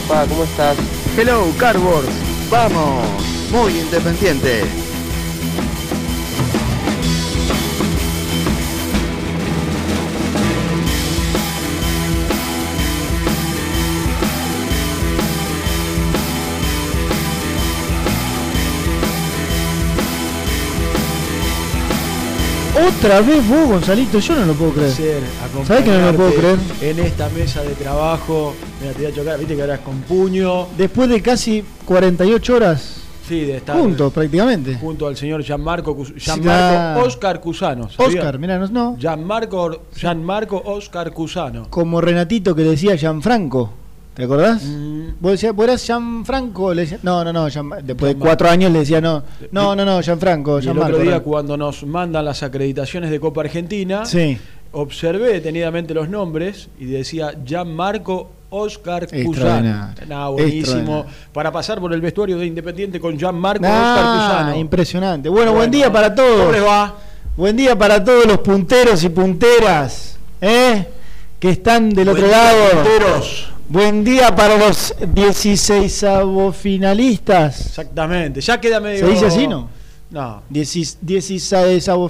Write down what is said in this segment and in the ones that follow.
Papá? ¿Cómo estás? Hello, Cardboard. Vamos, muy independiente. Otra vez vos, Gonzalito, yo no lo puedo creer. ¿Sabés que no lo puedo acompañarte En esta mesa de trabajo, mira, te voy a chocar, viste que ahora es con puño. Después de casi 48 horas Sí, de estar juntos prácticamente. junto al señor Gianmarco, Cus- Gianmarco. Oscar Cusano. ¿sabía? Oscar, mirá, no, no. Gianmarco, Gianmarco Oscar Cusano. Como Renatito que decía Gianfranco. ¿Te acordás? Mm. Vos decías, vos eras Gianfranco. Le decía- no, no, no. Gian- después de cuatro años le decía no. No, no, no, Gianfranco. Y el otro día cuando nos mandan las acreditaciones de Copa Argentina, Sí. observé detenidamente los nombres y decía Gianmarco Oscar Cusano. Extraordinario. Nah, buenísimo. Para pasar por el vestuario de Independiente con Gianmarco Oscar Ah, Cusano. impresionante. Bueno, buen día para todos. ¿Cómo les va? Buen día para todos los punteros y punteras, ¿eh? Que están del otro Buen día, lado. punteros. Buen día para los 16 finalistas. Exactamente. Ya queda medio. ¿Se dice así, no? No. 16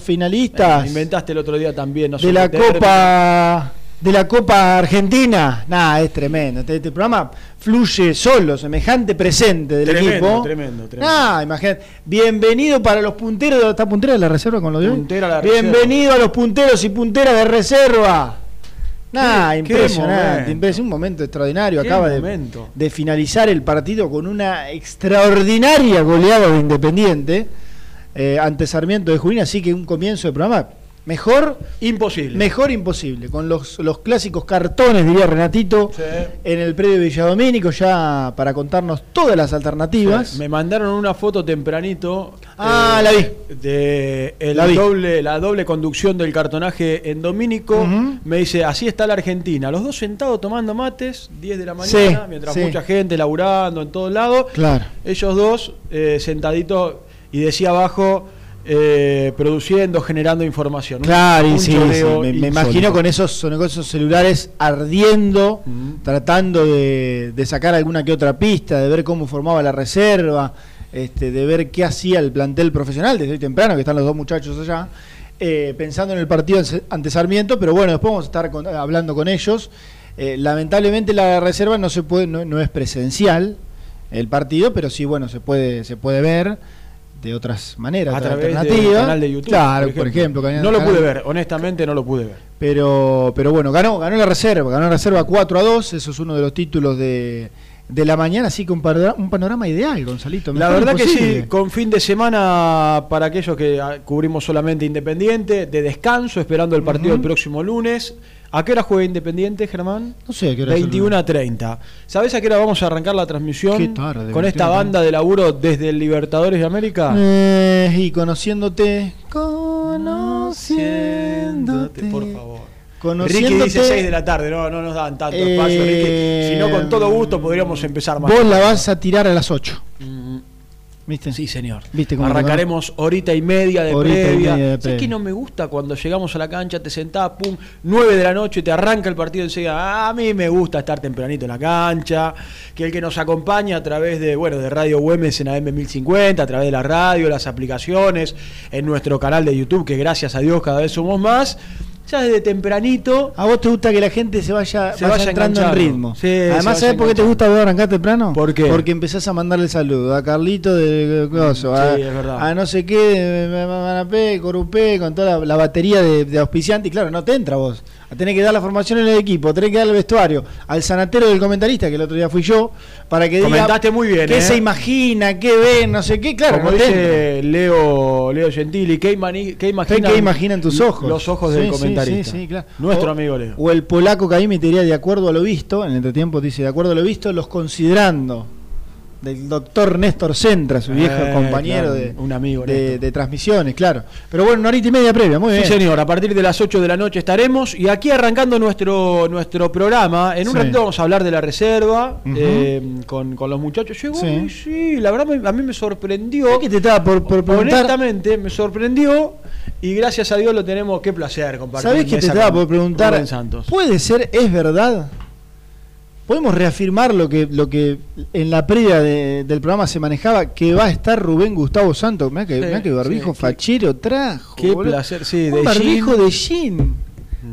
finalistas Me inventaste el otro día también. No sé de la. Copa de la Copa Argentina. Nada, es tremendo. Este, este programa fluye solo, semejante presente del Tremendo, equipo. tremendo, tremendo. Ah, imagínate. Bienvenido para los punteros. de- ¿Está puntera de la reserva con lo de hoy? Puntera la Bienvenido a los punteros y punteras de reserva. Qué impresionante, impresionante, un momento extraordinario. Acaba de finalizar el partido con una extraordinaria goleada de Independiente eh, ante Sarmiento de Junín, así que un comienzo de programa mejor, Imposible. mejor imposible, con los, los clásicos cartones, diría Renatito, Sí. en el predio de Villadomínico, ya para contarnos todas las alternativas. Me mandaron una foto tempranito. eh, Ah, la vi. De el La vi. doble, la doble conducción del cartonaje en Domínico. Me dice, así está la Argentina. Los dos sentados tomando mates, 10 de la mañana, Sí, mientras sí. mucha gente laburando en todos lados. Claro. Ellos dos eh, sentaditos y decía abajo, eh, produciendo, generando información. Un- Claro, y un sí, me, imagino con esos, con esos celulares ardiendo, tratando de, de sacar alguna que otra pista, de ver cómo formaba la reserva, este, de ver qué hacía el plantel profesional desde hoy temprano, que están los dos muchachos allá, eh, pensando en el partido ante- ante Sarmiento, pero bueno, después vamos a estar con- hablando con ellos. Eh, lamentablemente la reserva no se puede, no, no es presencial el partido, pero sí, bueno, se puede, se puede ver de otras maneras, a través del alternativas. canal de YouTube. Claro, por ejemplo. no lo pude ver, honestamente no lo pude ver. pero, pero bueno, ganó, ganó la reserva, ganó la reserva 4 a 2, eso es uno de los títulos de de la mañana, así que un, panorama, un panorama ideal, Gonzalito. La verdad que sí, con fin de semana para aquellos que ah, cubrimos solamente Independiente, de descanso, esperando el partido el próximo lunes. ¿A qué hora juega Independiente, Germán? No sé a qué hora es el 21 a 30. ¿Sabés a qué hora vamos a arrancar la transmisión Qué tarde, con 21 esta a 30. banda de laburo desde el Libertadores de América? Eh, y conociéndote. Conociéndote. por favor. Ricky dice 6 de la tarde, no, no nos dan tanto Eh, espacio, Ricky. Si no, con todo gusto podríamos empezar más. Vos la vas a tirar a las 8. ¿Viste? Sí, señor. ¿Viste Arrancaremos horita y media de Horita previa. media de ¿Sabes previa. que no me gusta cuando llegamos a la cancha, te sentás, pum, 9 de la noche, te arranca el partido enseguida? A mí me gusta estar tempranito en la cancha, que el que nos acompaña a través de, bueno, de Radio Güemes en AM 1050, a través de la radio, las aplicaciones, en nuestro canal de YouTube, que gracias a Dios cada vez somos más, ya desde tempranito ¿A vos te gusta que la gente se vaya, Se vaya vaya entrando en ritmo? Sí, Además, ¿sabés por qué te gusta vos arrancar temprano? ¿Por qué? Porque empezás a mandarle saludos a Carlito de Coso, Sí, a, a no sé qué, de Manapé, Corupé, con toda la, la batería de, de auspiciante. Y claro, no te entra vos. A tener que dar la formación en el equipo, tenés que dar el vestuario, al sanatero del comentarista, que el otro día fui yo, para que diga Comentaste muy bien, qué ¿eh? se imagina, qué ve, no sé qué. Claro, Como no dice Leo, Leo Gentili, ¿qué, imani- qué imaginan, ¿Qué imaginan tus ojos? Los ojos Sí, del sí, comentarista. sí, sí, claro. Nuestro O- amigo Leo. O el polaco Caimi te diría, de acuerdo a lo visto, en el entretiempo dice, de acuerdo a lo visto, los considerando. Del doctor Néstor Centra, su viejo Eh, compañero claro, de, un amigo, de, transmisiones, claro. Pero bueno, una horita y media previa, muy Sí, bien. señor, a partir de las 8 de la noche estaremos y aquí arrancando nuestro nuestro programa. En un Sí. ratito vamos a hablar de la reserva eh, con, con los muchachos. Llegó, Sí. sí, la verdad me- a mí me sorprendió. ¿Sabés que te estaba por, por preguntar? Honestamente, me sorprendió y gracias a Dios lo tenemos. Qué placer compartir. ¿Sabés que te estaba por preguntar? Santos. ¿Puede ser, es verdad? ¿Podemos reafirmar lo que, lo que en la previa de- del programa se manejaba, que va a estar Rubén Gustavo Santos? Mirá que, Sí, mirá que barbijo sí, fachero trajo. qué boludo. placer, sí, Un de barbijo jean. de jean.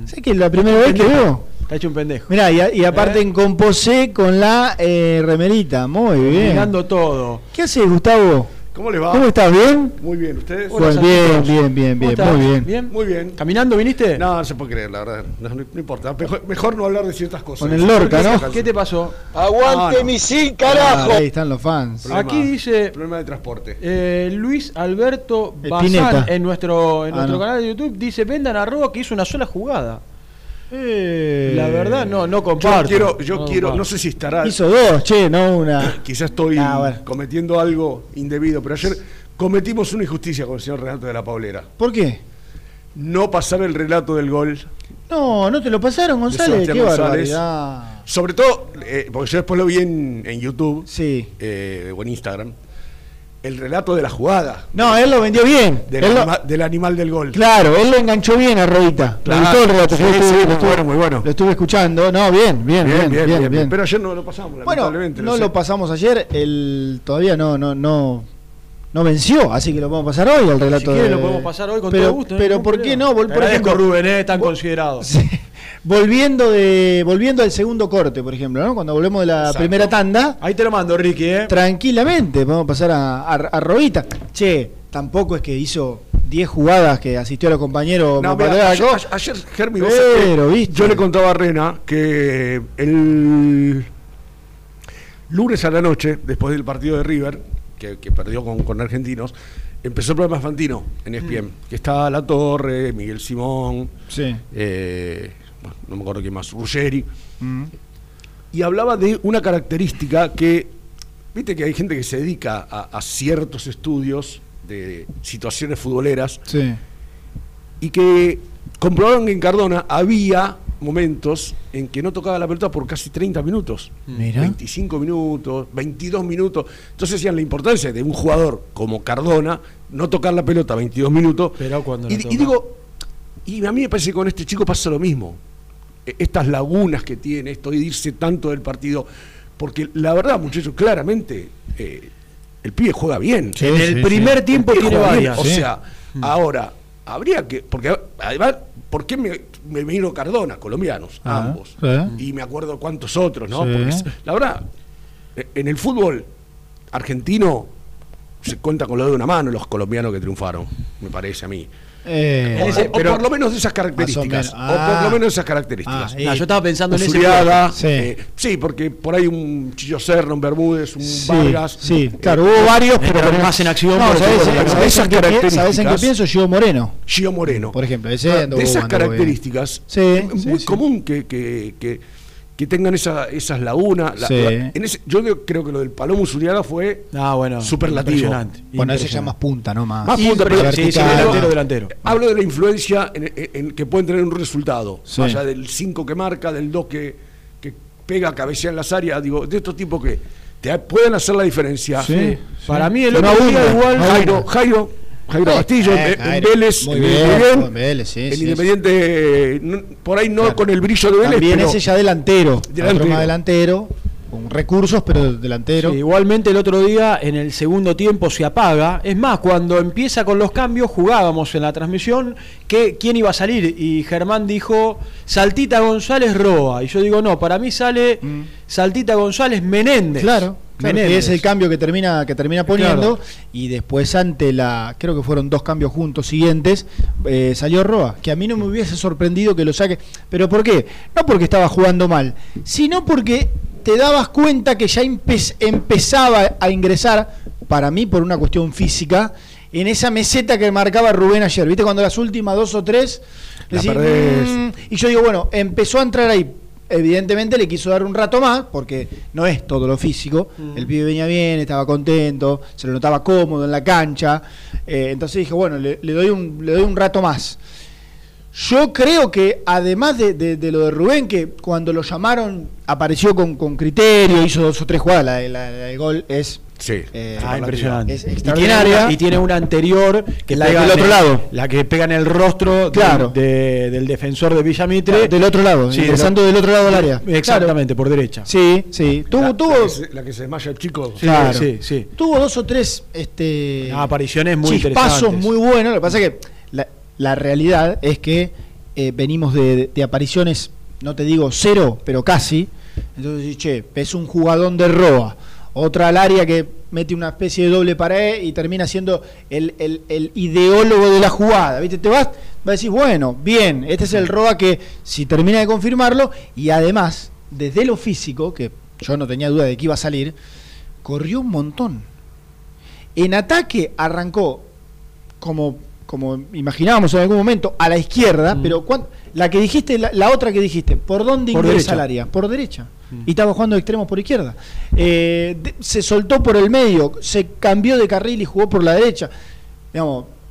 ¿Sabés que es la primera vez que veo? Está hecho un pendejo. Mirá, y, a- y aparte ¿Eh? en composé con la eh, remerita. Muy bien. Mirando todo. ¿Qué haces, Gustavo? ¿Cómo le va? ¿Cómo estás? ¿Bien? Muy bien, ¿ustedes? Bien, bien, bien, ¿Cómo bien, muy bien. Muy bien. ¿Caminando viniste? No, no se puede creer, la verdad. No, no- no importa. Mejor, mejor no hablar de ciertas cosas. Con el Lorca, ¿no? ¿Qué te pasó? ¡Aguante Ah, mi sí, Ah, ahí están los fans. Problema- Aquí dice Problema de transporte. eh, Luis Alberto Bazán Espineta. en nuestro, en Ah, nuestro no. canal de YouTube. Dice, vendan arroba que hizo una sola jugada. Eh, La verdad, no, no Yo comparto. quiero, yo No quiero, no sé si estará. Hizo dos, che, no una. Quizás estoy Ah, bueno. cometiendo algo indebido, pero ayer cometimos una injusticia con el señor Renato de la Paulera. ¿Por qué? No pasar el relato del gol. No, no te lo pasaron, González. Qué González. Sobre todo, eh, porque yo después lo vi en, en YouTube Sí. eh, o en Instagram. El relato de la jugada. No, él lo vendió bien. Del, lo- anima- del animal del gol. Claro, él lo enganchó bien a Rodita. Claro. gustó el relato. Sí, estuve- sí, muy estuve- bueno, muy bueno. Lo estuve escuchando. No, bien, bien, bien, bien, bien. Pero ayer no lo pasamos, Bueno, lamentablemente. no sé. lo pasamos ayer, el todavía no, no, no, no venció, así que lo podemos pasar hoy el relato. Si de- lo podemos pasar hoy con pero, todo gusto. Pero ¿por qué no? Vol- Por ejemplo, Rubén, eh, tan considerado. Sí. volviendo de volviendo al segundo corte, por ejemplo, ¿no? Cuando volvemos de la Exacto. primera tanda, Ahí te lo mando, Ricky, ¿eh? tranquilamente podemos pasar a, a, a Rodita. Che, tampoco es que hizo 10 jugadas que asistió a los compañeros. No, parece ayer, ayer, Germi, Pero, viste. yo le contaba a Rena que el lunes a la noche, después del partido de River, que, que perdió con, con Argentinos, empezó el programa Fantino en ESPN, que estaba La Torre, Miguel Simón, Sí. eh, bueno, no me acuerdo quién más, Ruggeri, Mm. y hablaba de una característica que, viste que hay gente que se dedica a, a ciertos estudios de situaciones futboleras, Sí. y que comprobaron que en Cardona había momentos en que no tocaba la pelota por casi 30 minutos. Mira. 25 minutos, 22 minutos. Entonces decían la importancia de un jugador como Cardona no tocar la pelota 22 minutos. Pero cuando y, y digo, y a mí me parece que con este chico pasa lo mismo. E- Estas lagunas que tiene, esto de irse tanto del partido. Porque la verdad, muchachos, claramente eh, el pibe juega bien. Sí, en el sí, primer sí. tiempo El tiene varias. O Sí. sea, ahora, habría que. Porque además, ¿por qué me, me vino Cardona? Colombianos, Ah, ambos. sí. Y me acuerdo cuántos otros, ¿no? Sí. Porque es- la verdad, eh, en el fútbol argentino se cuenta con lo de una mano los colombianos que triunfaron, me parece a mí. Eh, O, ese- o por lo menos de esas características. O. Ah. por lo menos de esas características. Ah, No, yo estaba pensando en ese Sí. eh, sí, porque por ahí un Chillo Serra, un Bermúdez, un Sí, Vargas. sí, claro, hubo varios, pero Entran más en acción, No, por ¿sabés, ejemplo, ¿sabés pero esas en qué pi- características- ¿sabés en qué pienso? Gio Moreno, Gio Moreno. por ejemplo. Ese Ah, de esas características, Sí, es sí, muy sí. común que, que, que- que tengan esa, esas lagunas. La- Sí. la- en ese- yo creo- que lo del Palomo Usuriaga fue Ah, bueno. Superlativo. impresionante, Bueno, ese ya impresionante. más punta, ¿no? Más, Más punta, pero-. Sí, sí, delantero, delantero. Hablo de la influencia en, en- en que pueden tener un resultado. Sí. Más allá del 5 que marca, del 2 que, que pega, cabecea en las áreas. Digo, de estos tipos que te pueden hacer la diferencia. Sí. Para mí el Que no otro día igual no Jairo. Jairo, Jairo Castillo, eh, en-. Vélez, Muy en bien, en Vélez, sí, en sí, Independiente, no- por ahí no, Claro. con el brillo de Vélez, También pero ese ya delantero. Delantero. Más delantero. Con recursos, pero delantero. Sí, igualmente el otro día en el segundo tiempo se apaga. Es más, cuando empieza con los cambios jugábamos en la transmisión que quién iba a salir y Germán dijo Saltita González Roa y yo digo no, para mí sale Mm. Saltita González Menéndez. Claro, claro, que es el cambio que termina, que termina poniendo. Claro. Y después ante la, creo que fueron dos cambios juntos siguientes, eh, salió Roa, que a mí no me hubiese sorprendido que lo saque. ¿Pero por qué? No porque estaba jugando mal, sino porque te dabas cuenta que ya empe- empezaba a ingresar, para mí por una cuestión física, en esa meseta que marcaba Rubén ayer. ¿Viste? Cuando las últimas dos o tres... La decís, perdés. "Mm", y yo digo, bueno, empezó a entrar ahí. Evidentemente le quiso dar un rato más, porque no es todo lo físico. El pibe venía bien, estaba contento, se lo notaba cómodo en la cancha. Eh, entonces dije, bueno, le, le doy un, le doy un rato más. Yo creo que además de, de- de lo de Rubén, que cuando lo llamaron apareció con, con criterio, hizo dos o tres jugadas, la, del gol es sí. eh, Ah, impresionante. Es y, tiene una, y tiene una anterior que La pega del otro el- lado. La que pega en el rostro del- Claro. de- del defensor de Villamitre. del otro lado, Sí, ingresando del otro lado del área. Exactamente, por derecha. Sí, sí. Tuvo, la, tuvo, la que se, la que se desmaya el chico. Sí, Claro. sí, sí. tuvo dos o tres este, apariciones muy chispazos interesantes. muy buenos. Lo que pasa es que la, la realidad es que eh, venimos de, de apariciones, no te digo cero, pero casi. Entonces, che, es un jugadón de Roa. Otra al área que mete una especie de doble pared y termina siendo el, el- el ideólogo de la jugada. ¿Viste? Te vas, vas a decir, bueno, bien, este es el Roa que si termina de confirmarlo, y además, desde lo físico, que yo no tenía duda de que iba a salir, corrió un montón. En ataque arrancó como, como imaginábamos en algún momento a la izquierda, Mm. pero la que dijiste, la, la otra que dijiste, ¿por dónde ingresa al área? Por derecha. Y estaba jugando de extremos por izquierda. Eh, se soltó por el medio, se cambió de carril y jugó por la derecha.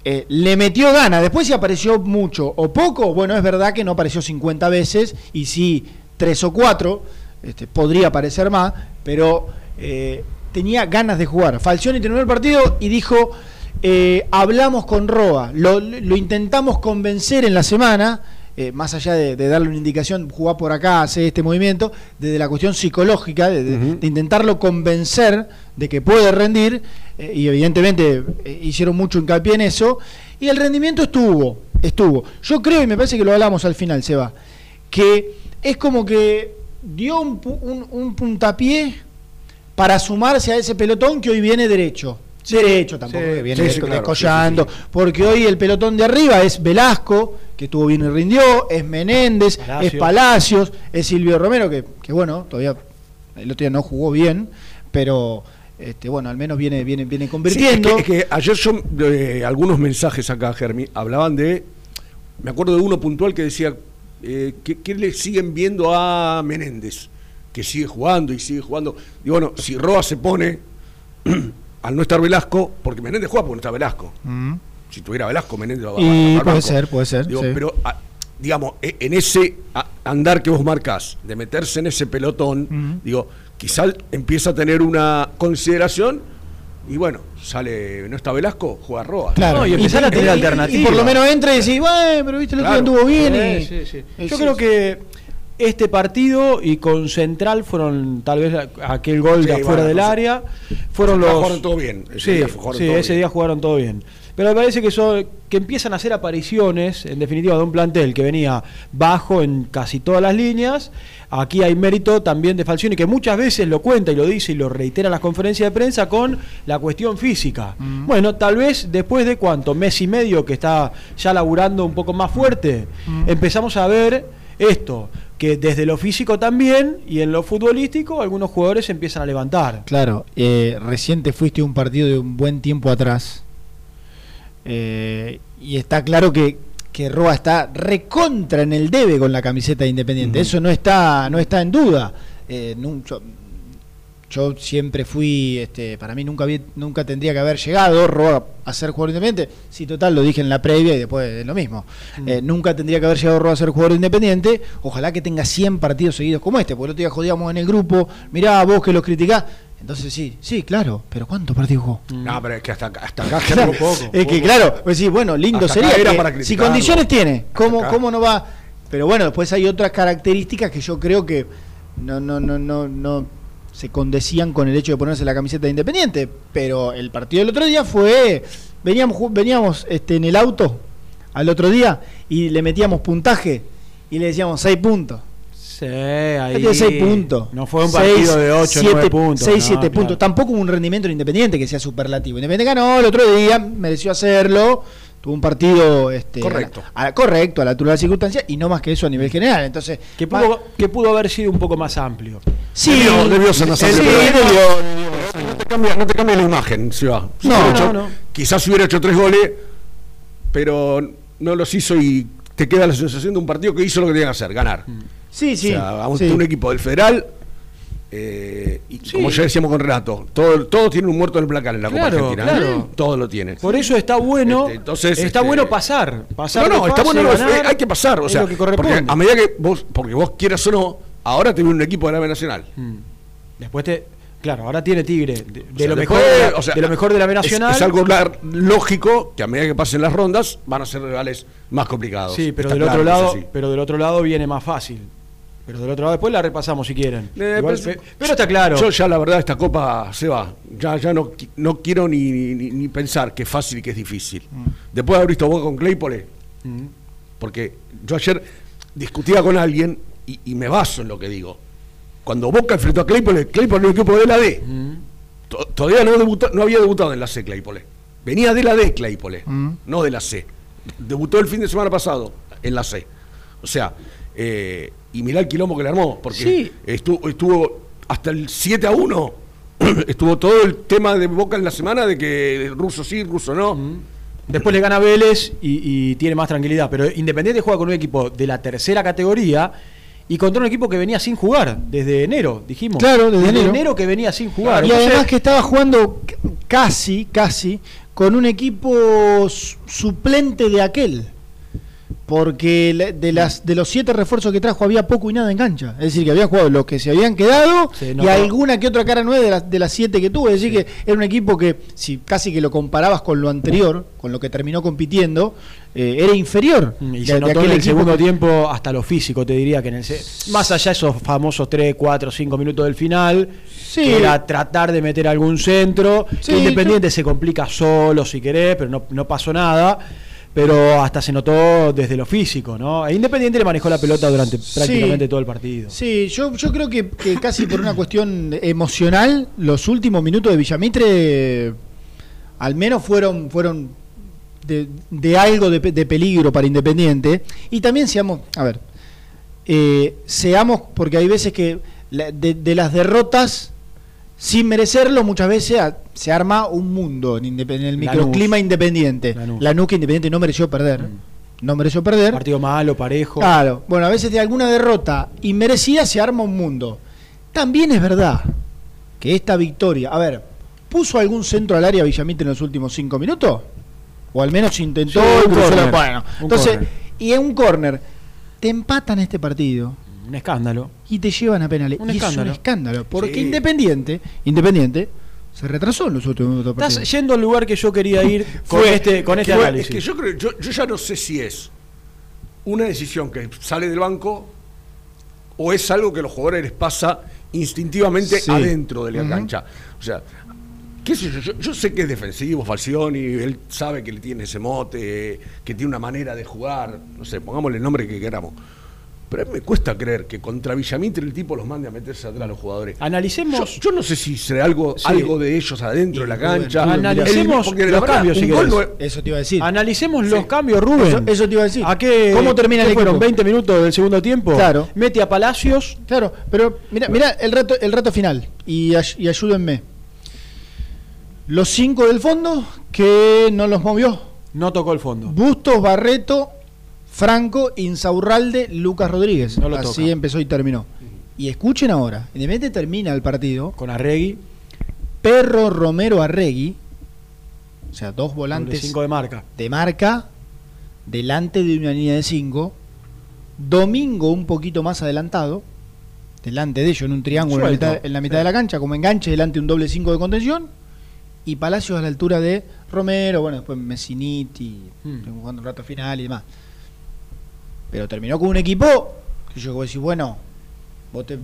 Eh, le metió ganas. Después si apareció mucho o poco, bueno, es verdad que no apareció 50 veces y sí tres o cuatro, este, podría aparecer más, pero eh, tenía ganas de jugar. Falcioni terminó el partido y dijo, hablamos con Roa, lo intentamos convencer en la semana, eh, más allá de, de darle una indicación, jugar por acá, hacer este movimiento, desde la cuestión psicológica, de, de- Ujú. de intentarlo convencer de que puede rendir, eh, y evidentemente eh, hicieron mucho hincapié en eso, y el rendimiento estuvo, estuvo. Yo creo, y me parece que lo hablamos al final, Seba, que es como que dio un, pu- un- un puntapié para sumarse a ese pelotón que hoy viene derecho. Derecho tampoco, sí, que viene sí, sí, claro, descollando, sí, sí, porque hoy el pelotón de arriba es Velasco, que estuvo bien y rindió, es Menéndez, es Palacios, es Silvio Romero, que, que bueno, todavía el otro día no jugó bien, pero este, bueno, al menos viene, viene, viene Sí, convirtiendo. es, que, es que ayer yo, eh, algunos mensajes acá, Germi, hablaban de. Me acuerdo de uno puntual que decía eh, que, que le siguen viendo a Menéndez, que sigue jugando y sigue jugando. Y bueno, si Roa se pone, al no estar Velasco, porque Menéndez juega porque no está Velasco. Mm. Si tuviera Velasco, Menéndez va, va- Y puede banco. ser, puede ser, Digo, sí. Pero, ah, digamos, e- en ese a- andar que vos marcás, de meterse en ese pelotón, Ujú. digo, quizás empieza a tener una consideración y bueno, sale, no está Velasco, juega Roa. Claro, No, y empezar a tener y- alternativas. Y por lo menos entra y decís, bueno, pero viste, el otro Claro. anduvo bien. y- Sí, sí, sí. Yo sí, creo sí. que este partido y con Central fueron tal vez aquel gol de afuera bueno, del no sé. área. Fueron los. jugaron todo bien. Ese sí, día jugaron sí, todo ese bien. día jugaron todo bien. Pero me parece que, son, que empiezan a hacer apariciones, en definitiva, de un plantel que venía bajo en casi todas las líneas. Aquí hay mérito también de Falcioni, que muchas veces lo cuenta y lo dice y lo reitera en las conferencias de prensa con la cuestión física. Bueno, tal vez después de cuánto, mes y medio que está ya laburando un poco más fuerte, empezamos a ver esto, que desde lo físico también y en lo futbolístico algunos jugadores empiezan a levantar. Claro, eh, reciente fuiste a un partido de un buen tiempo atrás. eh, y está claro que, que Roa está recontra en el debe con la camiseta de Independiente. Eso no está, no está en duda. Eh, yo, yo siempre fui, este, para mí nunca vi- nunca tendría que haber llegado Roa a ser jugador independiente. Sí, total, lo dije en la previa y después es lo mismo. Eh, nunca tendría que haber llegado Roa a ser jugador independiente. Ojalá que tenga 100 partidos seguidos como este, porque el otro día jodíamos en el grupo, mirá vos que los criticás. Entonces sí, sí, claro, pero ¿cuántos partidos jugó? No, pero es que hasta, acá- hasta acá Claro, poco. es que claro, pues sí, bueno, lindo Hasta sería acá era que para si condiciones tiene, ¿cómo, cómo no va? Pero bueno, después hay otras características que yo creo que no, no, no, no, no se condecían con el hecho de ponerse la camiseta de Independiente. Pero el partido del otro día fue, veníamos, veníamos este, en el auto al otro día y le metíamos puntaje y le decíamos 6 puntos. Sí, ahí. Tiene 6 puntos. No fue un Seis, partido de 8, siete- 9 puntos. seis, no, siete claro. puntos. Tampoco hubo un rendimiento en Independiente que sea superlativo. Independiente ganó el otro día, mereció hacerlo. Tuvo un partido este, Correcto. a la- a- correcto, a la altura de las circunstancias y no más que eso a nivel general. Entonces, Que va- pudo, que pudo haber sido un poco más amplio. sí, Debió- debió ser más sí, amplio, sí, pero- debió- No te cambia, no te cambia la imagen, Ciudad. No, no, no. Quizás hubiera hecho tres goles, pero no los hizo y te queda la sensación de un partido que hizo lo que tenía que hacer, ganar. Sí, sí. o sea, a un, sí. un equipo del Federal. Eh, y como ya decíamos con Renato, todo, todo tiene un muerto en el placar en la Copa Argentina. claro. ¿eh? Todo lo tiene. Por eso está bueno. Este, entonces, está este, bueno pasar. pasar no, no, está bueno, ganar, hay que pasar. O sea, lo que porque a medida que vos, porque vos quieras o no, ahora te viene un equipo de la B Nacional. Mm. Después te. Claro, ahora tiene Tigre. De, de O sea, lo, después, mejor de, la, o sea, de lo mejor de la B Nacional. Es, algo lógico que a medida que pasen las rondas van a ser rivales más complicados. Sí, pero Está del claro otro lado, pero del otro lado viene más fácil. Pero del otro lado después la repasamos si quieren. Eh, Igual, pero- pe- pero está claro. Yo ya la verdad esta copa se va. Ya, ya no, no quiero ni, ni- ni pensar que es fácil y que es difícil. Mm. Después de haber visto Boca con Claypole, porque yo ayer discutía con alguien y, y me baso en lo que digo. Cuando Boca enfrentó a Claypole, Claypole era un equipo de la D. Mm. To- Todavía no, debutó- no había debutado en la C Claypole. Venía de la D Claypole, Mm. no de la C. Debutó el fin de semana pasado en la C. O sea, eh, y mirá el quilombo que le armó, porque Sí. estuvo, estuvo hasta el 7 a 1. estuvo todo el tema de Boca en la semana de que ruso sí, ruso no. Después le gana Vélez y, y tiene más tranquilidad. Pero Independiente juega con un equipo de la tercera categoría y contra un equipo que venía sin jugar desde enero, dijimos. Claro, desde enero. que venía sin jugar. Y Entonces, además que estaba jugando casi, casi, con un equipo su- suplente de aquel. Porque de, las, de los siete refuerzos que trajo había poco y nada en cancha. Es decir, que había jugado los que se habían quedado Sí, y no, alguna que otra cara nueve de las, de las siete que tuvo. Es decir, que era un equipo que, si casi que lo comparabas con lo anterior, con lo que terminó compitiendo, eh, era inferior. Mm, Y de- se notó en el segundo que- tiempo hasta lo físico, te diría que en el más allá de esos famosos 3, 4, 5 minutos del final, Sí. que era tratar de meter algún centro, Independiente se complica solo si querés, pero no, no pasó nada. Pero hasta se notó desde lo físico, ¿no? E Independiente le manejó la pelota durante prácticamente todo el partido. Sí, yo, yo creo que, que casi por una cuestión emocional, los últimos minutos de Villamitre al menos fueron, fueron de, de algo de, pe- de peligro para Independiente. Y también seamos, a ver, eh, seamos, porque hay veces que la- de, de las derrotas, sin merecerlo, muchas veces a- se arma un mundo en, en el Lanús. microclima independiente. Lanús. La que Independiente no mereció perder. No mereció perder. Partido malo, parejo. Claro, bueno, a veces de alguna derrota inmerecida se arma un mundo. También es verdad que esta victoria, a ver, ¿puso algún centro al área Villamitre en los últimos cinco minutos? O al menos intentó, Sí, un cruzó la- bueno, Un entonces, y en un córner, te empatan este partido Un escándalo. y te llevan a penales. Un y es escándalo. un escándalo, porque Sí. Independiente, Independiente, se retrasó en los últimos minutos del Estás yendo al lugar que yo quería ir con Fue- este, con este Fue- análisis. Es que yo creo, yo, yo ya no sé si es una decisión que sale del banco o es algo que a los jugadores les pasa instintivamente Sí. adentro de la cancha. O sea, qué sé yo, yo, yo sé que es defensivo, Falcioni, él sabe que le tiene ese mote, que tiene una manera de jugar, no sé, pongámosle el nombre que queramos. Pero a mí me cuesta creer que contra Villamitre el tipo los mande a meterse atrás a los jugadores. Analicemos. Yo, yo no sé si será algo, Sí. algo de ellos adentro de la cancha. Rubén. Analicemos los verdad, cambios, si no es- Eso te iba a decir. Analicemos los cambios, Rubén. Eso- eso te iba a decir. ¿A qué, ¿Cómo termina qué el fueron equipo? 20 minutos del segundo tiempo? Claro. Mete a Palacios. Claro, pero mira, mira el rato, el rato final y, ay- y ayúdenme. Los cinco del fondo que no los movió. No tocó el fondo. Bustos, Barreto, Franco, Insaurralde, Lucas Rodríguez. No lo Así toca. empezó y terminó. Y escuchen ahora, Independiente termina el partido. Con Arregui. Perro Romero Arregui, o sea, dos volantes cinco de marca. de marca, delante de una línea de 5. Domingo un poquito más adelantado, delante de ellos en un triángulo en la, mitad, en la mitad sí. de la cancha, como enganche, delante de un doble 5 de contención. Y Palacios a la altura de Romero, bueno, después Messiniti, Hmm. jugando un rato final y demás. Pero terminó con un equipo que yo voy a decir, bueno, vos te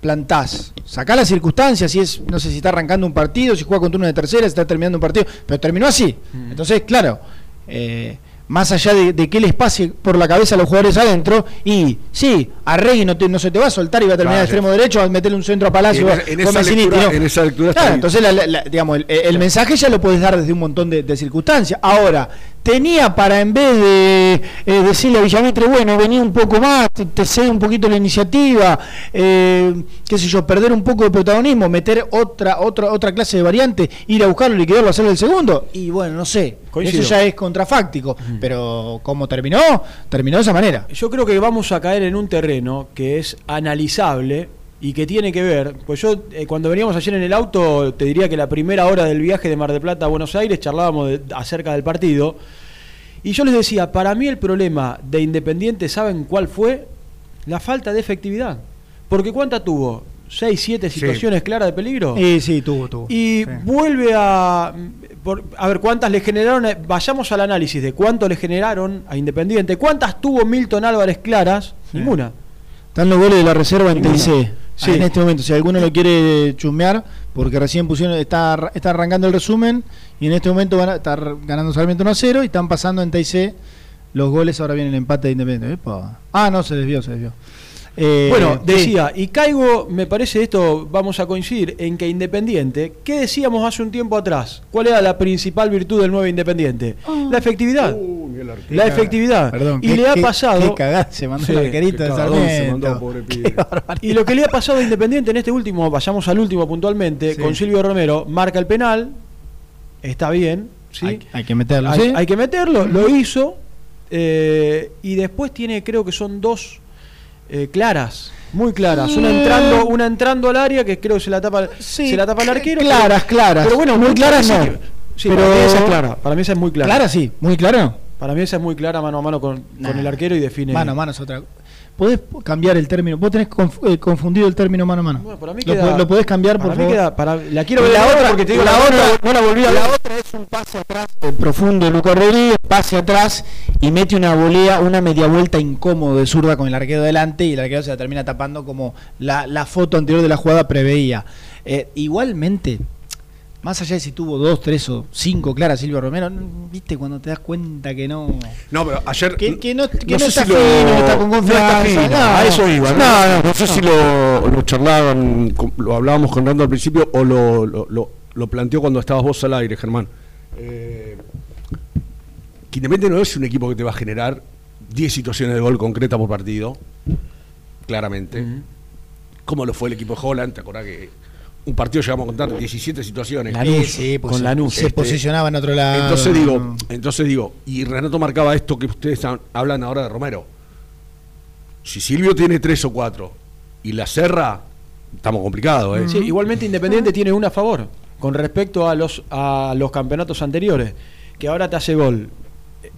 plantás, sacá las circunstancias, si es, no sé si está arrancando un partido, si juega contra una de tercera, si está terminando un partido, pero terminó así. Mm. Entonces, claro, eh, más allá de, de que les pase por la cabeza a los jugadores adentro, y sí, Arregui no, te- no se te va a soltar y va a terminar Claro, de extremo derecho, a meterle un centro a Palacio. En esa- en esa lectura- ¿no? en esa lectura está Claro, entonces, la- la- la- digamos, el, el mensaje ya lo puedes dar desde un montón de, de circunstancias. Ahora, tenía para en vez de eh, decirle a Villamitre, bueno, venía un poco más, te, te cede un poquito la iniciativa, eh, qué sé yo, perder un poco de protagonismo, meter otra otra otra clase de variante, ir a buscarlo, liquidarlo, hacerle el segundo. Y bueno, no sé, Coincido. eso ya es contrafáctico, pero como terminó, terminó de esa manera. Yo creo que vamos a caer en un terreno que es analizable y que tiene que ver, pues yo eh, cuando veníamos ayer en el auto, te diría que la primera hora del viaje de Mar del Plata a Buenos Aires charlábamos de- acerca del partido y yo les decía, para mí el problema de Independiente, ¿saben cuál fue? La falta de efectividad. Porque ¿cuánta tuvo? ¿Seis, siete Sí. situaciones claras de peligro? Y sí, tuvo, tuvo. Y Sí. vuelve a. por- a ver, ¿cuántas le generaron? eh, Vayamos al análisis de cuánto le generaron a Independiente. ¿Cuántas tuvo Milton Álvarez claras? Ninguna. Están los goles de la reserva en. TIC. Sí. En este momento, si alguno lo quiere chusmear, porque recién pusieron, está, está arrancando el resumen y en este momento van a estar ganando Sarmiento 1 a 0 y están pasando en TIC los goles. Ahora viene el empate de Independiente. Epa. Ah, no, se desvió, se desvió. Eh, Bueno, sí. decía, y caigo, me parece esto, vamos a coincidir, en que Independiente, ¿qué decíamos hace un tiempo atrás? ¿Cuál era la principal virtud del nuevo Independiente? La efectividad. Uh, la efectividad. Perdón, y qué- le ha qué- pasado. Qué cagada se mandó Sí, el arquerito qué de cagadón se mandó, pobre pibe. Y lo que le ha pasado a Independiente en este último, vayamos al último puntualmente, Sí. con Silvio Romero, marca el penal, está bien, ¿sí? Hay, hay que meterlo, hay, ¿sí? hay que meterlo, lo hizo, eh, y después tiene, creo que son dos eh, claras, muy claras, una entrando, una entrando al área que creo que se la tapa, Sí, se la tapa el arquero. claras, pero- claras. Pero bueno, Muy claras no. sí, Pero- para mí esa es clara, para mí esa es muy clara. Clara sí, muy claro. Para mí esa es muy clara mano a mano con, Nah. con el arquero y define. Mano a mano es otra. Podés cambiar el término. Vos tenés eh, confundido el término mano a mano. Bueno, para mí lo, queda- lo podés cambiar, por para mí favor. queda- para- la quiero ver la otra, porque te digo, la la otra, otra no la volví a la otra es un pase atrás eh, profundo de Lucas Rodríguez, pase atrás y mete una volea, una media vuelta incómodo de zurda con el arquero delante y el arquero se la termina tapando como la, la foto anterior de la jugada preveía. Eh, igualmente, más allá de si tuvo dos, tres o cinco claras Silvio Romero, viste cuando te das cuenta que no. No, pero ayer. Que, que no, que no sé está si lo- fino, no está con no está confianza. fino, no. a eso iba. No, No, sé si lo, lo charlaban, lo hablábamos con Rando al principio o lo, lo, lo- planteó cuando estabas vos al aire, Germán. Eh, que Independiente no es un equipo que te va a generar 10 situaciones de gol concreta por partido, claramente. Como lo fue el equipo de Holland, ¿te acordás que un partido llegamos a contar 17 situaciones? Lanús, Sí, sí, pues con se- Lanús. Se Este, posicionaba en otro lado. Entonces digo, entonces digo, y Renato marcaba esto que ustedes ha- hablan ahora de Romero. Si Silvio tiene tres o cuatro y la cerra, estamos complicados, ¿eh? Sí, igualmente Independiente tiene una a favor con respecto a los a los campeonatos anteriores, que ahora te hace gol.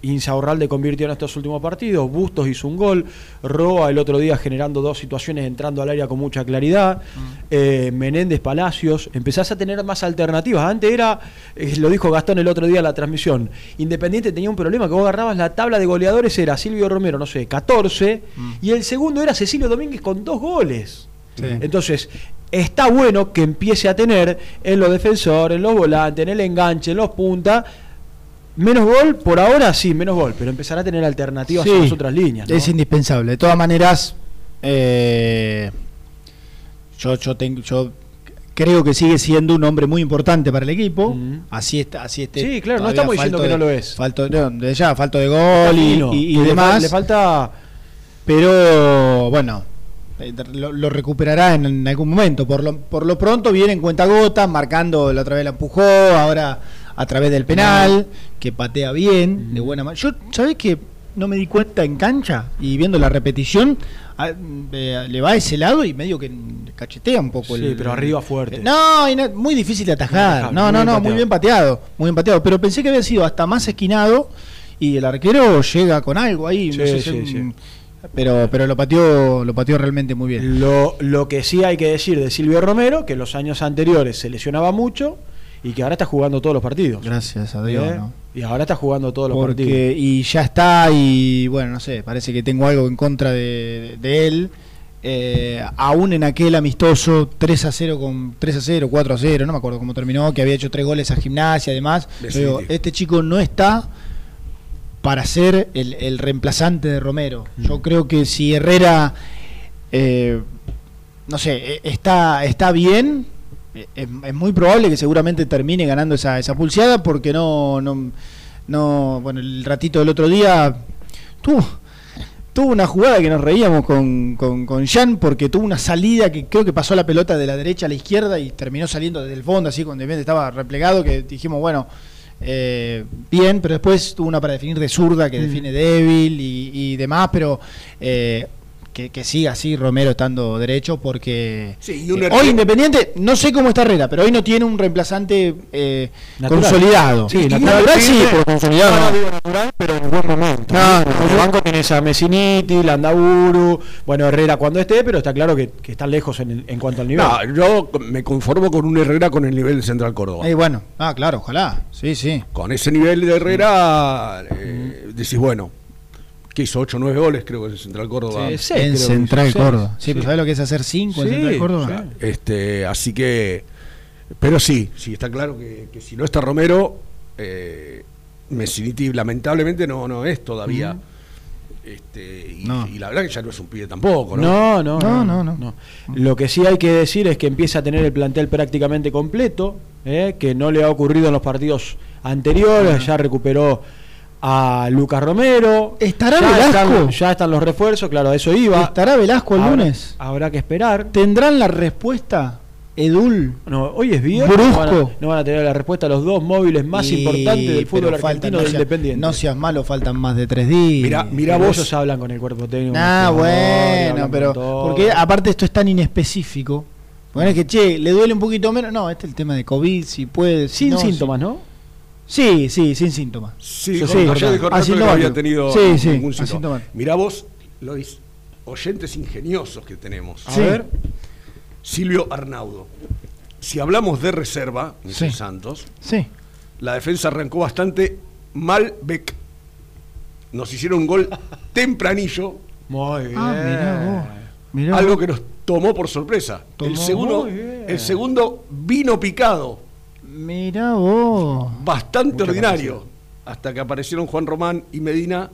Insaurralde convirtió en estos últimos partidos, Bustos hizo un gol, Roa el otro día generando dos situaciones entrando al área con mucha claridad, eh, Menéndez Palacios, empezás a tener más alternativas. Antes era, eh, lo dijo Gastón el otro día en la transmisión, Independiente tenía un problema, que vos agarrabas la tabla de goleadores, era Silvio Romero, no sé, 14, y el segundo era Cecilio Domínguez con dos goles. Sí. Entonces, está bueno que empiece a tener en los defensores, en los volantes, en el enganche, en los puntas. Menos gol, por ahora sí, menos gol, pero empezará a tener alternativas Sí, en las otras líneas. ¿no? Es indispensable. De todas maneras, eh, yo, yo, tengo, yo creo que sigue siendo un hombre muy importante para el equipo. Así está, así este. Sí, claro, no estamos diciendo que no lo es. Falto, no, de ya, falto de gol y, le demás. Le falta. pero bueno, eh, lo, lo recuperará en, en algún momento. Por lo, por lo pronto viene en cuenta gota, marcando la otra vez la empujó, ahora a través del penal, que patea bien, de buena manera. Yo, ¿sabés que no me di cuenta en cancha? Y viendo la repetición, a- eh, le va a ese lado y medio que cachetea un poco. Sí, el, pero arriba fuerte. Eh, No, y no- muy difícil de atajar. No, no, no, muy bien pateado. Muy bien pateado. Pero pensé que había sido hasta más esquinado y el arquero llega con algo ahí. no Sí, sí, sí. Pero, pero lo pateó, lo pateó realmente muy bien. Lo, lo que sí hay que decir de Silvio Romero, que los años anteriores se lesionaba mucho y que ahora está jugando todos los partidos. Gracias a Dios, ¿Eh? ¿no? Y ahora está jugando todos los partidos. Y ya está, y bueno, no sé, parece que tengo algo en contra de, de él. Eh, aún en aquel amistoso 3 a 0 con 3 a 0, 4 a 0, no me acuerdo cómo terminó, que había hecho tres goles a gimnasia además. Digo, este chico no está para ser el, el reemplazante de Romero. Mm. Yo creo que si Herrera, eh, no sé, eh, está, está bien, es, es muy probable que seguramente termine ganando esa, esa pulseada porque no, no, no, bueno, el ratito del otro día tuvo, tuvo una jugada que nos reíamos con, con, con Jan porque tuvo una salida que creo que pasó la pelota de la derecha a la izquierda y terminó saliendo desde el fondo, así cuando estaba replegado, que dijimos, bueno, eh, bien, pero después tuvo una para definir de zurda que Mm. define débil y, y demás, pero eh, que, que siga así Romero estando derecho porque Sí, y un eh, hoy Independiente, no sé cómo está Herrera, pero hoy no tiene un reemplazante eh, consolidado. Sí, natural sí, pero consolidado. no. pero en buen momento. No, no, en el banco tenés a Messiniti, Landaburu, bueno, Herrera cuando esté, pero está claro que, que están lejos en, en cuanto al nivel. No, yo me conformo con un Herrera con el nivel de Central Córdoba. Eh, bueno, ah, claro, ojalá. Sí, sí. Con ese nivel de Herrera, eh, decís, bueno, que hizo 8 o 9 goles, creo que en Central Córdoba. Sí, seis, en Central hizo, Córdoba. seis. Sí, pero ¿sabes lo que es hacer 5 en Sí, Central Córdoba? sí. Este, así que, pero sí, sí, está claro que, que si no está Romero, eh, Messiniti lamentablemente no, no es todavía. Este, y, No. y la verdad que ya no es un pibe tampoco, ¿no? No, no, No, no, no, no. Lo que sí hay que decir es que empieza a tener el plantel prácticamente completo, ¿eh? que no le ha ocurrido en los partidos anteriores, ya recuperó a Lucas Romero. ¿Estará ya Velasco? Están, ya están los refuerzos, claro, a eso iba. ¿Estará Velasco el Habrá- lunes? Habrá que esperar. ¿Tendrán la respuesta, Edul? No, hoy es viernes. Brusco. No van, a, no van a tener la respuesta a los dos móviles más Y- importantes del fútbol argentino no de Independiente. No seas malo, faltan más de tres días. Mirá, mirá vos. Ellos hablan con el cuerpo técnico. Ah, bueno, pero porque aparte esto es tan inespecífico. Bueno, es que, che, le duele un poquito menos. No, este es el tema de COVID, si puede. si Sin no, síntomas, ¿no? Sí, sí, sin síntomas. Sí, Sí, sí, que no había tenido Sí, sí, ningún síntoma. Mirá vos, Lois, oyentes ingeniosos que tenemos. A Sí. ver. Silvio Arnaudo. Si hablamos de reserva, Sí. Santos, Sí. la defensa arrancó bastante mal Beck. Nos hicieron un gol tempranillo, Muy bien. Ah, mirá vos. Mirá algo vos. que nos tomó por sorpresa. El segundo, el segundo vino picado, Mirá vos. bastante Mucha ordinario, hasta que aparecieron Juan Román y Medina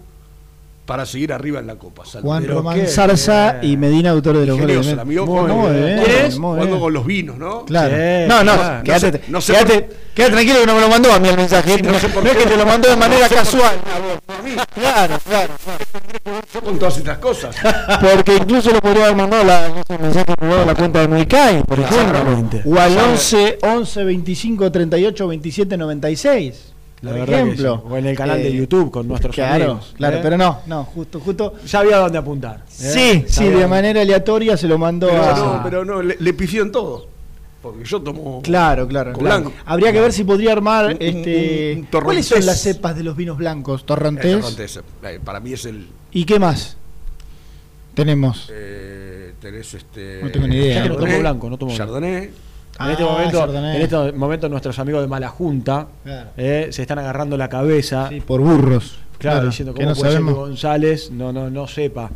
para seguir arriba en la Copa. Juan Pero Román qué Zarza bien. y Medina, autor de los goles. Bien. con los vinos, ¿no? Claro. Sí, no, no, claro. quédate, No sé- no sé quédate, por- quédate tranquilo que no me lo mandó a mí el mensaje. Sí, no no, sé por no es qué. que te lo mandó de manera casual. Claro, claro. Yo con todas estas cosas. Porque incluso lo podría haber mandado la, mensaje privado a la cuenta de Muicay, por ejemplo. O al 11, 11 25 38 27 96. La por ejemplo. sí. O en el canal de Eh, YouTube con nuestros Claro, amigos. claro, ¿eh? pero no, no, justo, justo. Ya había dónde apuntar. ¿eh? Sí, sí, de manera aleatoria se lo mandó Pero a. no, pero no, le, le pifió en todo. Porque yo tomo. Claro, claro. Con blanco. Habría que ver si podría armar Un- este. un- un ¿Cuáles son las cepas de los vinos blancos? Torrontés. Torrontés, para mí es el. ¿Y qué más? Tenemos. eh, tenés este. No tengo ni idea. Ya que no Chardonnay, tomo blanco, no tomo blanco. En, este Ah, momento, en este momento nuestros amigos de Mala Junta Claro. eh, se están agarrando la cabeza. Sí, por burros. Claro, diciendo que cómo no puede ser que sabemos González no, no, no sepa.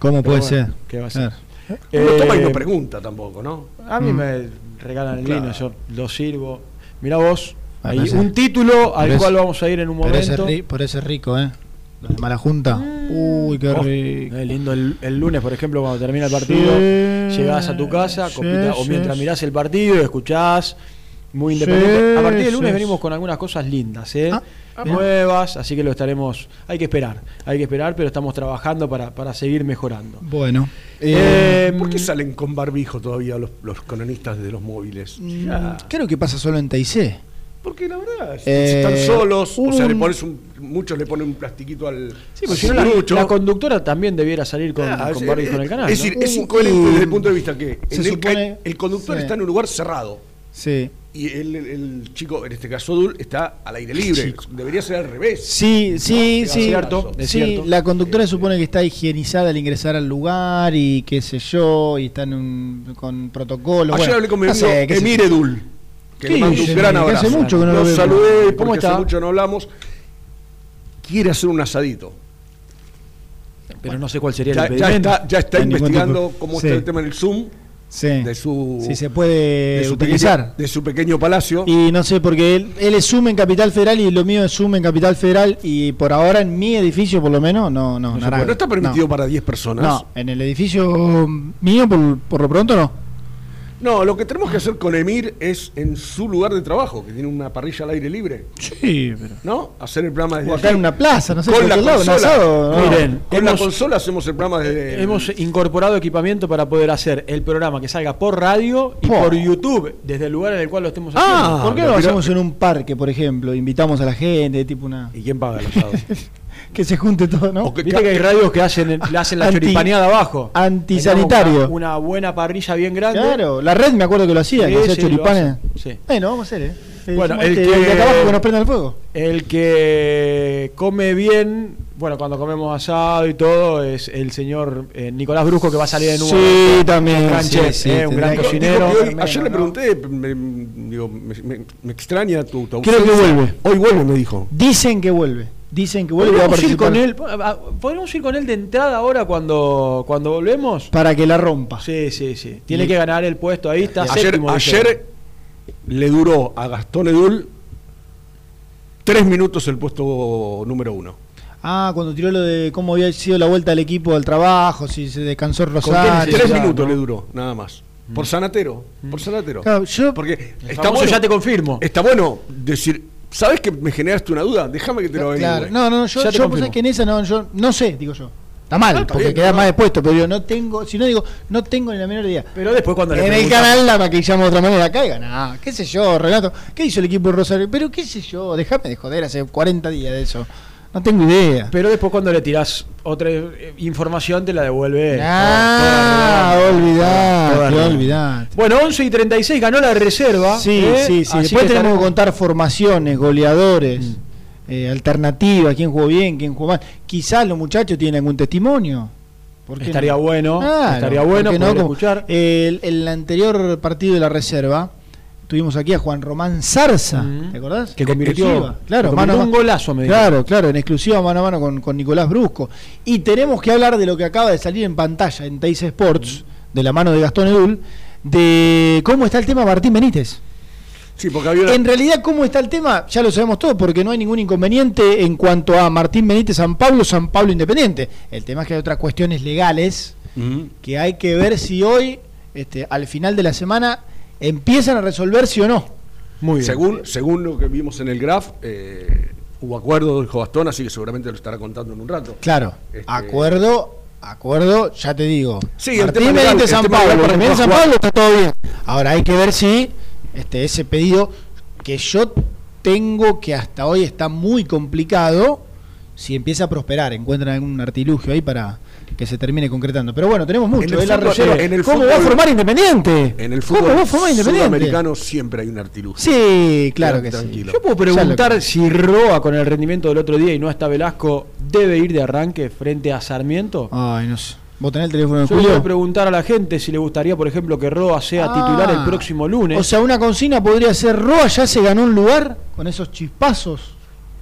cómo Pero puede bueno, ser. ¿qué va a ser? Claro. Eh, toma y no pregunta tampoco, ¿no? A mí Mm. me regalan el Claro. vino, yo lo sirvo. Mirá vos, Ah, ahí, un título al cual vamos a ir en un Por ese, momento. ri- por ese rico, ¿eh? Los de mala junta. Uy, qué Oh, rico. Es lindo el, el lunes, por ejemplo, cuando termina el partido, Sí, llegás a tu casa, sí, copita- o mientras sí. mirás el partido y escuchás, muy independiente. Sí, a partir del lunes sí, venimos con algunas cosas lindas, ¿eh? Ah, bien. nuevas, así que lo estaremos, hay que esperar, hay que esperar, pero estamos trabajando para, para seguir mejorando. Bueno. Eh, ¿Por qué salen con barbijo todavía los, los cronistas de los móviles? mm, Ya. creo que pasa solo en TIC. Porque la verdad, si Eh, están solos, o sea, le pones un, muchos le ponen un plastiquito al. Sí, al si no, la, conductora también debiera salir con, Ah, con en el canal. Es ¿no? decir, es Uh, incoherente y- desde el punto de vista que se en el, supone- el conductor sí. está en un lugar cerrado Sí. y el, el- el chico, en este caso Dul, está al aire libre. Chico. Debería ser al revés. Sí, sí, No, sí. es cierto, es Sí, cierto. la conductora supone que está higienizada al ingresar al lugar y qué sé yo, y está en un, con protocolo. Ayer bueno, hablé con mi amigo Emir. Edul, que ¿Qué le mando dice un gran? Que hace abrazo. mucho que no lo saludé ¿Cómo porque está? hace mucho no hablamos. Quiere hacer un asadito. Pero no sé cuál sería Ya, el ya está, ya está investigando cómo Sí. está el tema en el Zoom Sí. de su, Si se puede de su utilizar. pequeño, de su pequeño palacio. Y no sé, porque él, él es Zoom en Capital Federal y lo mío es Zoom en Capital Federal y por ahora en mi edificio por lo menos no, no, No. No está permitido No. para 10 personas. No, en el edificio mío por, por lo pronto no. No, lo que tenemos que hacer con Emir es en su lugar de trabajo, que tiene una parrilla al aire libre, Sí, pero... ¿no? Hacer el programa desde O acá allí. en una plaza, no sé, con la lado, consola. asado, ¿no? Miren, Con la consola hacemos el programa desde. Hemos incorporado equipamiento para poder hacer el programa que salga por radio y Po. por YouTube, desde el lugar en el cual lo estemos haciendo. Ah, ¿Por qué no lo hacemos en un parque, por ejemplo? Invitamos a la gente, tipo una... ¿Y quién paga el asado? que se junte todo, ¿no? Que- Viste que hay radios que hacen, le hacen la Anti- choripaneada abajo. antisanitario. Una, una buena parrilla bien grande. Claro, la red me acuerdo que lo hacía, Sí, que hacía sí, choripanes. sí. Bueno, vamos a hacer, ¿eh? Le Bueno, el que- de abajo que nos prenda el fuego. El que come bien, bueno, cuando comemos asado y todo, es el señor eh, Nicolás Brusco que va a salir en un Sí, también. un gran sí, chef, sí, eh, un tendrá gran que- cocinero. Hoy- ayer le pregunté, me, digo, me, me- me extraña tu, tu Creo que vuelve. Hoy vuelve, me dijo. Dicen que vuelve. Dicen que vuelve a ir participar con él, ah, podríamos ir con él de entrada ahora cuando, cuando volvemos. para que la rompa. Sí, sí, sí. Tiene Y- que ganar el puesto ahí, está Ayer, séptimo, ayer le duró a Gastón Edul tres minutos el puesto número uno. Ah, cuando tiró lo de cómo había sido la vuelta del equipo al trabajo, si se descansó Rosario. Tres ya, minutos ¿no? le duró, nada más. Por Sanatero, por Sanatero. Claro, yo Porque está ya te confirmo. está bueno decir, ¿sabes que me generaste una duda? Déjame que te lo Claro, averigüe. no, no, yo, yo pues, es que en esa no, yo no sé, digo yo. Está mal, Ah, está porque bien, queda no, más expuesto, pero yo no tengo, si no digo, no tengo ni la menor idea. Pero después cuando le En el canal la maquillamos de otra manera, caigan, ah, qué sé yo, Renato, ¿qué hizo el equipo de Rosario? Pero qué sé yo, déjame de joder, hace 40 días de eso. No tengo idea. Pero después cuando le tirás otra eh, información te la devuelve. ah, redonda. olvidate. Bueno, 11 y 36 ganó la reserva. Sí, ¿eh? sí, sí. Después que tenemos que contar formaciones, goleadores, eh, alternativas, quién jugó bien, quién jugó mal. Quizás los muchachos tienen algún testimonio. ¿Por qué Estaría no? bueno, estaría ¿por bueno qué poder Como, escuchar. El, el anterior partido de la reserva, tuvimos aquí a Juan Román Zarza. ¿te acordás? Que convirtió, Exclusiva, claro, que mano convirtió un golazo, me dijo. Claro, claro, en exclusiva mano a mano con, con Nicolás Brusco. Y tenemos que hablar de lo que acaba de salir en pantalla en Teis Sports, de la mano de Gastón Edul, de cómo está el tema Martín Benítez. Sí, porque había una- En realidad, ¿cómo está el tema? Ya lo sabemos todo, porque no hay ningún inconveniente en cuanto a Martín Benítez, San Pablo, San Pablo Independiente. El tema es que hay otras cuestiones legales que hay que ver si hoy, este, al final de la semana, empiezan a resolverse o no. Muy bien. Según, según lo que vimos en el graph, eh, hubo acuerdo, dijo Gastón, así que seguramente lo estará contando en un rato. Claro, Este- acuerdo, acuerdo, ya te digo. Sí, el Martín tema legal- Benítez, el San tema Pablo, legal para Benítez, San. Pablo está todo bien. Ahora hay que ver si este, ese pedido que yo tengo que hasta hoy está muy complicado, si empieza a prosperar, encuentran algún artilugio ahí para que se termine concretando. Pero bueno, tenemos mucho. En el la fútbol- en el ¿Cómo fútbol- va a formar Independiente? En el ¿Cómo fútbol va a formar Independiente? sudamericano siempre hay un artilugio. Sí, claro que Tranquilo. sí. Yo puedo preguntar que- si Roa con el rendimiento del otro día y no está Velasco debe ir de arranque frente a Sarmiento. Ay, no sé. ¿Vos tenés el teléfono de Yo voy a preguntar a la gente si le gustaría, por ejemplo, que Roa sea Ah, titular el próximo lunes. O sea, una consigna podría ser Roa ya se ganó un lugar con esos chispazos.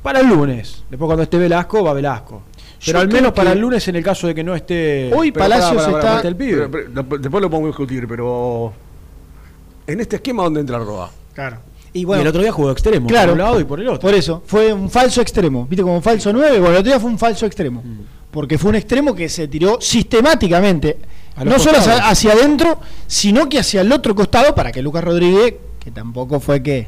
para el lunes. Después cuando esté Velasco, va Velasco. Pero Yo al menos para el lunes, en el caso de que no esté. Hoy Palacios está. Mete el pibe. Pero- pero- después- después lo podemos discutir, pero. En este esquema, ¿dónde entra Roa? Claro. Y el otro día jugó extremo, Claro. por un lado y por el otro. Por eso, fue un falso extremo. ¿Viste? Como un falso 9. Bueno, el otro día fue un falso extremo. Mm. Porque fue un extremo que se tiró sistemáticamente, no solo hacia adentro, sino que hacia el otro costado para que Lucas Rodríguez, que tampoco fue que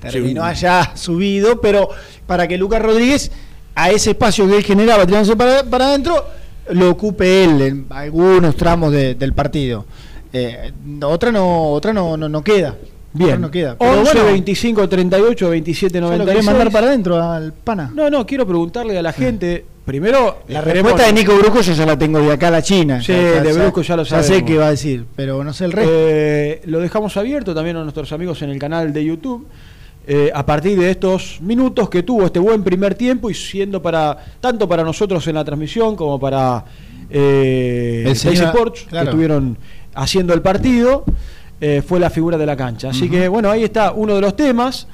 terminó Sí. allá subido, pero para que Lucas Rodríguez, a ese espacio que él generaba tirándose para, para adentro, lo ocupe él en algunos tramos de- del partido. Eh, otra no, otra no, no, no queda. Otra Bien. no queda. Pero 11, bueno, 25, 38, 27, ¿se lo 96. querés mandar para adentro al pana? No, no, quiero preguntarle a la gente. Primero, La respuesta de Nico Bruco yo ya la tengo de acá a la China. Sí, Ya- de Brusco ya lo Ya sé sabemos. qué va a decir, pero no sé el resto. Eh, lo dejamos abierto también a nuestros amigos en el canal de YouTube. Eh, a partir de estos minutos que tuvo este buen primer tiempo y siendo para tanto para nosotros en la transmisión como para eh, El señor- Sports claro. que estuvieron haciendo el partido eh, fue la figura de la cancha. Así que bueno ahí está uno de los temas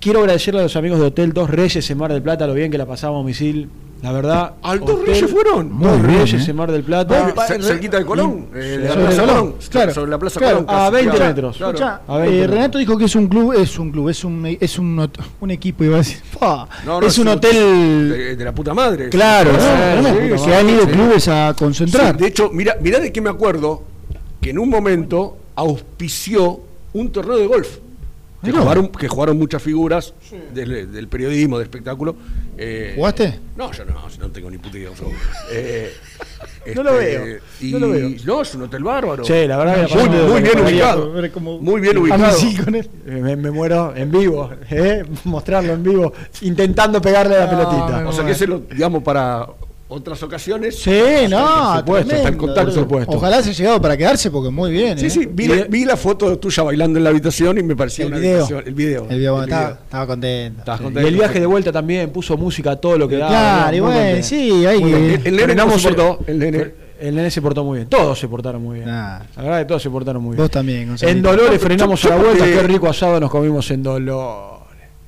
quiero agradecerle a los amigos de Hotel Dos Reyes en Mar del Plata lo bien que la pasamos misil la verdad ¿Al Dos Hotel Reyes fueron? Dos Muy bien, Reyes ¿eh? en Mar del Plata cer- cerquita de Colón, eh, de la sobre Plaza Colón, claro, sobre la Plaza claro. Colón. A casi, 20 claro, metros. claro. Escuchá, a 20 eh, metros. Renato dijo que es un club, es un club, es un es un, un equipo, iba a decir. Pa, No, no, es un hotel. de, de la puta madre. Claro, que sí, se han ido sí. clubes a concentrar. Sí, de hecho, mira, mira de qué me acuerdo que en un momento auspició un torneo de golf. Que jugaron, que jugaron muchas figuras del, del periodismo, del espectáculo. eh, ¿Jugaste? No, yo no, no tengo ni puta idea. eh, No lo veo, y- no lo veo. No, es un hotel bárbaro. Sí, la verdad muy, pasamos muy bien, ubicado. Muy bien A mí ubicado. sí, con él. Eh, Me, me muero en vivo, ¿eh? mostrarlo en vivo, intentando pegarle a la pelotita. O sea que se lo, digamos, para otras ocasiones. Sí, no, por supuesto, está en contacto, supuesto. Ojalá se haya llegado para quedarse porque muy bien. Sí, ¿eh? sí, vi, Y la, de- vi la foto tuya bailando en la habitación y me parecía El una video. habitación. El video. El video, el estaba, video. estaba contento. Estabas Sí. contento. Y el viaje de vuelta también puso música a todo lo que daba. Claro, y bueno, sí, hay que-. El, el nene se portó, el nene. El nene se portó muy bien. Todos se portaron muy bien. Ah. La verdad que todos se portaron muy bien. Vos también, Gonzalo. En Dolores frenamos Yo- a la yo vuelta. Qué rico asado nos comimos en Dolores.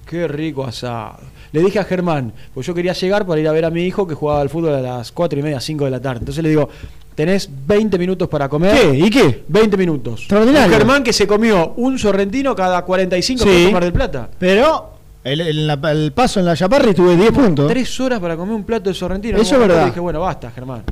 Qué rico asado. Le dije a Germán, pues yo quería llegar para ir a ver a mi hijo que jugaba al fútbol a las 4 y media, 5 de la tarde. Entonces le digo, tenés 20 minutos para comer. ¿Qué? ¿Y qué? 20 minutos. Extraordinario. Un Germán que se comió un sorrentino cada 45 Sí. minutos en Mar del Plata. Pero el, el- la- el paso en la Chaparri tuve 10 puntos. Tres horas para comer un plato de sorrentino. Eso es verdad. Dije, bueno, basta, Germán.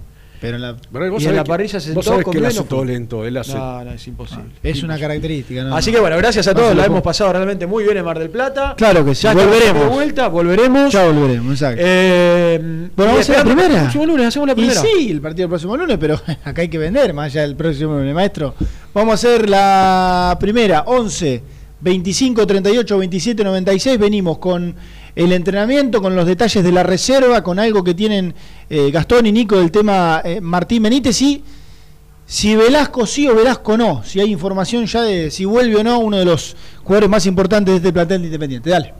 Pero en la- Pero vos Y en sabés la que- parrilla se Vos sentó, que él y hace todo lento. Él hace. No, no, es imposible. es una característica. ¿no? Así que bueno, gracias a todos, la lo hemos pasado realmente muy bien en Mar del Plata. Claro que sí, Ya volveremos. de vuelta, volveremos. Ya volveremos, exacto. Eh, Bueno, y vamos a hacer la primera. El próximo lunes hacemos la y primera. sí, el partido del próximo lunes, pero acá hay que vender más allá del próximo lunes, maestro. Vamos a hacer la primera, 11, 25, 38, 27, 96. Venimos con el entrenamiento, con los detalles de la reserva, con algo que tienen eh, Gastón y Nico del tema eh, Martín Benítez y si Velasco sí o Velasco no. Si hay información ya de si vuelve o no uno de los jugadores más importantes de este plantel de Independiente. Dale.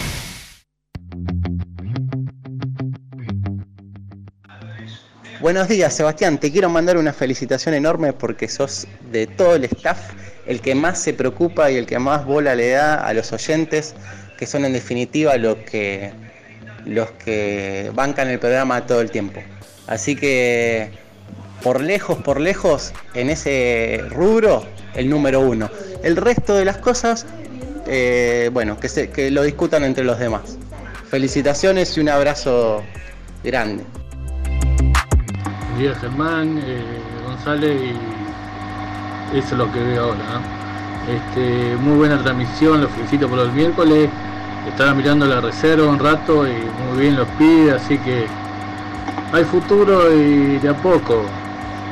Buenos días, Sebastián. Te quiero mandar una felicitación enorme porque sos de todo el staff el que más se preocupa y el que más bola le da a los oyentes, que son en definitiva los que, los que bancan el programa todo el tiempo. Así que, por lejos, por lejos, en ese rubro, el número uno. El resto de las cosas, eh, bueno, que, se, que lo discutan entre los demás. Felicitaciones y un abrazo grande. Buen día Germán, eh, González y eso es lo que veo ahora. Este, muy buena transmisión, los felicito por los miércoles. Estaba mirando la reserva un rato y muy bien los pide, así que hay futuro y de a poco,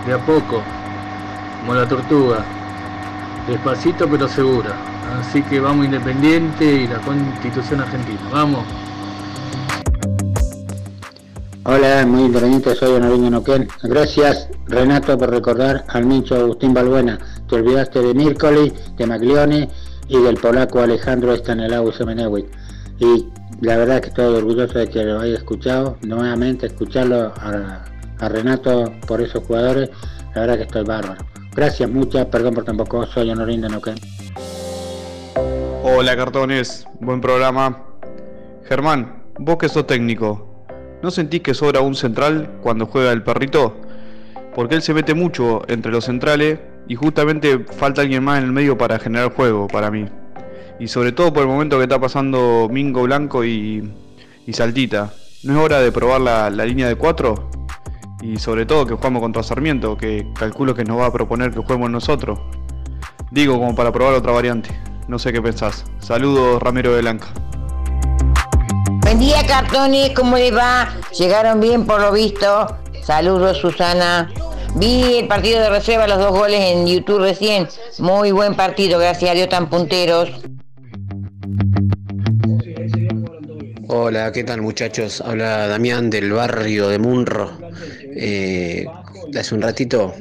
de a poco, como la tortuga, despacito pero segura. Así que vamos Independiente y la Constitución Argentina. Vamos. Hola, muy independiente, soy Honorinho Noquén. Gracias, Renato, por recordar al mincho Agustín Balbuena. Te olvidaste de Mircoli, de Maglione y del polaco Alejandro Stanislaw Semenewicz. Y la verdad que estoy orgulloso de que lo haya escuchado. Nuevamente, escucharlo a, a Renato por esos jugadores, la verdad que estoy bárbaro. Gracias, muchas, perdón por tampoco, soy Honorinho Noquén. Hola cartones, buen programa. Germán, vos que sos técnico, ¿no sentís que sobra un central cuando juega el perrito? Porque él se mete mucho entre los centrales y justamente falta alguien más en el medio para generar juego para mí. Y sobre todo por el momento que está pasando Mingo Blanco y, y Saltita. ¿No es hora de probar la, línea de 4? Y sobre todo que jugamos contra Sarmiento, que calculo que nos va a proponer que juguemos nosotros. Digo, como para probar otra variante. No sé qué pensás. Saludos, Ramiro de Blanca. Buen día, cartones, ¿cómo les va? Llegaron bien por lo visto. Saludos, Susana. Vi el partido de reserva, los dos goles en YouTube recién. Muy buen partido, gracias a Dios tan punteros. Hola, ¿qué tal muchachos? Habla Damián del barrio de Munro. Eh, hace un ratito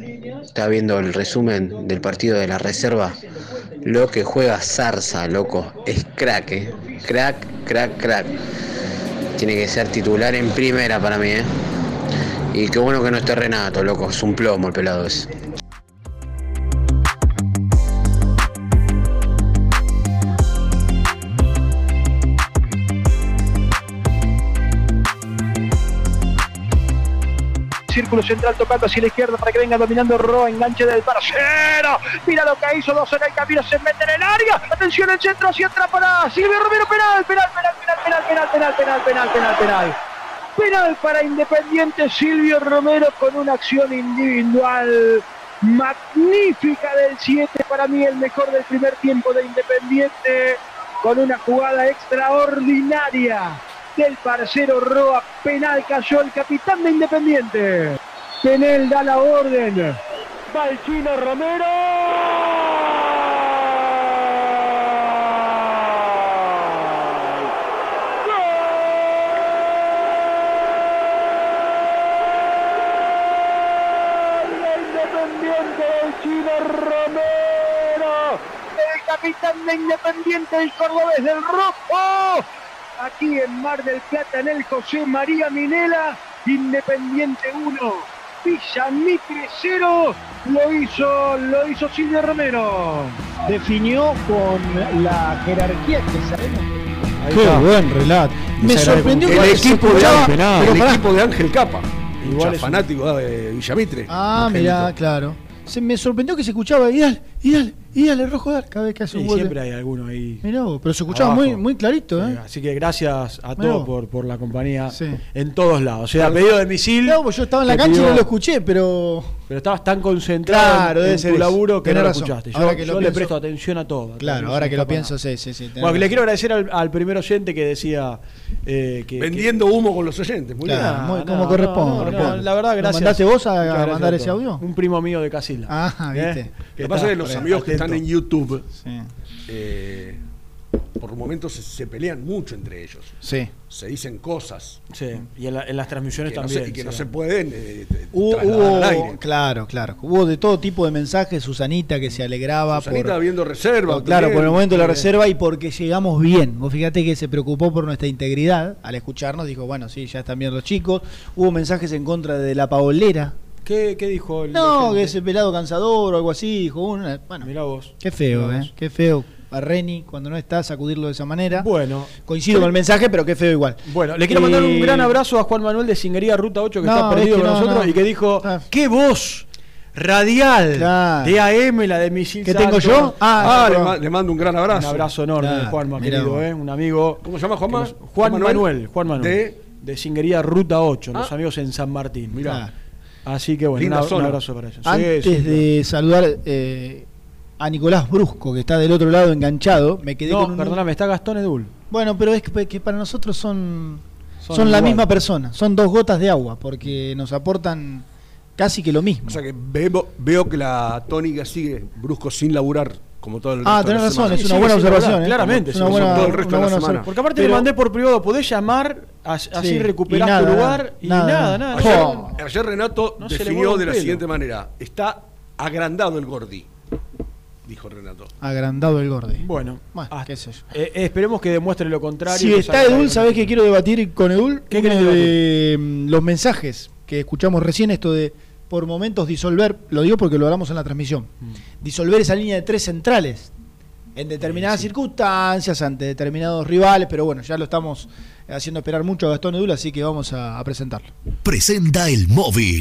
estaba viendo el resumen del partido de la reserva. Lo que juega Zarza, loco, es crack, eh. Crack, crack, crack. Tiene que ser titular en primera para mí, ¿eh? Y qué bueno que no esté Renato, loco. Es un plomo el pelado ese. Círculo central tocando hacia la izquierda para que venga dominando Roa, enganche del parcero. Mira lo que hizo, dos en el camino, se mete en el área. Atención, el centro hacia atrás para Silvio Romero, penal, penal, penal, penal, penal, penal, penal, penal, penal, penal, penal. Penal para Independiente Silvio Romero con una acción individual magnífica del 7, para mí el mejor del primer tiempo de Independiente, con una jugada extraordinaria del parcero Roa, penal cayó el capitán de Independiente. Tenel da la orden. Va el chino Romero. Independiente del chino Romero. El capitán de Independiente, el cordobés del rojo aquí en Mar del Plata, en el José María Minela, Independiente 1, Villa Mitre 0, lo hizo, lo hizo Silvio Romero. Definió con la jerarquía que sabemos. Qué buen relato. Me sorprendió el que equipo, se de, escuchaba- el pará. equipo de Ángel Capa. Igual un- fanático de Villamitre. Ah, mirá, claro. Se me sorprendió que se escuchaba dale, y dale, y dale, rojo dar cada vez que hace un gol. siempre hay alguno ahí. Mirá vos, pero se escuchaba Abajo. muy, muy clarito, ¿eh? Así que gracias a todos por, por la compañía Sí. en todos lados. O sea, pedido de misil. No, pues yo estaba en la cancha y no lo escuché, pero. Pero estabas tan concentrado Claro, en, tu laburo que Tenés no lo razón. escuchaste. Yo, Ahora que lo yo le presto atención a todo. Claro, ahora que lo pienso, nada. sí, sí, sí. Bueno, le razón. quiero agradecer al, al primero oyente que decía eh, que- Vendiendo humo con los oyentes. Muy Claro, bien. muy- No, como no, corresponde, no, no, corresponde. la verdad, ¿Lo gracias. mandaste vos a- a mandar ese audio? Un primo mío de Casilla. Ajá, ¿Eh? viste. Lo Que que pasa es que los amigos que están en YouTube, Sí. eh, por momentos se, se pelean mucho entre ellos. Sí. Se dicen cosas. Sí, y en, la- en las transmisiones que no también. se, y que no se pueden eh, Hubo, trasladar al hubo- aire. claro, claro. Hubo de todo tipo de mensajes. Susanita que se alegraba Susanita por. viendo reserva. por- claro, por el momento de la Eh, reserva y porque llegamos bien. Vos fíjate que se preocupó por nuestra integridad al escucharnos. Dijo, bueno, sí, ya están bien los chicos. Hubo mensajes en contra de la paolera. ¿Qué, qué dijo el No, que ese pelado cansador o algo así. Dijo una. Bueno, Mirá vos. qué feo, Mirá ¿eh? vos. Qué feo. A Reni, cuando no está, sacudirlo de esa manera. Bueno. Coincido con el mensaje, pero qué feo igual. Bueno, le quiero mandar un Eh, gran abrazo a Juan Manuel de Singería Ruta 8 que No, está perdido es que con no, nosotros no. y que dijo, Ah. qué voz radial Claro. de AM, la de Misil ¿Qué tengo Santos". yo? Ah, Ah, le, no. ma- le mando un gran abrazo. Un abrazo enorme, Claro, Juanma, querido. ¿eh? un amigo. ¿Cómo se llama Juanma? nos- Juan Manuel? Juan Manuel. De- De Singería Ruta 8, los Ah. amigos en San Martín. Mirá. Así que bueno, una- un abrazo para ellos. Antes sí, de saludar eh, a Nicolás Brusco, que está del otro lado enganchado, me quedé No, con un... perdóname, está Gastón Edul. Bueno, pero es que, que para nosotros son, Son son, la igual. misma persona, son dos gotas de agua, porque nos aportan casi que lo mismo. O sea que veo, veo que la tónica sigue brusco sin laburar, como todo el Ah, resto de tenés la razón, semana. es una Sí, buena sí, observación. verdad, ¿eh? claramente, Es una buena, todo el resto una de la buena semana. observación. Porque aparte Pero- le mandé por privado, podés llamar, as- así Sí, recuperás y nada, tu lugar y nada, nada. Ayer, ayer Renato No se le definió mueve de un la pelo. siguiente manera: está agrandado el Gordi, dijo Renato. Agrandado el gordi. Bueno, Bueno, ah, qué sé yo. eh, eh, esperemos que demuestre lo contrario. Si está Edul. ¿sabés que quiero debatir con Edul? ¿Qué Uno querés de mm, los mensajes que escuchamos recién, esto de por momentos disolver, lo digo porque lo hablamos en la transmisión, Mm. disolver esa línea de tres centrales en determinadas circunstancias, ante determinados rivales, pero bueno, ya lo estamos haciendo esperar mucho a Gastón Edul, así que vamos a, a presentarlo. Presenta el móvil.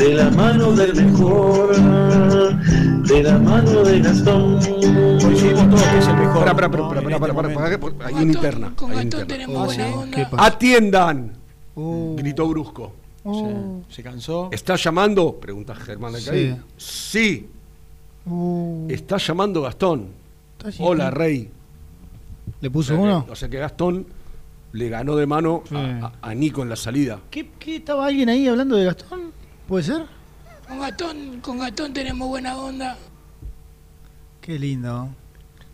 de la mano del mejor, de la mano de Gastón. Coincidimos todos que es el mejor. Pará, pará, momento. pará, hay una interna. Con hay interna. tenemos buena onda. ¿Qué pasa? Atiendan, Uh, gritó Brusco. uh, Se cansó. ¿Está llamando? Pregunta Germán acá. Sí. Sí, uh, está llamando Gastón. está. Hola, Rey. ¿Le O puso sea, uno? que, o sea que Gastón le ganó de mano Sí. a, a- a Nico en la salida. ¿Qué, qué estaba alguien ahí hablando de Gastón? ¿Puede ser? Con Gastón, con Gastón tenemos buena onda. Qué lindo.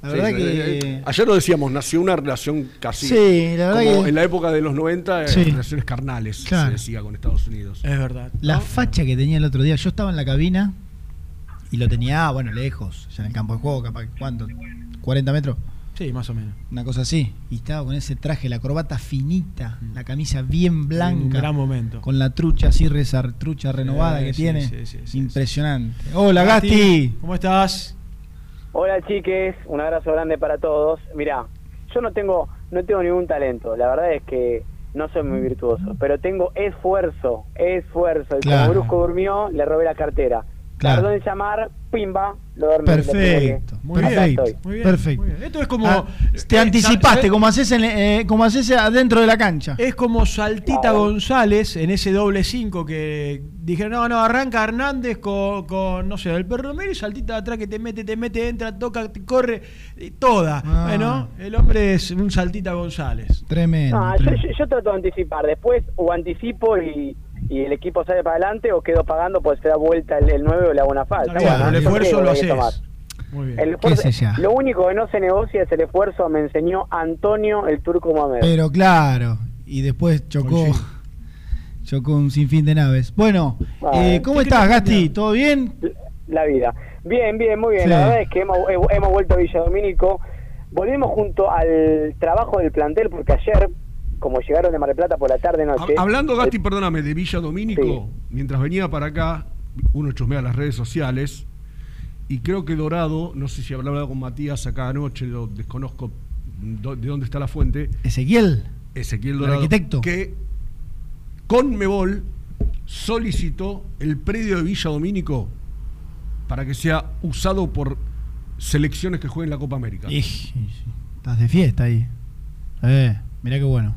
La verdad eh, que... eh, ayer lo decíamos, nació una relación casi. Sí, la verdad como que- en la época de los 90, eh, Sí. relaciones carnales, Claro. se decía con Estados Unidos. Es verdad. La ¿no? facha que tenía el otro día, yo estaba en la cabina y lo tenía, ah, bueno, lejos, ya en el campo de juego, capaz, ¿cuánto? ¿40 metros? Sí, más o menos. Una cosa así. Y estaba con ese traje, la corbata finita, la camisa bien Un blanca, gran momento. con la trucha así, rezar, trucha renovada que sí, tiene. sí, sí, sí, Impresionante. Hola, Gasti. ¿Cómo estás? Hola chiques, un abrazo grande para todos. Mirá, yo no tengo, no tengo ningún talento, la verdad es que no soy muy virtuoso, pero tengo esfuerzo, esfuerzo. Y Claro. como Brusco durmió, le robé la cartera. Claro. Tardó en llamar, pimba, lo Perfecto. Muy perfecto, bien, perfecto. muy bien. Esto es como. Ah, te eh, anticipaste, ¿sabes? como haces, en, eh, como haces adentro de la cancha. Es como Saltita González en ese doble 5 que dijeron, no, no, arranca Hernández con, con, no sé, el perro Romero y Saltita de atrás que te mete, te mete, entra, toca, te corre, y toda. Ah. Bueno, el hombre es un Saltita González. Tremendo. No, yo, tremendo. yo- yo trato de anticipar, después o anticipo y, y el equipo sale para adelante o quedo pagando pues se da vuelta el, el 9 o le hago una falta. Bien, Bueno, el esfuerzo lo haces. tomar. Muy bien. El ¿Qué esfuerzo- sé ya? lo único que no se negocia es el esfuerzo, me enseñó Antonio el Turco Mamed. Pero claro, y después chocó, chocó un sinfín de naves. Bueno, Vale. eh, ¿cómo ¿Qué estás, Gasti? ¿Todo bien? la vida. Bien, bien, muy bien. Sí. La verdad es que hemos, he- hemos vuelto a Villa Domínico. Volvimos junto al trabajo del plantel porque ayer, como llegaron de Mar del Plata por la tarde noche. Hab- Hablando, el- Gasti, perdóname, de Villa Domínico, Sí. mientras venía para acá, uno chusmea las redes sociales, y creo que Dorado, no sé si hablaba con Matías acá anoche, lo desconozco do- de dónde está la fuente, Ezequiel. Ezequiel El Dorado, arquitecto. que Conmebol solicitó el predio de Villa Domínico para que sea usado por selecciones que jueguen la Copa América. Estás de fiesta ahí. Eh, mirá qué bueno.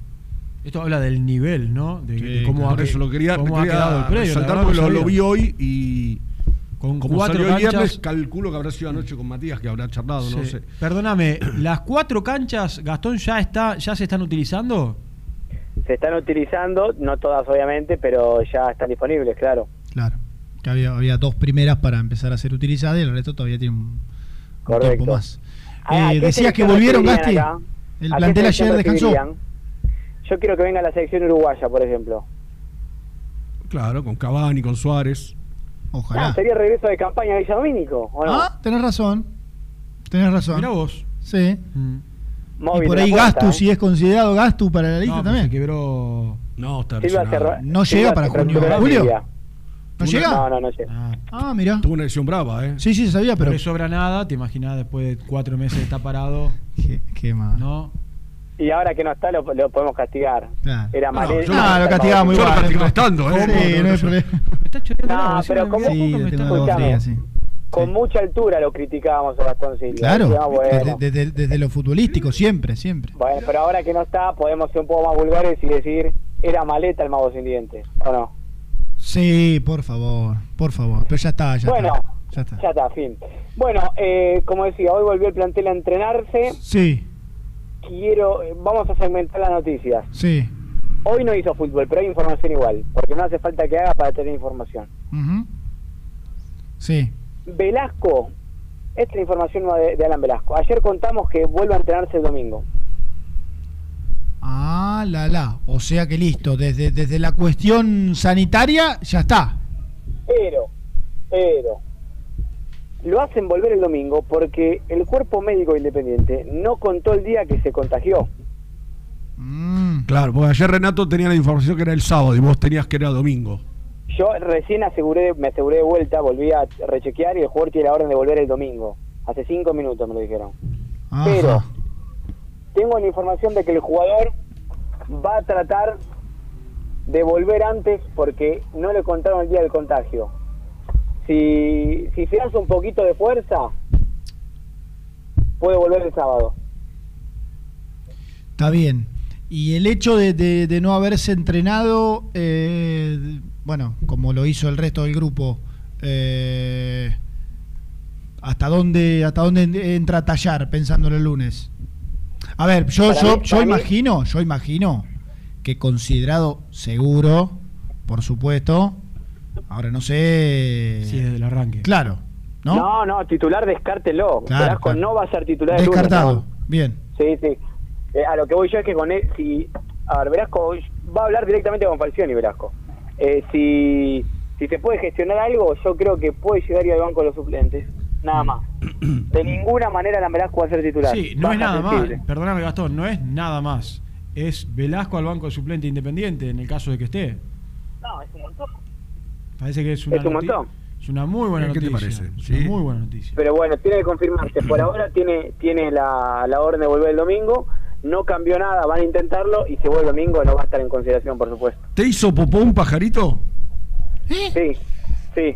Esto habla del nivel, ¿no? De, de cómo, Por ha, eso lo quería, cómo ha quería quedado el predio. verdad porque lo, vi hoy y Con como cuatro salió el canchas. viernes, calculo que habrá sido anoche con Matías, que habrá charlado, no sé. Perdóname, ¿las cuatro canchas, Gastón, ya está, ya se están utilizando? Se están utilizando, no todas obviamente, pero ya están disponibles, claro. Claro. Que había, había dos primeras para empezar a ser utilizadas y el resto todavía tiene un, tiempo más. Ah, ¿a Eh, decías que volvieron, Gasti. El ¿A qué plantel ayer descansó. recibirían? Yo quiero que venga la selección uruguaya, por ejemplo. Claro, con Cavani, con Suárez. Ah, sería regreso de campaña a Villa Domínico, ¿o no? Ah, tenés razón. Tenés razón. Mirá vos. Sí. Móvil y por ahí Gastu, ¿eh? si es considerado Gastu para la lista No, también. Se quebró. No, está cerró- No llega para junio. ¿Julio? ¿No llega? No, no, no llega. Ah, mira. Tuvo una lesión brava, ¿eh? Sí, sí, sabía, pero. No le sobra nada, te imaginas después de cuatro meses de estar parado. Qué, qué mal. ¿No? Y ahora que no está, lo, lo podemos castigar. Claro. Era No, yo Ah, lo castigamos Yo lo igual. castigo estando, ¿eh? Sí, no hay problema. Me está choreando No, pero encima ¿cómo- me- Sí, me está- sí. Con mucha altura lo criticábamos a Gastón Silva. Claro, Decíamos, bueno. desde, desde- desde lo futbolístico, siempre, siempre. Bueno, pero ahora que no está, podemos ser un poco más vulgares y decir, era maleta el mago sin dientes, ¿o no? Sí, por favor, por favor. Pero ya está, ya bueno, está. Ya está. ya está, fin. Bueno, eh, como decía, hoy volvió el plantel a entrenarse. Sí, Quiero, eh, vamos a segmentar las noticias. sí. Hoy no hizo fútbol, pero hay información igual, porque no hace falta que haga para tener información. Sí. Velasco, esta es la información de, de Alan Velasco. Ayer contamos que vuelve a entrenarse el domingo. Ah, la, la. O sea que listo, desde, desde la cuestión sanitaria ya está. Pero, pero, lo hacen volver el domingo porque el cuerpo médico independiente no contó el día que se contagió. Mm. Claro, porque ayer Renato tenía la información que era el sábado y vos tenías que era domingo. Yo recién aseguré, me aseguré de vuelta, volví a rechequear y el jugador tiene la orden de volver el domingo. Hace cinco minutos me lo dijeron. Ajá. Pero tengo la información de que el jugador va a tratar de volver antes porque no le contaron el día del contagio. Si, si se hace un poquito de fuerza, puede volver el sábado. Está bien. Y el hecho de, de- de no haberse entrenado, eh, bueno, como lo hizo el resto del grupo, eh, ¿hasta dónde hasta dónde entra a tallar pensándolo el lunes? A ver, yo, Para yo, mí- yo mí- imagino, yo imagino que considerado seguro, por supuesto, ahora no sé... Sí, desde el arranque. Claro, ¿no? No, no, titular descártelo. Claro, Velasco claro. no va a ser titular el lunes, Descartado, no. bien. Sí, sí. Eh, a lo que voy yo es que con él, si. A ver, Velasco va a hablar directamente con Falcioni, Velasco. Eh, si, si se puede gestionar algo, yo creo que puede llegar y al banco de los suplentes. Nada más. De ninguna manera la Velasco va a ser titular. Sí, no es nada sensible. más. Perdóname, Gastón, no es nada más. Es Velasco al banco de suplente independiente en el caso de que esté. No, es un montón. Parece que es una, Es un noti- montón. es una muy buena ¿Qué te noticia. parece? Es Sí. una muy buena noticia. Pero bueno, tiene que confirmarse. Por ahora tiene tiene la, la orden de volver el domingo. No cambió nada, van a intentarlo y si vuelve el domingo no va a estar en consideración, por supuesto. ¿Te hizo popó un pajarito? Sí, sí.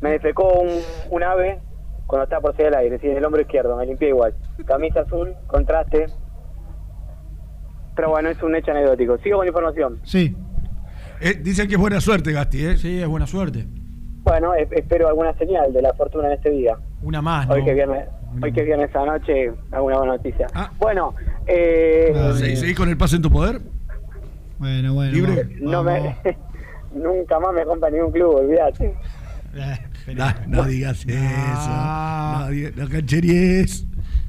Me defecó un, un ave cuando estaba por salir al aire, sí, en el hombro izquierdo, me limpié igual. Camisa azul, contraste. Pero bueno, es un hecho anecdótico. Sigo con información. Sí. Eh, dicen que es buena suerte, Gasti, ¿eh? Sí, es buena suerte. Bueno, espero alguna señal de la fortuna en este día. Una más, ¿no? Hoy que viernes, hoy que viernes a la noche, alguna buena noticia. Ah. Bueno, eh, ¿Se- ¿Seguís con el pase en tu poder? Bueno, bueno. Libre. no me, nunca más me compra ningún club, olvídate. No, no digas eso. No, no cancheries.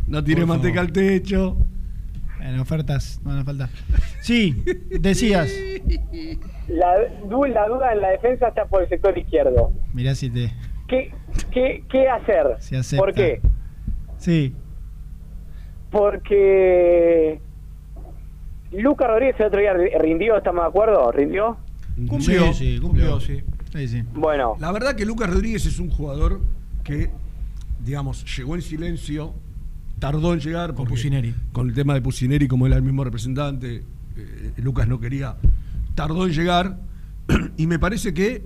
No tires Por manteca al techo. En ofertas, no nos falta. Sí, decías. La, du- la duda en la defensa está por el sector izquierdo. Mirá si te. ¿Qué, qué, qué hacer? ¿Por qué? Sí. Porque Lucas Rodríguez el otro día ri- rindió, ¿estamos de acuerdo? ¿Rindió? Cumplió. Sí, sí, cumplió. sí. Sí, sí. Bueno, La verdad que Lucas Rodríguez es un jugador que, digamos, llegó en silencio, tardó en llegar. Con Pusineri. Con el tema de Pusineri, como él era el mismo representante, eh, Lucas no quería, tardó en llegar y me parece que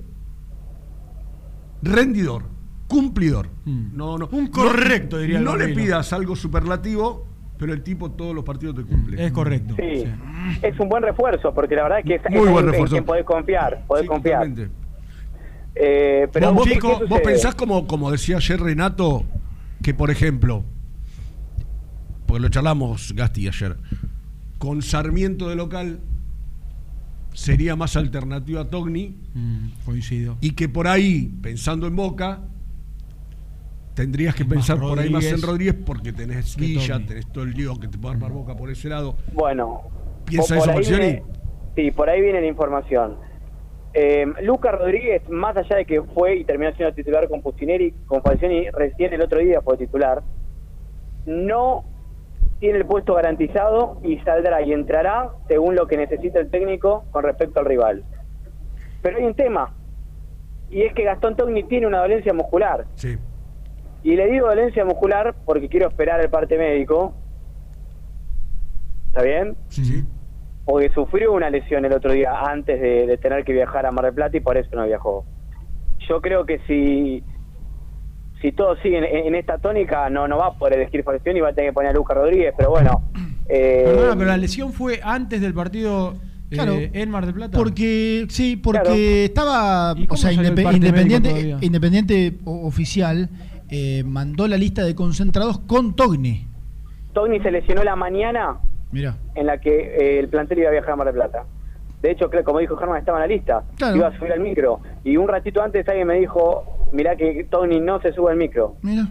rendidor, cumplidor. No, no, Un correcto, no, diría No le pidas algo superlativo, pero el tipo todos los partidos te cumple. Es correcto. Sí, es un buen refuerzo, porque la verdad es que es, Muy es buen en- en refuerzo. quien podés confiar, podés Sí, confiar. Eh, pero vos, ¿qué- Chico, vos pensás como, como decía ayer Renato, que por ejemplo, porque lo charlamos Gasti ayer, con Sarmiento de local sería más alternativa a Togni Mm, coincido. y que por ahí, pensando en Boca, tendrías que Más pensar por ahí más en Rodríguez porque tenés Villa, Togni. tenés todo el lío que te puede armar Boca por ese lado. Bueno, ¿Piensa por eso viene- Sí, por ahí viene la información. Eh, Lucas Rodríguez, más allá de que fue y terminó siendo titular con Pucineri, con Falcioni recién el otro día fue titular, no tiene el puesto garantizado y saldrá y entrará según lo que necesita el técnico con respecto al rival. Pero hay un tema, y es que Gastón Togni tiene una dolencia muscular. Sí. Y le digo dolencia muscular porque quiero esperar el parte médico. ¿Está bien? Sí, sí. Porque sufrió una lesión el otro día antes de, de tener que viajar a Mar del Plata y por eso no viajó. Yo creo que si si todo sigue en, en esta tónica, no no va a poder elegir Falcioni y va a tener que poner a Lucas Rodríguez, pero bueno. eh, Perdona, pero la lesión fue antes del partido eh, Claro. en Mar del Plata. Porque, sí, porque Claro. estaba, ¿Y o sea, independiente, independiente oficial eh, mandó la lista de concentrados con Togni. Togni se lesionó la mañana Mira. en la que eh, el plantel iba a viajar a Mar del Plata. De hecho, creo, como dijo Germán, estaba en la lista. Claro. Iba a subir al micro. Y un ratito antes alguien me dijo, mirá que Togni no se sube al micro. Mira.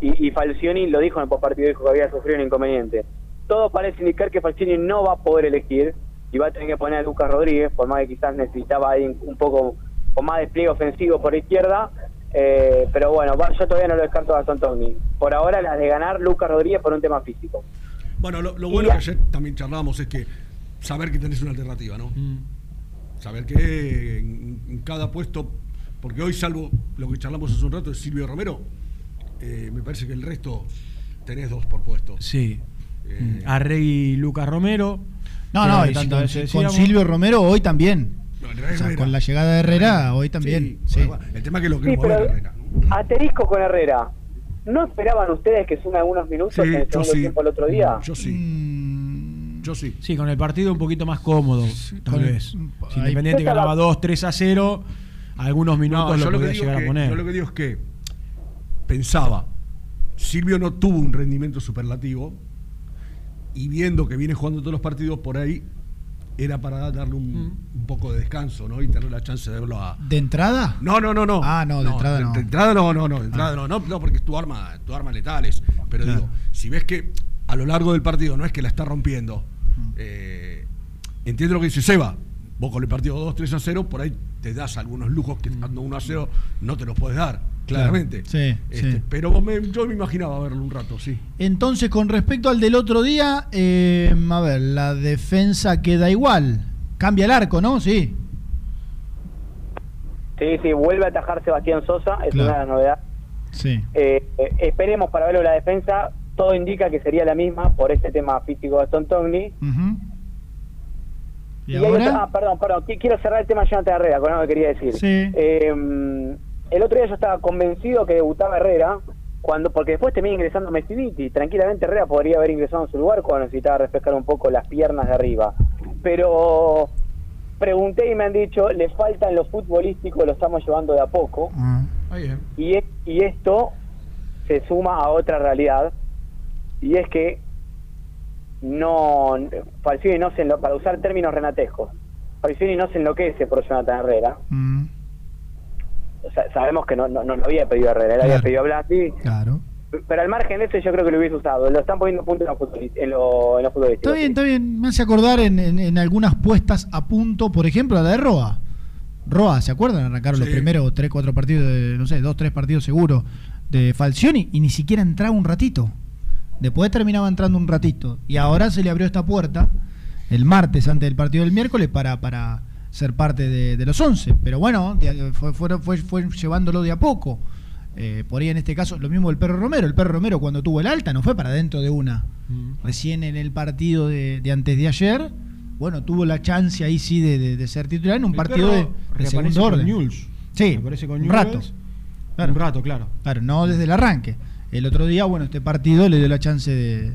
y, y Falcioni lo dijo en el postpartido, dijo que había sufrido un inconveniente. Todo parece indicar que Falcioni no va a poder elegir y va a tener que poner a Lucas Rodríguez, por más que quizás necesitaba ahí un poco con más despliegue ofensivo por izquierda. eh, pero bueno, va- yo todavía no lo descarto a Gastón Togni. Por ahora las de ganar Lucas Rodríguez por un tema físico. Bueno, lo, lo bueno que ayer también charlábamos es que saber que tenés una alternativa, ¿no? Saber que en, en cada puesto, porque hoy salvo lo que charlamos hace un rato de Silvio Romero, eh, me parece que el resto tenés dos por puesto. Sí. Eh, Arregui y Lucas Romero. No, no, y tantas con. Silvio Romero hoy también. No, O sea, Herrera. con la llegada de Herrera hoy también. Sí. El tema es que lo que Sí, lo mueve pero Herrera. asterisco con Herrera. ¿No esperaban ustedes que sume algunos minutos Sí, en el yo segundo sí. tiempo el otro día? Yo sí. Yo sí. Sí, con el partido un poquito más cómodo, tal vez. Ahí- Independiente ganaba 2, 3 a 0, algunos minutos No, lo podía llegar que, a poner. yo lo que digo es que pensaba, Silvio no tuvo un rendimiento superlativo y viendo que viene jugando todos los partidos por ahí, era para darle un, un poco de descanso, ¿no? Y tener la chance de verlo a... ¿De entrada? No, no, no, no. Ah, no, de entrada no. De entrada no, no, no, de entrada no, no, no, porque es tu arma, tu arma letales. Pero Claro. digo, si ves que a lo largo del partido no es que la está rompiendo, eh, entiendo lo que dice Seba. Vos con el partido 2, 3 a 0, por ahí te das algunos lujos que estando 1 a 0 no te los puedes dar, claramente. Sí, Este, sí. Pero me- yo me imaginaba verlo un rato, sí. Entonces, con respecto al del otro día, eh, a ver, la defensa queda igual. Cambia el arco, ¿no? Sí. Sí, sí, vuelve a atajar Sebastián Sosa, es Claro. una novedad. Sí. Eh, eh, esperemos para verlo la defensa. Todo indica que sería la misma por este tema físico de Aston Togni. Ujú. ¿Y, hay ahora? otra- ah, perdón, perdón. qui- Quiero cerrar el tema de Jonathan Herrera, con algo que quería decir. Sí. Eh, el otro día yo estaba convencido que debutaba Herrera, cuando porque después termina ingresando Messiniti. Tranquilamente Herrera podría haber ingresado en su lugar cuando necesitaba refrescar un poco las piernas de arriba. Pero pregunté y me han dicho, le falta en lo futbolístico, lo estamos llevando de a poco. Y, es- y esto se suma a otra realidad, y es que no Falcioni no se enlo- para usar términos renatescos, Falcioni no se enloquece por Jonathan Herrera. Mm, O sea, sabemos que no, no, no lo había pedido Herrera, él había Claro. pedido a Blasi, claro. pero al margen de eso yo creo que lo hubiese usado. Lo están poniendo punto en lo, futboli- en lo, en lo futbolístico. Está bien, está bien. Me hace acordar en, en- en algunas puestas a punto, por ejemplo, la de Roa. Roa, ¿se acuerdan? Arrancaron los primeros 3, 4 partidos, de, no sé, 2, 3 partidos seguros de Falcioni y ni siquiera entraba un ratito. Después terminaba entrando un ratito. Y ahora se le abrió esta puerta el martes antes del partido del miércoles para, para ser parte de, de los 11. Pero bueno, fue, fue, fue, fue llevándolo de a poco. Eh, por ahí en este caso, lo mismo el perro Romero. El perro Romero cuando tuvo el alta no fue para dentro de una. Recién en el partido de, de antes de ayer bueno, tuvo la chance ahí sí de, de- de ser titular en un El partido de, segundo con orden. Newell's. Sí, con un Newell's. rato. Un rato, claro. Claro, no desde el arranque. El otro día, bueno, este partido le dio la chance de,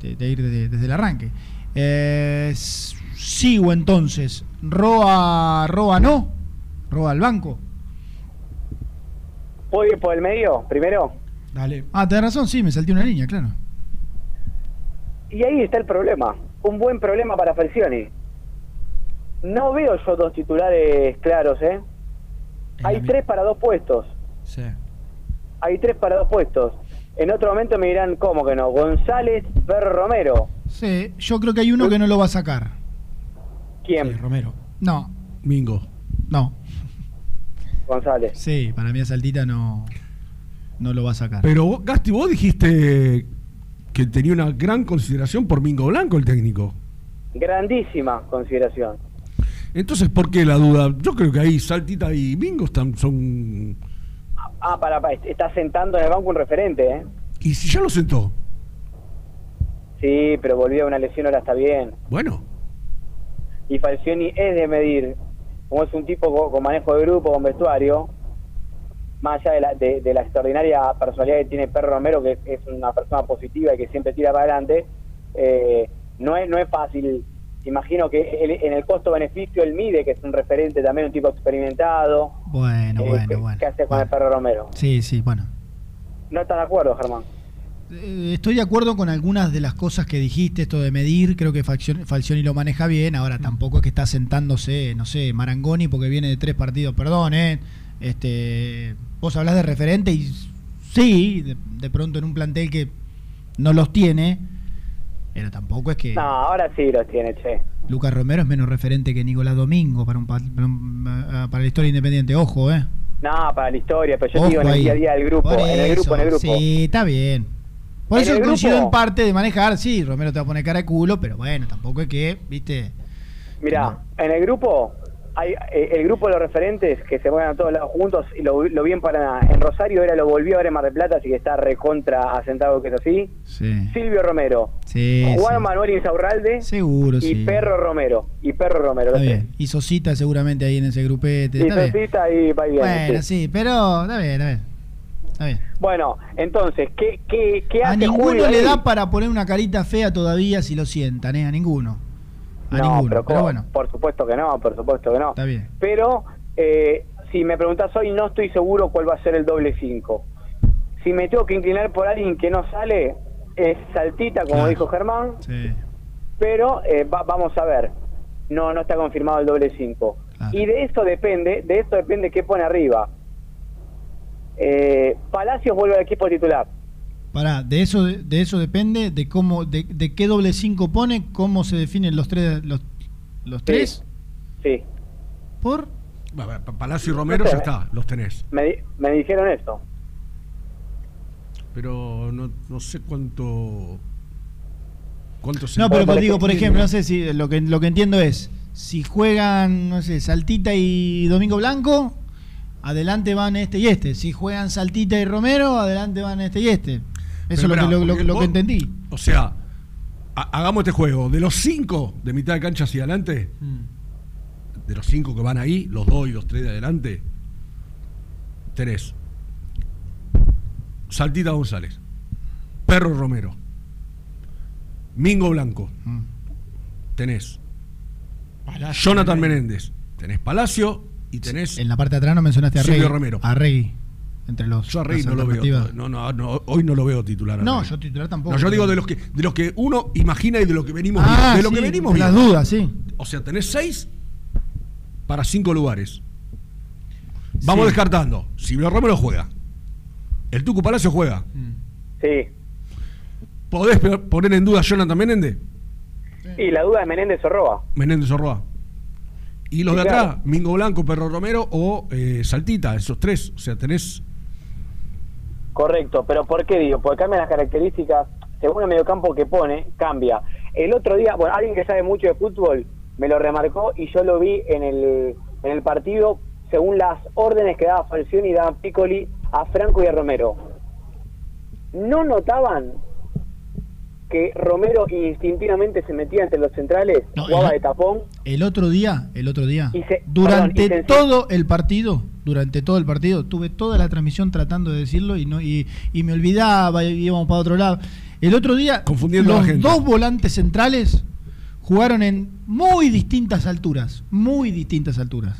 de- de ir desde, desde el arranque. Eh, sigo entonces. Roa, Roa no. Roa al banco. ¿Puedo ir por el medio primero? Dale. Ah, tenés razón, sí, me salté una línea, claro. Y ahí está el problema. Un buen problema para Falcioni. No veo yo dos titulares claros, ¿eh? Hay tres para dos puestos. Sí. Hay tres para dos puestos. En otro momento me dirán, ¿cómo que no? González, Perro Romero. Sí, yo creo que hay uno que no lo va a sacar. ¿Quién? Romero. No, Mingo. no. González. Sí, para mí a Saltita no, no lo va a sacar. Pero vos, Gasti, vos dijiste que tenía una gran consideración por Mingo Blanco el técnico. Grandísima consideración. Entonces, ¿por qué la duda? Yo creo que ahí Saltita y Mingo están, son... Ah, para, para, está sentando en el banco un referente, ¿eh? ¿Y si ya lo sentó? Sí, pero volvió a una lesión, ahora está bien. Bueno, Y Falcioni es de medir, como es un tipo con, con manejo de grupo, con vestuario, más allá de la, de, de la extraordinaria personalidad que tiene Perro Romero, que es, es una persona positiva y que siempre tira para adelante, eh, no, es, no es fácil. Imagino que él- en el costo-beneficio él mide, que es un referente también, un tipo experimentado. Bueno, eh, bueno, que- bueno. ¿Qué hace con el Perro Romero? Sí, sí, bueno. ¿No estás de acuerdo, Germán? Eh, Estoy de acuerdo con algunas de las cosas que dijiste, esto de medir, creo que Falcioni, Falcioni lo maneja bien, ahora tampoco es que está sentándose, no sé, Marangoni porque viene de tres partidos, perdón, ¿eh? Este, vos hablás de referente y sí, de, de pronto en un plantel que no los tiene, pero tampoco es que No, ahora sí los tiene, che. Lucas Romero es menos referente que Nicolás Domingo para, un, pa- para, un- para la historia independiente, ojo, ¿eh? No, para la historia, pero yo Ojo digo en el día a día del grupo, en el grupo, en el grupo. Sí, está bien. Por En eso el coincido grupo- en parte de manejar, sí, Romero te va a poner cara de culo, pero bueno, tampoco es que, viste, Mira, en el grupo, hay eh, el grupo de los referentes que se mueven a todos lados juntos, y lo, lo vi en Paraná. En Rosario era lo volvió a ver en Mar del Plata, así que está recontra asentado que es así. sí, Silvio Romero, sí, Juan sí. Manuel Insaurralde seguro, y. Perro Romero. Y Perro Romero, Está bien. Y Sosita seguramente ahí en ese grupete. Y está bien. Sosita y va bien. Bueno, sí. pero está bien, está bien. Está bien. Bueno, entonces, ¿qué, qué, qué A hace ninguno Julio le ahí? da para poner una carita fea todavía si lo sientan, ¿eh? A ninguno. A no, ninguno. pero, bueno, por supuesto que no, por supuesto que no. está bien. Pero eh, si me preguntas hoy, no estoy seguro cuál va a ser el doble 5. Si me tengo que inclinar por alguien que no sale, es Saltita, como Claro. dijo Germán, Sí. pero eh, va- vamos a ver. No, no está confirmado el doble 5. Y de eso depende, de eso depende qué pone arriba. Eh, Palacios vuelve al equipo titular. Pará, de eso, de eso depende de cómo, de, de qué doble 5 pone, cómo se definen los tres, los, los tres. Sí. ¿Por? Palacio y Romero No sé. ya está, los tenés. Me, me dijeron esto. Pero no, no sé cuánto... ¿Cuánto se No, pero pues digo, por ejemplo, no sé si lo que, lo que entiendo es, si juegan, no sé, Saltita y Domingo Blanco, adelante van este y este. Si juegan Saltita y Romero, adelante van este y este. Eso es lo, lo, que entendí. O sea, ha- hagamos este juego. De los cinco de mitad de cancha hacia adelante, de los cinco que van ahí, los dos y los tres de adelante, tenés Saltita González, Perro Romero, Mingo Blanco, tenés Jonathan Menéndez, tenés Palacio y tenés En la parte de atrás no mencionaste a Regui. Romero. A Regui. Entre los. Yo a Rey no lo veo. No, no, no, hoy no lo veo titular. a No, Rey. yo titular tampoco. No, yo digo de los que de los que uno imagina y de lo que venimos Ah, viendo. De lo que venimos las viendo. dudas, sí. O sea, tenés seis para cinco lugares. Vamos Sí. descartando. Silvio Romero juega. El Tucu Palacio juega. Sí. ¿Podés poner en duda a Jonathan Menéndez? Y la duda es Menéndez o Roa. Menéndez o Roa. Y los Sí, de atrás, claro. Mingo Blanco, Perro Romero o eh, Saltita, esos tres. O sea, tenés. Correcto, pero ¿por qué digo? Porque cambian las características, según el mediocampo que pone, cambia. El otro día, bueno, alguien que sabe mucho de fútbol me lo remarcó y yo lo vi en el, en el partido según las órdenes que daba Falcioni y daban Piccoli a Franco y a Romero. ¿No notaban que Romero instintivamente se metía entre los centrales, No, jugaba el- de tapón. El otro día, el otro día, se- durante perdón, todo el partido, durante todo el partido, tuve toda la transmisión tratando de decirlo y no y, y me olvidaba, y íbamos para otro lado. El otro día, Confundiendo los dos volantes centrales jugaron en muy distintas alturas, muy distintas alturas.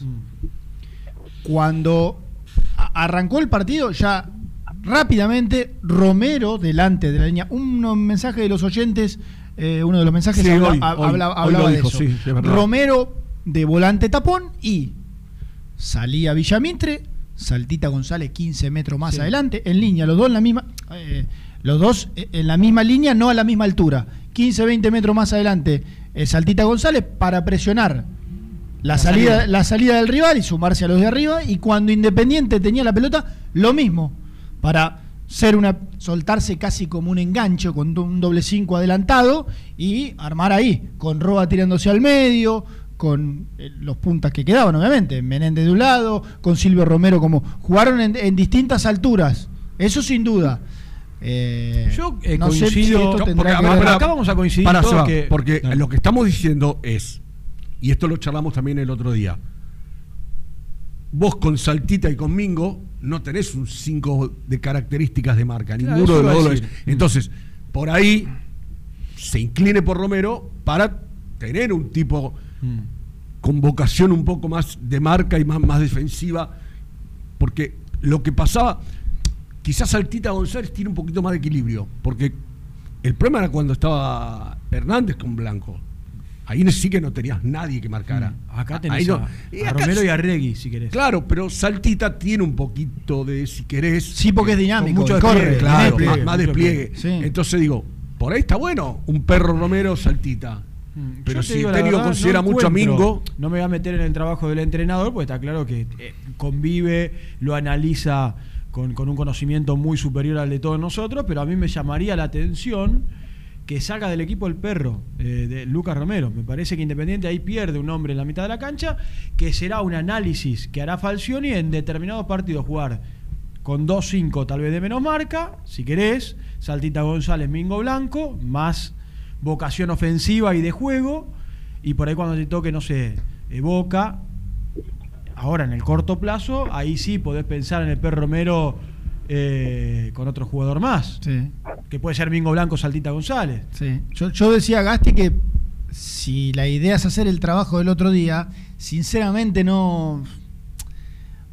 Cuando a- arrancó el partido, ya rápidamente Romero delante de la línea, un mensaje de los oyentes, eh, uno de los mensajes Sí, habla- hoy, ha- hoy, habla- hoy hablaba de eso. sí, es. Romero de volante tapón y salía Villamitre, Saltita González 15 metros más Sí. adelante, en línea, los dos en la misma, eh, los dos eh, en la misma línea, no a la misma altura, 15, 20 metros más adelante, eh, Saltita González para presionar la, salida, salida. la salida del rival y sumarse a los de arriba, y cuando Independiente tenía la pelota, lo mismo, para ser una soltarse casi como un enganche con un doble 5 adelantado y armar ahí, con Roa tirándose al medio, con eh, los puntas que quedaban, obviamente, Menéndez de un lado, con Silvio Romero como jugaron en, en distintas alturas, eso sin duda. Eh, Yo eh, no sé si coincido. tendrá porque que acá vamos a coincidir todos que- porque lo que estamos diciendo es, y esto lo charlamos también el otro día, vos con Saltita y con Mingo no tenés un 5 de características de marca, Claro, ninguno de los dos. Entonces, por ahí se incline por Romero para tener un tipo Mm. Con vocación un poco más de marca y más, más defensiva, porque lo que pasaba, quizás Saltita González tiene un poquito más de equilibrio, porque el problema era cuando estaba Hernández con Blanco. Ahí sí que no tenías nadie que marcara. Mm. Acá tenés Ahí no- a, y a acá Romero sí- y a Regui, si querés. Claro, pero Saltita tiene un poquito de, si querés. Sí, porque es dinámico, mucho corre, despliegue, tiene claro, despliegue, más, más mucho despliegue. despliegue. Sí. Entonces digo, por ahí está bueno, un perro Romero, Saltita. Mm, Pero si el la técnico verdad, considera no mucho a Mingo, No me voy a meter en el trabajo del entrenador, porque está claro que eh, convive, lo analiza con, con un conocimiento muy superior al de todos nosotros, pero a mí me llamaría la atención que salga del equipo el perro eh, de Lucas Romero. Me parece que Independiente ahí pierde un hombre en la mitad de la cancha, que será un análisis que hará Falcioni en determinados partidos jugar con 2-5 tal vez de menos marca, si querés, Saltita González, Mingo Blanco, más vocación ofensiva y de juego, y por ahí cuando te toque, no sé, eh, Boca, ahora en el corto plazo, ahí sí podés pensar en el Per Romero eh, con otro jugador más, Sí. que puede ser Mingo Blanco, Saltita González. Sí. Yo, yo decía Gasti que si la idea es hacer el trabajo del otro día, sinceramente no,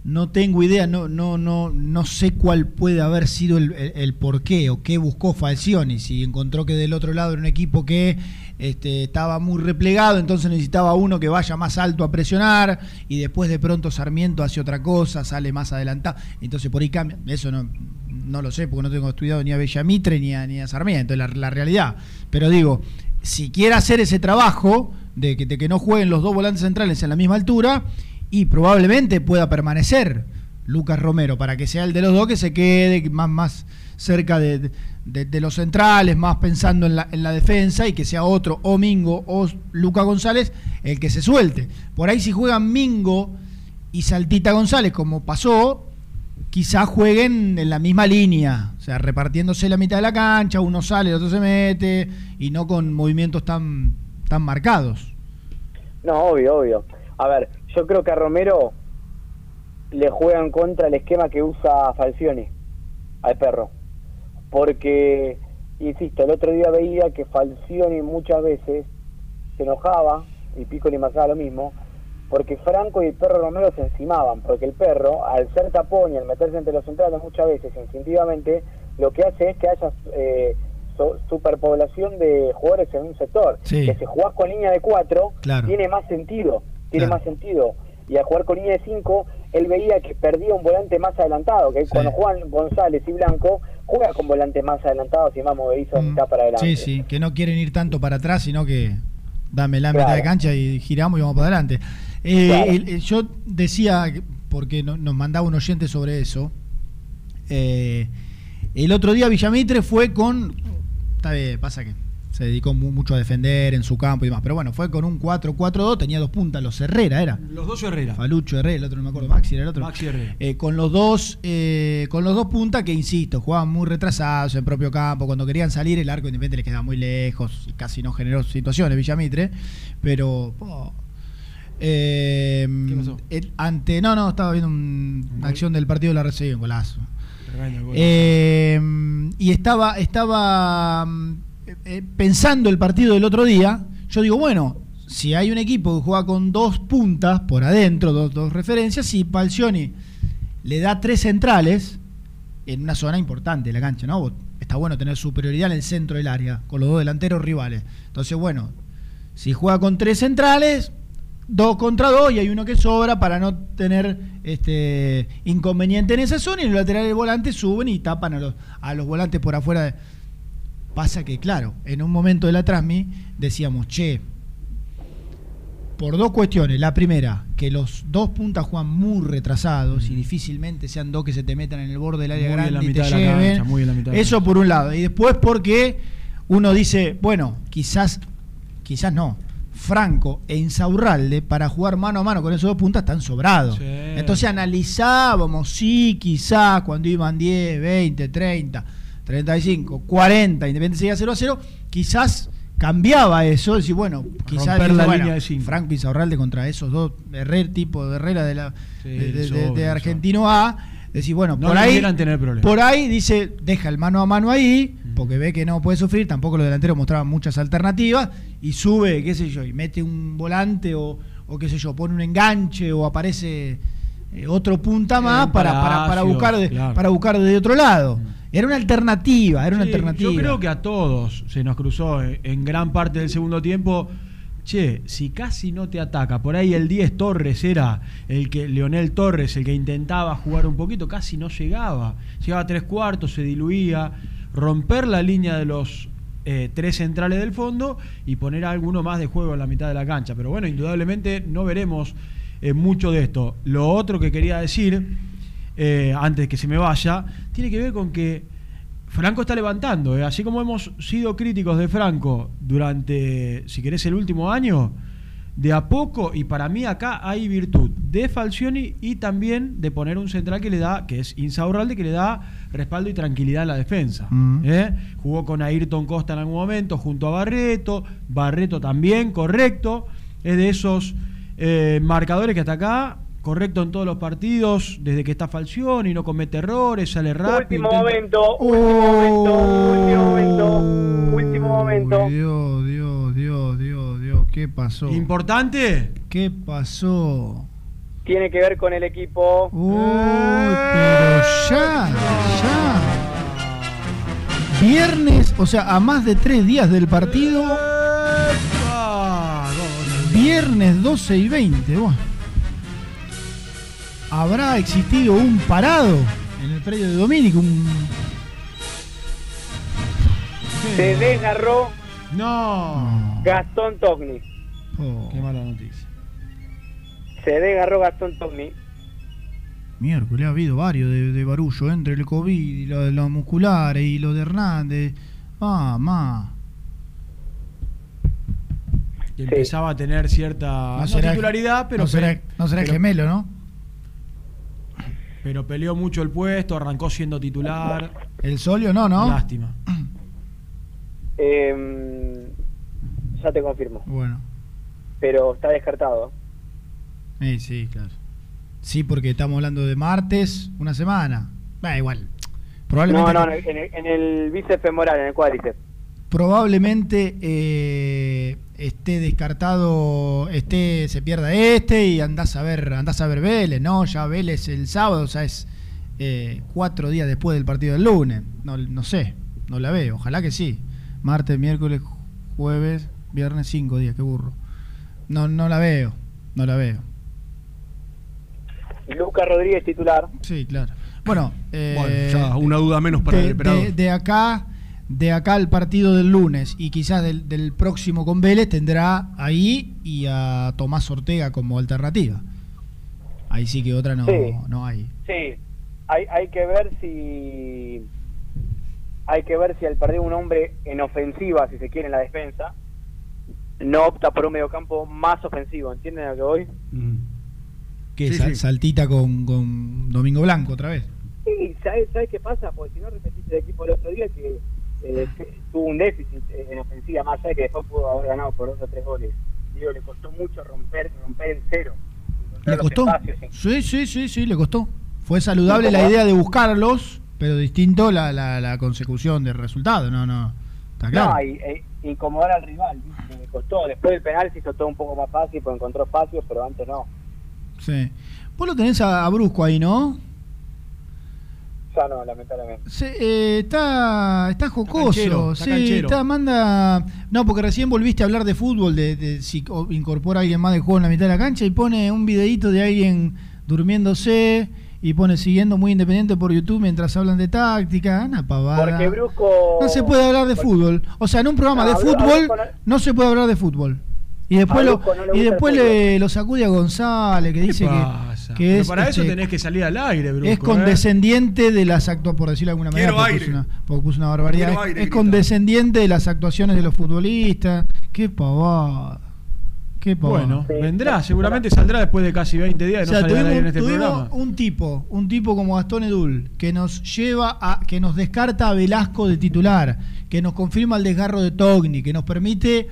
no tengo idea, no, no, no, no sé cuál puede haber sido el, el- porqué o qué buscó Falcioni. Si encontró que del otro lado era un equipo que este, estaba muy replegado, entonces necesitaba uno que vaya más alto a presionar y después de pronto Sarmiento hace otra cosa, sale más adelantado. Entonces por ahí cambia. Eso no, no lo sé porque no tengo estudiado ni a Bellamitre ni a, ni a Sarmiento, la, la realidad. Pero digo, si quiere hacer ese trabajo de que, de que no jueguen los dos volantes centrales en la misma altura, y probablemente pueda permanecer Lucas Romero para que sea el de los dos que se quede más, más cerca de, de- los centrales, más pensando en la, en la defensa y que sea otro, o Mingo o Lucas González, el que se suelte. Por ahí si juegan Mingo y Saltita González, como pasó, quizás jueguen en la misma línea, o sea, repartiéndose la mitad de la cancha, uno sale, el otro se mete, y no con movimientos tan, tan marcados. No, obvio, obvio. A ver, yo creo que a Romero le juegan contra el esquema que usa Falcioni al perro. Porque, insisto, el otro día veía que Falcioni muchas veces se enojaba, y Piccoli pasaba lo mismo, porque Franco y el perro Romero se encimaban, porque el perro, al ser tapón y al meterse entre los centrales muchas veces, instintivamente, lo que hace es que haya eh, so- superpoblación de jugadores en un sector. Sí. Que si jugás con línea de cuatro, Claro. tiene más sentido, tiene Claro. más sentido. Y al jugar con línea de 5, él veía que perdía un volante más adelantado, que cuando juegan González y Blanco, juega con volantes más adelantados y más movedizos mitad para adelante. Sí, sí, que no quieren ir tanto para atrás, sino que dame la Claro. mitad de cancha y giramos y vamos para adelante. Eh, Claro. el- el- yo decía, porque no- nos mandaba un oyente sobre eso, eh, el otro día Villamitre fue con... Está bien, pasa que se dedicó mu- mucho a defender en su campo y demás. Pero bueno, fue con un 4-4-2, tenía dos puntas, los Herrera era. Los dos Herrera. Falucho Herrera, el otro no me acuerdo, Maxi era el otro. Maxi Herrera. Eh, con los dos eh, con los dos puntas que insisto jugaban muy retrasados en propio campo cuando querían salir el arco independiente les quedaba muy lejos y casi no generó situaciones Villamitre pero po, eh, el- ante no no estaba viendo un- una acción del partido de la Reserva un golazo eh, y estaba, estaba eh, pensando el partido del otro día. Yo digo, bueno, si hay un equipo que juega con dos puntas por adentro, dos, referencias, si Palcioni le da tres centrales en una zona importante de la cancha, ¿no? Está bueno tener superioridad en el centro del área, con los dos delanteros rivales. Entonces, bueno, si juega con tres centrales, dos contra dos y hay uno que sobra para no tener este inconveniente en esa zona y los laterales volantes suben y tapan a los, volantes por afuera. Pasa que, claro, en un momento de la Transmi decíamos, che, por dos cuestiones. La primera, que los dos puntas juegan muy retrasados y difícilmente sean dos que se te metan en el borde del área Muy en grande la y te mitad de la cancha, muy en la mitad de la Eso por un lado. Y después porque uno dice, bueno, quizás, quizás no. Franco e Insaurralde para jugar mano a mano con esos dos puntas están sobrados. Entonces analizábamos, sí, quizás cuando iban 10, 20, 30, 35, 40, Independiente seguía 0 a 0, quizás cambiaba eso, decir, bueno, quizás Romper la bueno, línea de cinco. Franco Insaurralde contra esos dos Herrera, tipo de Herrera de la Sí, de, Argentino A, decir, bueno, No por ahí debieran tener problemas. por ahí dice, deja el mano a mano ahí, porque ve que no puede sufrir, tampoco los delanteros mostraban muchas alternativas, y sube, qué sé yo, y mete un volante o, o qué sé yo, pone un enganche o aparece eh, otro punta más para, para, para buscar de, claro. para buscar de otro lado. Era una alternativa, era una Sí, alternativa. Yo creo que a todos se nos cruzó en, en gran parte del segundo tiempo. Che, si casi no te ataca, por ahí el 10 Torres era el que, Leonel Torres, el que intentaba jugar un poquito, casi no llegaba. Llegaba a tres cuartos, se diluía. Romper la línea de los eh, tres centrales del fondo y poner a alguno más de juego en la mitad de la cancha. Pero bueno, indudablemente no veremos eh, mucho de esto. Lo otro que quería decir, eh, antes que se me vaya, tiene que ver con que Franco está levantando, ¿eh? así como hemos sido críticos de Franco durante, si querés, el último año, de a poco, y para mí acá hay virtud de Falcioni y también de poner un central que le da, que es Insaurralde, que le da respaldo y tranquilidad en la defensa. Mm. ¿eh? Jugó con Ayrton Costa en algún momento junto a Barreto, Barreto también, correcto, es de esos eh, marcadores que hasta acá, correcto en todos los partidos, desde que está Falcioni, no comete errores, sale rápido. Último intenta- momento, último momento, último momento, último momento. Dios, Dios, Dios, Dios, Dios, ¿qué pasó? ¿Importante? ¿Qué pasó? Tiene que ver con el equipo. Uy, pero ya, ya. Viernes, o sea, a más de tres días del partido. Viernes 12 y 20. bueno. ¿Habrá existido un parado en el predio de Domínico? Un... Se desgarró No. Gastón Togni. Oh, Qué mala noticia. Se desgarró Gastón Togni. miércoles ha habido varios de, de barullo entre el COVID y lo de los musculares y lo de Hernández. Ah, ma. Y empezaba a tener cierta no será- titularidad, pero, no será, pe- no será el pero- gemelo, ¿no? Pero peleó mucho el puesto, arrancó siendo titular. El Solio no, ¿no? Lástima. Eh, ya te confirmo. Bueno. Pero está descartado. Sí, sí, claro. Sí, porque estamos hablando de martes, una semana. Va, igual. Probablemente, No, no, en el, en el bíceps femoral, en el cuádriceps. probablemente eh, esté descartado, esté, se pierda este y andás a ver, andás a ver Vélez, ¿no? Ya Vélez el sábado, o sea, es eh, cuatro días después del partido del lunes. No, no sé, no la veo, ojalá que sí. Martes, miércoles, jueves, viernes, cinco días, qué burro. No, no la veo, no la veo. Lucas Rodríguez titular. Sí, claro. Bueno, eh, Bueno, ya una duda menos para de, el de- de acá, de acá al partido del lunes y quizás del, del próximo con Vélez tendrá ahí y a Tomás Ortega como alternativa. Ahí sí que otra no, Sí. no hay. Sí, hay, hay que ver si hay que ver si al perder un hombre en ofensiva, si se quiere, en la defensa, no opta por un mediocampo más ofensivo. ¿Entienden a lo que voy? Que Sí, sal- sí. saltita con, con Domingo Blanco otra vez. Sí, ¿sabes, ¿sabes qué pasa? Porque si no repetiste el equipo el otro día que eh, tuvo un déficit eh, en ofensiva, más allá de que después pudo haber ganado por dos o tres goles. Digo, le costó mucho romper romper el cero. ¿Le costó? Sí, sí, sí, sí, le costó. Fue saludable ¿Y la idea de buscarlos, pero distinto la, la, la consecución del resultado. No, no. Está claro. No, y, e- incomodar al rival, ¿viste? le costó. Después del penal se hizo todo un poco más fácil, pues encontró espacios, pero antes no. Sí. Vos lo tenés a, a Brusco ahí, ¿no? Ya no, lamentablemente. Sí, eh, está, está jocoso. canchero, está sí, canchero. está, manda. No, porque recién volviste a hablar de fútbol, de, de si o- incorpora a alguien más de juego en la mitad de la cancha y pone un videíto de alguien durmiéndose y pone siguiendo muy independiente por YouTube mientras hablan de táctica. Una pavada. Porque Brusco... No se puede hablar de fútbol. O sea, en un programa No, de fútbol no- no se puede hablar de fútbol. Y después, lo, no y después le, lo sacude a González, que dice que, pasa? que Pero es, para eso este, tenés que salir al aire, Brusco. es ¿eh? condescendiente de las actuaciones, por decirlo de alguna manera, porque aire. puso, una, porque puso una barbaridad. Es- aire, es grita. condescendiente de las actuaciones de los futbolistas. Qué pavada. Qué pavada. Bueno, vendrá, seguramente saldrá después de casi 20 días de O sea, no al tuvimos, aire en este tuvimos programa. un tipo, un tipo como Gastón Edul, que nos lleva a, que nos descarta a Velasco de titular, que nos confirma el desgarro de Togni, que nos permite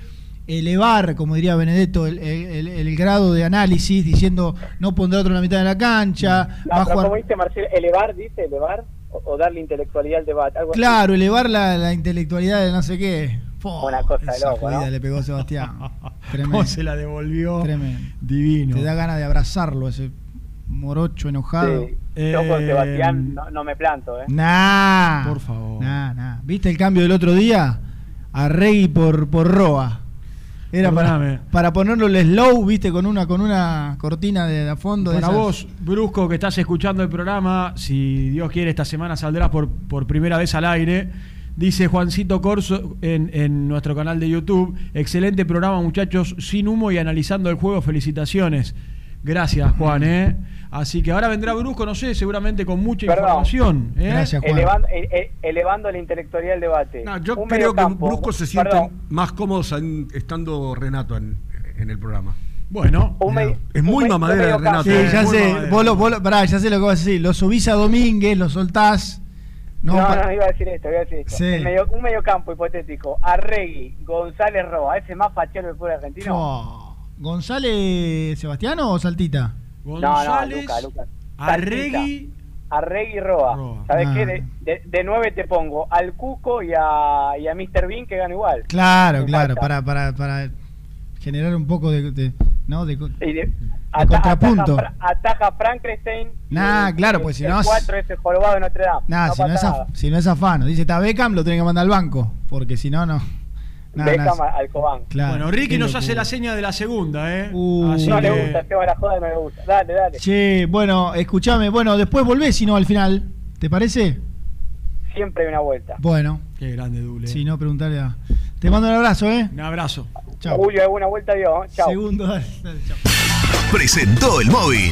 elevar, como diría Benedetto, el, el- el- el grado de análisis, diciendo no pondrá otro en la mitad de la cancha, No, va jugar. como dice Marcelo, elevar, dice, elevar, o, o darle intelectualidad al debate. Algo así. Claro, elevar la, la intelectualidad de no sé qué. Una cosa de esa loco, jodida ¿no? le pegó Sebastián. Tremendo. ¿Cómo se la devolvió? Tremendo. Divino. Te da ganas de abrazarlo, ese morocho enojado. Sí. Yo con Sebastián no, no me planto, ¿eh? Nah. Por favor. Nah, nah. ¿Viste el cambio del otro día? A Regui por, por Roa. Era para, Perdóname. para ponerlo el slow, viste, con una, con una cortina de, a fondo. de Para esas. vos, Brusco, que estás escuchando el programa, si Dios quiere, esta semana saldrás por, por primera vez al aire. Dice Juancito Corso en, en nuestro canal de YouTube. Excelente programa, muchachos, sin humo y analizando el juego. Felicitaciones. Gracias, Juan, ¿eh? Así que ahora vendrá Brusco, no sé, seguramente con mucha Perdón. información. ¿eh? Elevando, e- e- elevando la intelectualidad del debate. Yo Un creo que Brusco se perdón, más cómodos en- estando Renato en, en el programa. Bueno, es muy un me- mamadera. Renato. Sí, ya Muy sé. Vos lo, vos lo- pará, ya sé lo que vas a decir. Lo subís a Domínguez, lo soltás. No, No, no, no, iba a decir esto, iba a decir esto. Sí. Medio- un mediocampo hipotético, Arregui, González Roa, ese más fachero del fútbol argentino. Oh, ¿González Sebastiano o Saltita? No, no, Luca, Luca. Arregui. Arregui Roa. ¿Sabes Ah. qué? De, de, de nueve te pongo al Cuco y a, y a Mr. Bean que gana igual. Claro, claro, para, para, para generar un poco de, de- ¿no? de, de- de ata- contrapunto. Ataja, Fra- ataja Frankenstein. Nah, claro, pues si no es- 4 ese jorobado de Notre Dame. Nada, no si, no es af- si no es afano. Dice, está Beckham, lo tiene que mandar al banco. Porque si no, no. Nada, Beckham nada. al Cobán. Claro, bueno, Ricky qué nos locura. hace la seña de la segunda, ¿eh? Uh. Así no que- le gusta, Seba la joda no le gusta. Dale, dale. Che, bueno, escúchame. Bueno, después volvés, si no, al final. ¿Te parece? Siempre hay una vuelta. Bueno. Qué grande, Dule. Si no, preguntale a... Te mando un abrazo, ¿eh? Un abrazo. Chao. Julio, alguna vuelta dio. Chao. Segundo, dale, dale, chao. Presentó el móvil.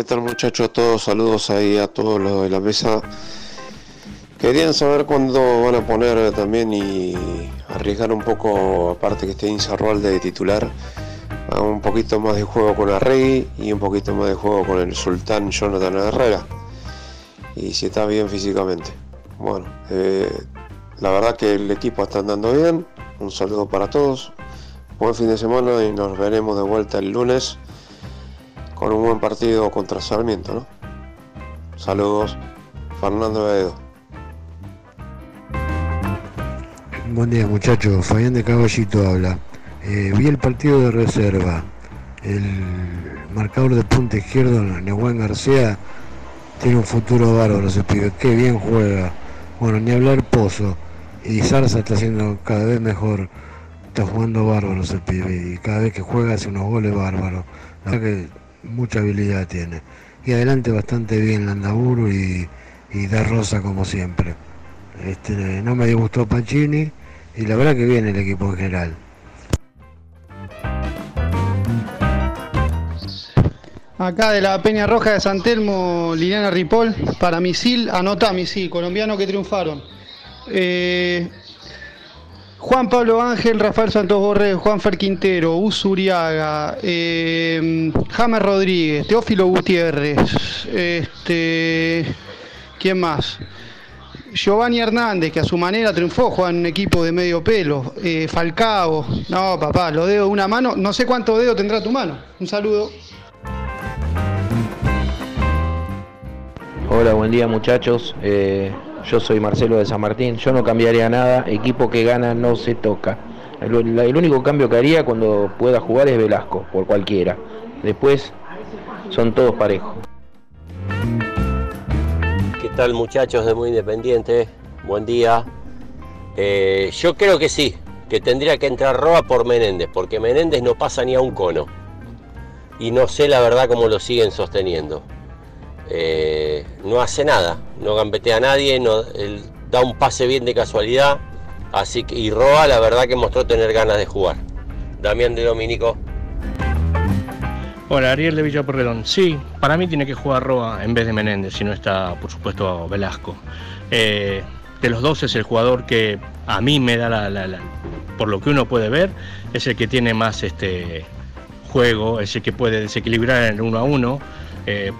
¿Qué tal muchachos? Todos saludos ahí a todos los de la mesa. Querían saber cuándo van a poner también y arriesgar un poco, aparte que esté Inzarroalde de titular, a un poquito más de juego con Arregui y un poquito más de juego con el Sultán Jonathan Herrera. Y si está bien físicamente. Bueno, eh, la verdad que el equipo está andando bien. Un saludo para todos. Buen fin de semana y nos veremos de vuelta el lunes con un buen partido contra Sarmiento, ¿no? Saludos, Fernando Edo. Buen día muchachos, Fabián de Caballito habla. Eh, vi el partido de reserva. El marcador de punta izquierdo, Nehuán García, tiene un futuro bárbaro ese pibe. Qué bien juega. Bueno, ni hablar Pozo. Y Zarza está haciendo cada vez mejor. Está jugando bárbaro ese pibe. Y cada vez que juega hace unos goles bárbaros. La que mucha habilidad tiene. Y adelante bastante bien Landaburu y, y Da Rosa como siempre. Este, no me disgustó Pacini y la verdad que viene el equipo en general. Acá de la Peña Roja de San Telmo, Liliana Ripoll, para Misil, anota Misil, colombiano que triunfaron. Eh, Juan Pablo Ángel, Rafael Santos Borré, Juan Fer Quintero, Usuriaga, eh, James Rodríguez, Teófilo Gutiérrez, este, ¿quién más? Giovanni Hernández, que a su manera triunfó, juega en un equipo de medio pelo. Eh, Falcao, no papá, lo dedo de una mano, no sé cuánto dedo tendrá tu mano. Un saludo. Hola, buen día muchachos. Eh, yo soy Marcelo de San Martín. Yo no cambiaría nada. Equipo que gana no se toca. El, único cambio que haría cuando pueda jugar es Velasco, por cualquiera. Después son todos parejos. ¿Qué tal muchachos de Muy Independiente? Buen día. Eh, yo creo que sí, que tendría que entrar Roa por Menéndez, porque Menéndez no pasa ni a un cono. Y no sé la verdad cómo lo siguen sosteniendo. Eh, no hace nada, no gambetea a nadie, da un pase bien de casualidad. Así que, y Roa la verdad que mostró tener ganas de jugar. Damián de Dominico. Hola, Ariel de Villa Porredón. Sí, para mí tiene que jugar Roa en vez de Menéndez, si no está, por supuesto, Velasco. Eh, de los dos es el jugador que a mí me da la- por lo que uno puede ver, es el que tiene más este juego, es el que puede desequilibrar en el uno a uno. Eh,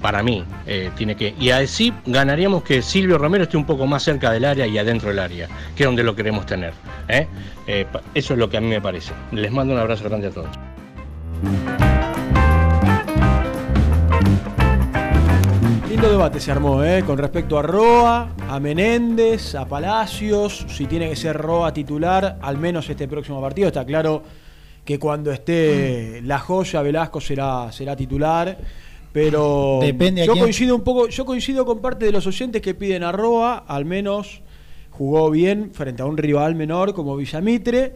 para mí, eh, tiene que. Y así ganaríamos que Silvio Romero esté un poco más cerca del área y adentro del área, que es donde lo queremos tener. ¿eh? Eh, eso es lo que a mí me parece. Les mando un abrazo grande a todos. Lindo debate se armó, ¿eh? Con respecto a Roa, a Menéndez, a Palacios, si tiene que ser Roa titular, al menos este próximo partido. Está claro que cuando esté la joya, Velasco será, será titular. Pero Depende a yo quién- coincido un poco, yo coincido con parte de los oyentes que piden a Roa, al menos jugó bien frente a un rival menor como Villamitre.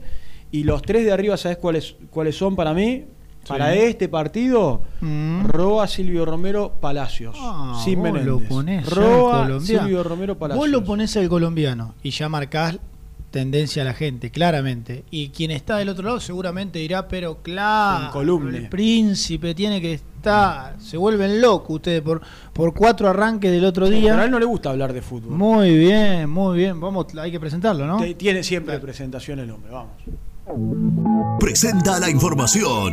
Y los tres de arriba, ¿sabes cuáles, cuáles son para mí? Para Sí. este partido, Mm. Roa, Silvio Romero, Palacios. Ah, sin vos lo ponés Roa. Silvio Romero, Palacios. Vos lo ponés al colombiano y ya marcás tendencia a la gente, claramente. Y quien está del otro lado seguramente dirá, pero claro, el príncipe tiene que estar. Se vuelven locos ustedes por, por cuatro arranques del otro día. Pero a él no le gusta hablar de fútbol. Muy bien, muy bien. Vamos, hay que presentarlo, ¿no? Tiene siempre presentación el hombre, vamos. Presenta la información.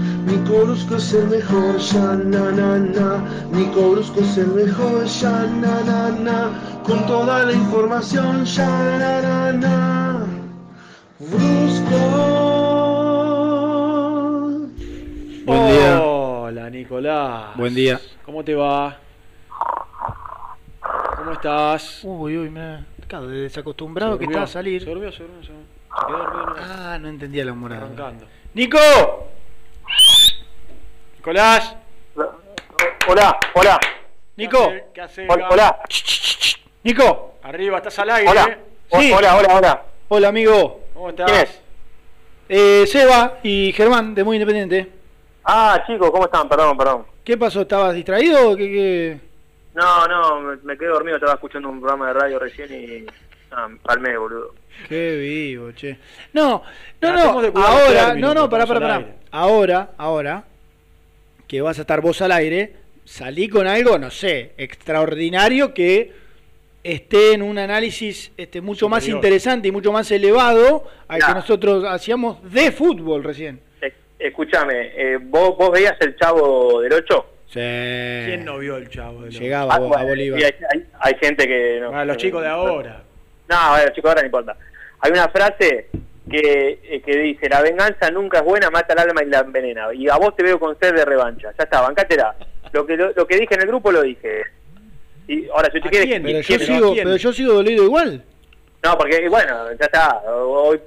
Nico Brusco es el mejor, ya na na na. Nico Brusco es el mejor, ya na na na. Con toda la información, ya na na na. Brusco. Buen día. Hola, Nicolás. Buen día. ¿Cómo te va? ¿Cómo estás? Uy, uy, me claro, de desacostumbrado que está a salir. Se durmió, se durmió, se durmió. Se quedó dormido nomás. Ah, no entendía la humorada. Arrancando. ¡Nico! ¡Nicolás! Hola, hola. ¡Nico! ¿Qué haces? Hola, hola. Nico. Arriba, estás al aire, Hola. ¿eh? O- Hola, hola, hola. Hola, amigo. ¿Cómo estás? ¿Quién es? Eh, Seba y Germán, de Muy Independiente. Ah, chicos, ¿cómo están? Perdón, perdón. ¿Qué pasó? ¿Estabas distraído o qué? qué? No, no, me, me quedé dormido, estaba escuchando un programa de radio recién y... Ah, palmé, boludo. Qué vivo, che. No, no, no, ahora, no, no, pará, pará, pará. Ahora, ahora, que vas a estar vos al aire, salí con algo, no sé, extraordinario que esté en un análisis este, mucho más interesante y mucho más elevado al que nosotros hacíamos de fútbol recién. Eh, escúchame, eh, ¿vos, ¿vos veías el Chavo del 8? Sí. ¿Quién no vio el chavo? de los- Llegaba a, Bo- a Bolívar. Hay, hay- hay gente que... No, Ah, los chicos de ahora. No, a ver, los chicos de ahora no importa. Hay una frase que, eh, que dice, la venganza nunca es buena, mata el alma y la envenena. Y a vos te veo con sed de revancha. Ya está, bancátela. Lo que, lo, lo que dije en el grupo lo dije. Y ahora, si te quieres... Pero yo, sigo, pero yo sigo dolido igual. No, porque bueno, ya está. Hoy,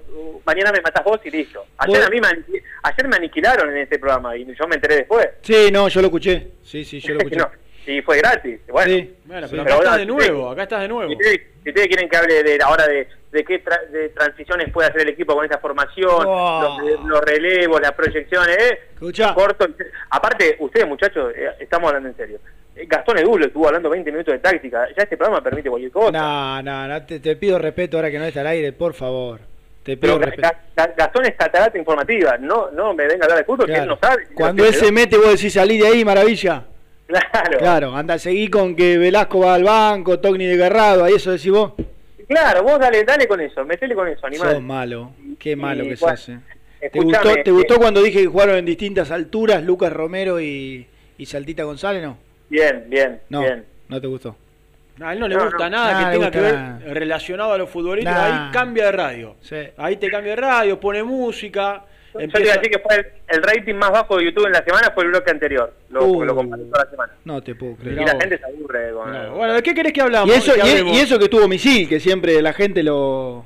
mañana me matás vos y listo. Ayer a mí me, ayer me aniquilaron en este programa y yo me enteré después. Sí, no, yo lo escuché. Sí, sí, yo lo escuché. No, y fue gratis. Bueno, Bueno, Sí. pero acá estás de nuevo, acá estás de nuevo. Si ustedes, si ustedes quieren que hable de ahora de, de qué tra- de transiciones puede hacer el equipo con esta formación, Oh. los, los relevos, las proyecciones, eh, corto. Aparte, ustedes muchachos, eh, estamos hablando en serio. Eh, Gastón Edulo estuvo hablando 20 minutos de táctica. Ya este programa permite cualquier cosa. No, no, no, te, te pido respeto ahora que no está al aire, por favor. Te pido respeto. Ga- Ga- Gastón es catarata informativa. No, no me venga a hablar de fútbol, que él no sabe. Cuando él se mete, vos decís salí de ahí, maravilla. Claro. Claro, anda, seguí con que Velasco va al banco, Togni de Garrado, ahí eso decís vos. Claro, vos dale, dale con eso, metele con eso, animal. Sos malo, qué malo Y, que bueno, sos. eh. ¿Te escúchame, gustó, ¿Te eh, gustó cuando dije que jugaron en distintas alturas Lucas Romero y, y Saltita González? No, Bien, bien, no, bien. no te gustó. A él no le No, gusta no. nada que tenga que ver nada. relacionado a los futbolistas. Nah. Ahí cambia de radio. Ahí te cambia de radio, pone música. Yo te iba a decir que fue el, el rating más bajo de YouTube en la semana fue el bloque anterior. Lo, Uh. lo compartí toda la semana. No te puedo Y creer. la gente se aburre con Bueno, ¿de qué querés que hablamos? Y eso, Que y, hablemos. y eso que tuvo misil, que siempre la gente lo,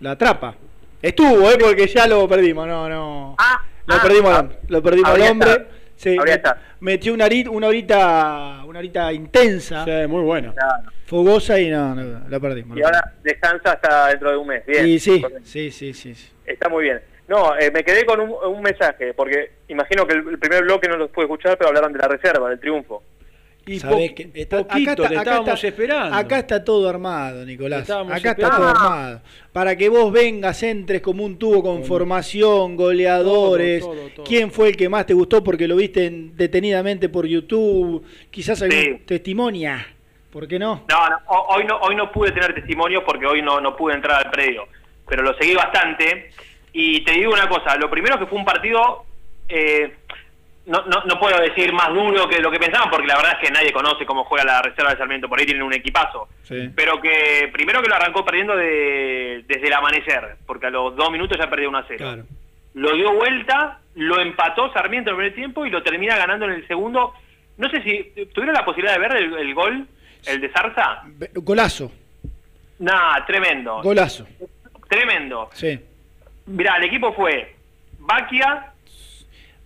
lo atrapa. Estuvo, ¿eh? Porque ya lo perdimos, no, no. lo ah, perdimos, ah, al- lo perdimos al hombre. Sí, metió una horita, una horita, una horita intensa. muy buena. Fogosa y no, no, la perdimos. Y ahora descansa hasta dentro de un mes. Bien. Y sí, sí, sí, sí, sí. Está muy bien. No, eh, me quedé con un, un mensaje, porque imagino que el, el primer bloque no los pude escuchar, pero hablaron de la reserva, del triunfo. Y Sabés que está- poquito, acá está- te acá estábamos está- esperando. Acá está todo armado, Nicolás. Estábamos Acá está todo armado. Para que vos vengas, entres como un tubo con formación, goleadores. Todo, todo, todo. ¿Quién fue el que más te gustó porque lo viste en- detenidamente por YouTube? Quizás algún Sí. testimonia. ¿Por qué no? No, no, ho- hoy no, hoy no pude tener testimonios porque hoy no, no pude entrar al predio, pero lo seguí bastante. Y te digo una cosa, lo primero que fue un partido, eh, no, no, no puedo decir más duro que lo que pensaban, porque la verdad es que nadie conoce cómo juega la reserva de Sarmiento, por ahí tienen un equipazo. Sí. Pero que primero que lo arrancó perdiendo de, desde el amanecer, porque a los dos minutos ya perdió 1 a 0. Claro. Lo dio vuelta, lo empató Sarmiento en el primer tiempo y lo termina ganando en el segundo. No sé si tuvieron la posibilidad de ver el, el gol, el de Zarza. Golazo, Nah, tremendo. golazo. Tremendo. Sí. Mirá, el equipo fue Baquia.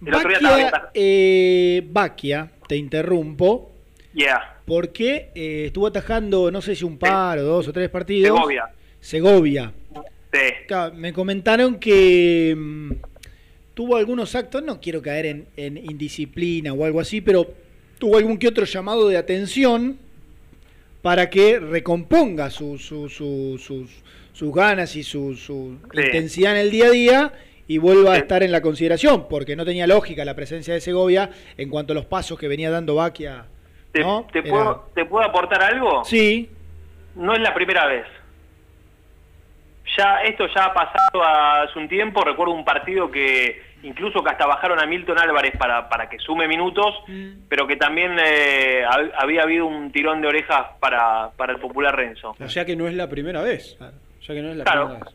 El otro día estaba Baquia, bien. eh, Baquia, te interrumpo, Yeah. porque eh, estuvo atajando, no sé si un par o dos o tres partidos. Segovia. Segovia. Sí. Me comentaron que mm, tuvo algunos actos, no quiero caer en, en indisciplina o algo así, pero tuvo algún que otro llamado de atención para que recomponga su- su- su- sus, sus ganas y su, su Sí. intensidad en el día a día y vuelva a estar en la consideración, porque no tenía lógica la presencia de Segovia en cuanto a los pasos que venía dando Baquia. ¿Te, ¿no? te Era- puedo, ¿Te puedo aportar algo? Sí, No es la primera vez. Ya esto ya ha pasado hace un tiempo. Recuerdo un partido que incluso que hasta bajaron a Milton Álvarez para, para que sume minutos, pero que también eh, hab- había habido un tirón de orejas para, para el popular Renzo. O sea que no es la primera vez. Sea que no es la Claro. primera vez.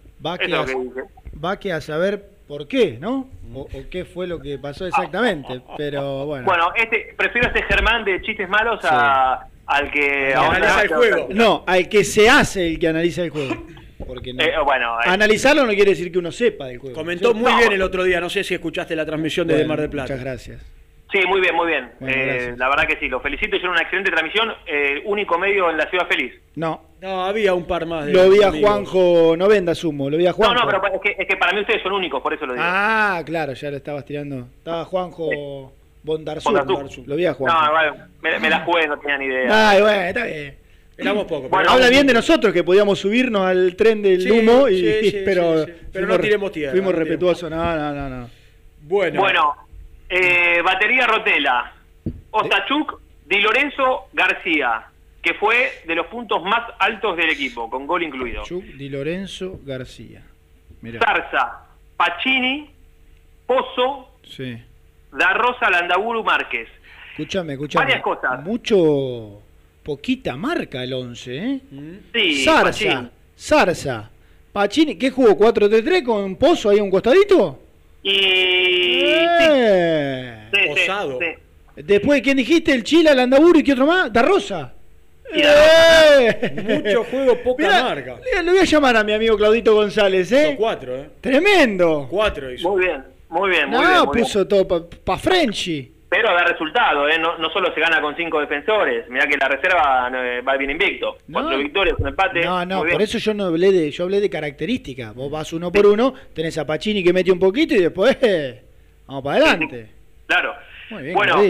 Lo que a saber por qué, ¿no? O, o qué fue lo que pasó exactamente, pero bueno. Bueno, este, prefiero este Germán de chistes malos a, al que analiza el juego. No, al que se hace el que analiza el juego. Porque no. Eh, bueno, eh, Analizarlo no quiere decir que uno sepa del juego. Comentó ¿sí? muy bien el otro día, no sé si escuchaste la transmisión Bueno, Mar del Plata. Muchas gracias. Sí, muy bien, muy bien. Bueno, Eh, la verdad que sí, los felicito. Hicieron una excelente transmisión. eh, único medio en la Ciudad Feliz. No. No, había un par más. de Lo vi a amigos. Juanjo, no venda sumo, lo vi a No, Juanjo. no, pero es que, es que para mí ustedes son únicos, por eso lo digo. Ah, claro, ya lo estabas tirando. Estaba Juanjo Bondarzú. Bondarzú. Lo vi a Juanjo. No, bueno, me, me la jugué, no tenía ni idea. Ay, bueno, está bien. Éramos pocos. Bueno, habla bien de nosotros que podíamos subirnos al tren del Sí, humo, y, sí, sí, pero, sí, sí. Pero fuimos no re- tiremos tierra, Fuimos no respetuosos, no, no, no. no. Bueno. Bueno, eh, batería Rotela, Ostachuk, Di Lorenzo, García, que fue de los puntos más altos del equipo, con gol incluido. Chuc Di Lorenzo García. Mirá. Zarza, Pacini, Pozo, Sí. Da Rosa, Landaburu, Márquez. Escúchame, escúchame. Varias cosas. Mucho. Poquita marca el 11, ¿eh? Sí, Zarza. Pacini. Zarza. ¿qué jugó? ¿4-3-3 con Pozo ahí a un costadito? Y... Eh. Sí, sí, Osado. sí. Después, ¿quién dijiste? El Chila, el Andaburu y qué otro más? Da Rosa. ¡Eh! Mucho juego, poca Mirá, marca. le- Le voy a llamar a mi amigo Claudito González, Hizo ¿eh? cuatro, ¿eh? Tremendo. Cuatro hizo. Muy bien, muy bien, muy No, bien. muy bien. puso todo para pa Frenchy. Pero da resultado, ¿eh? no, no solo se gana con cinco defensores. Mirá que la reserva eh, va bien invicto. Cuatro victorias, un empate. No, no, por eso yo no hablé de, yo hablé de características. Vos vas uno por uno, tenés a Pacini que mete un poquito y después eh, vamos para adelante. Claro. Muy bien, Bueno.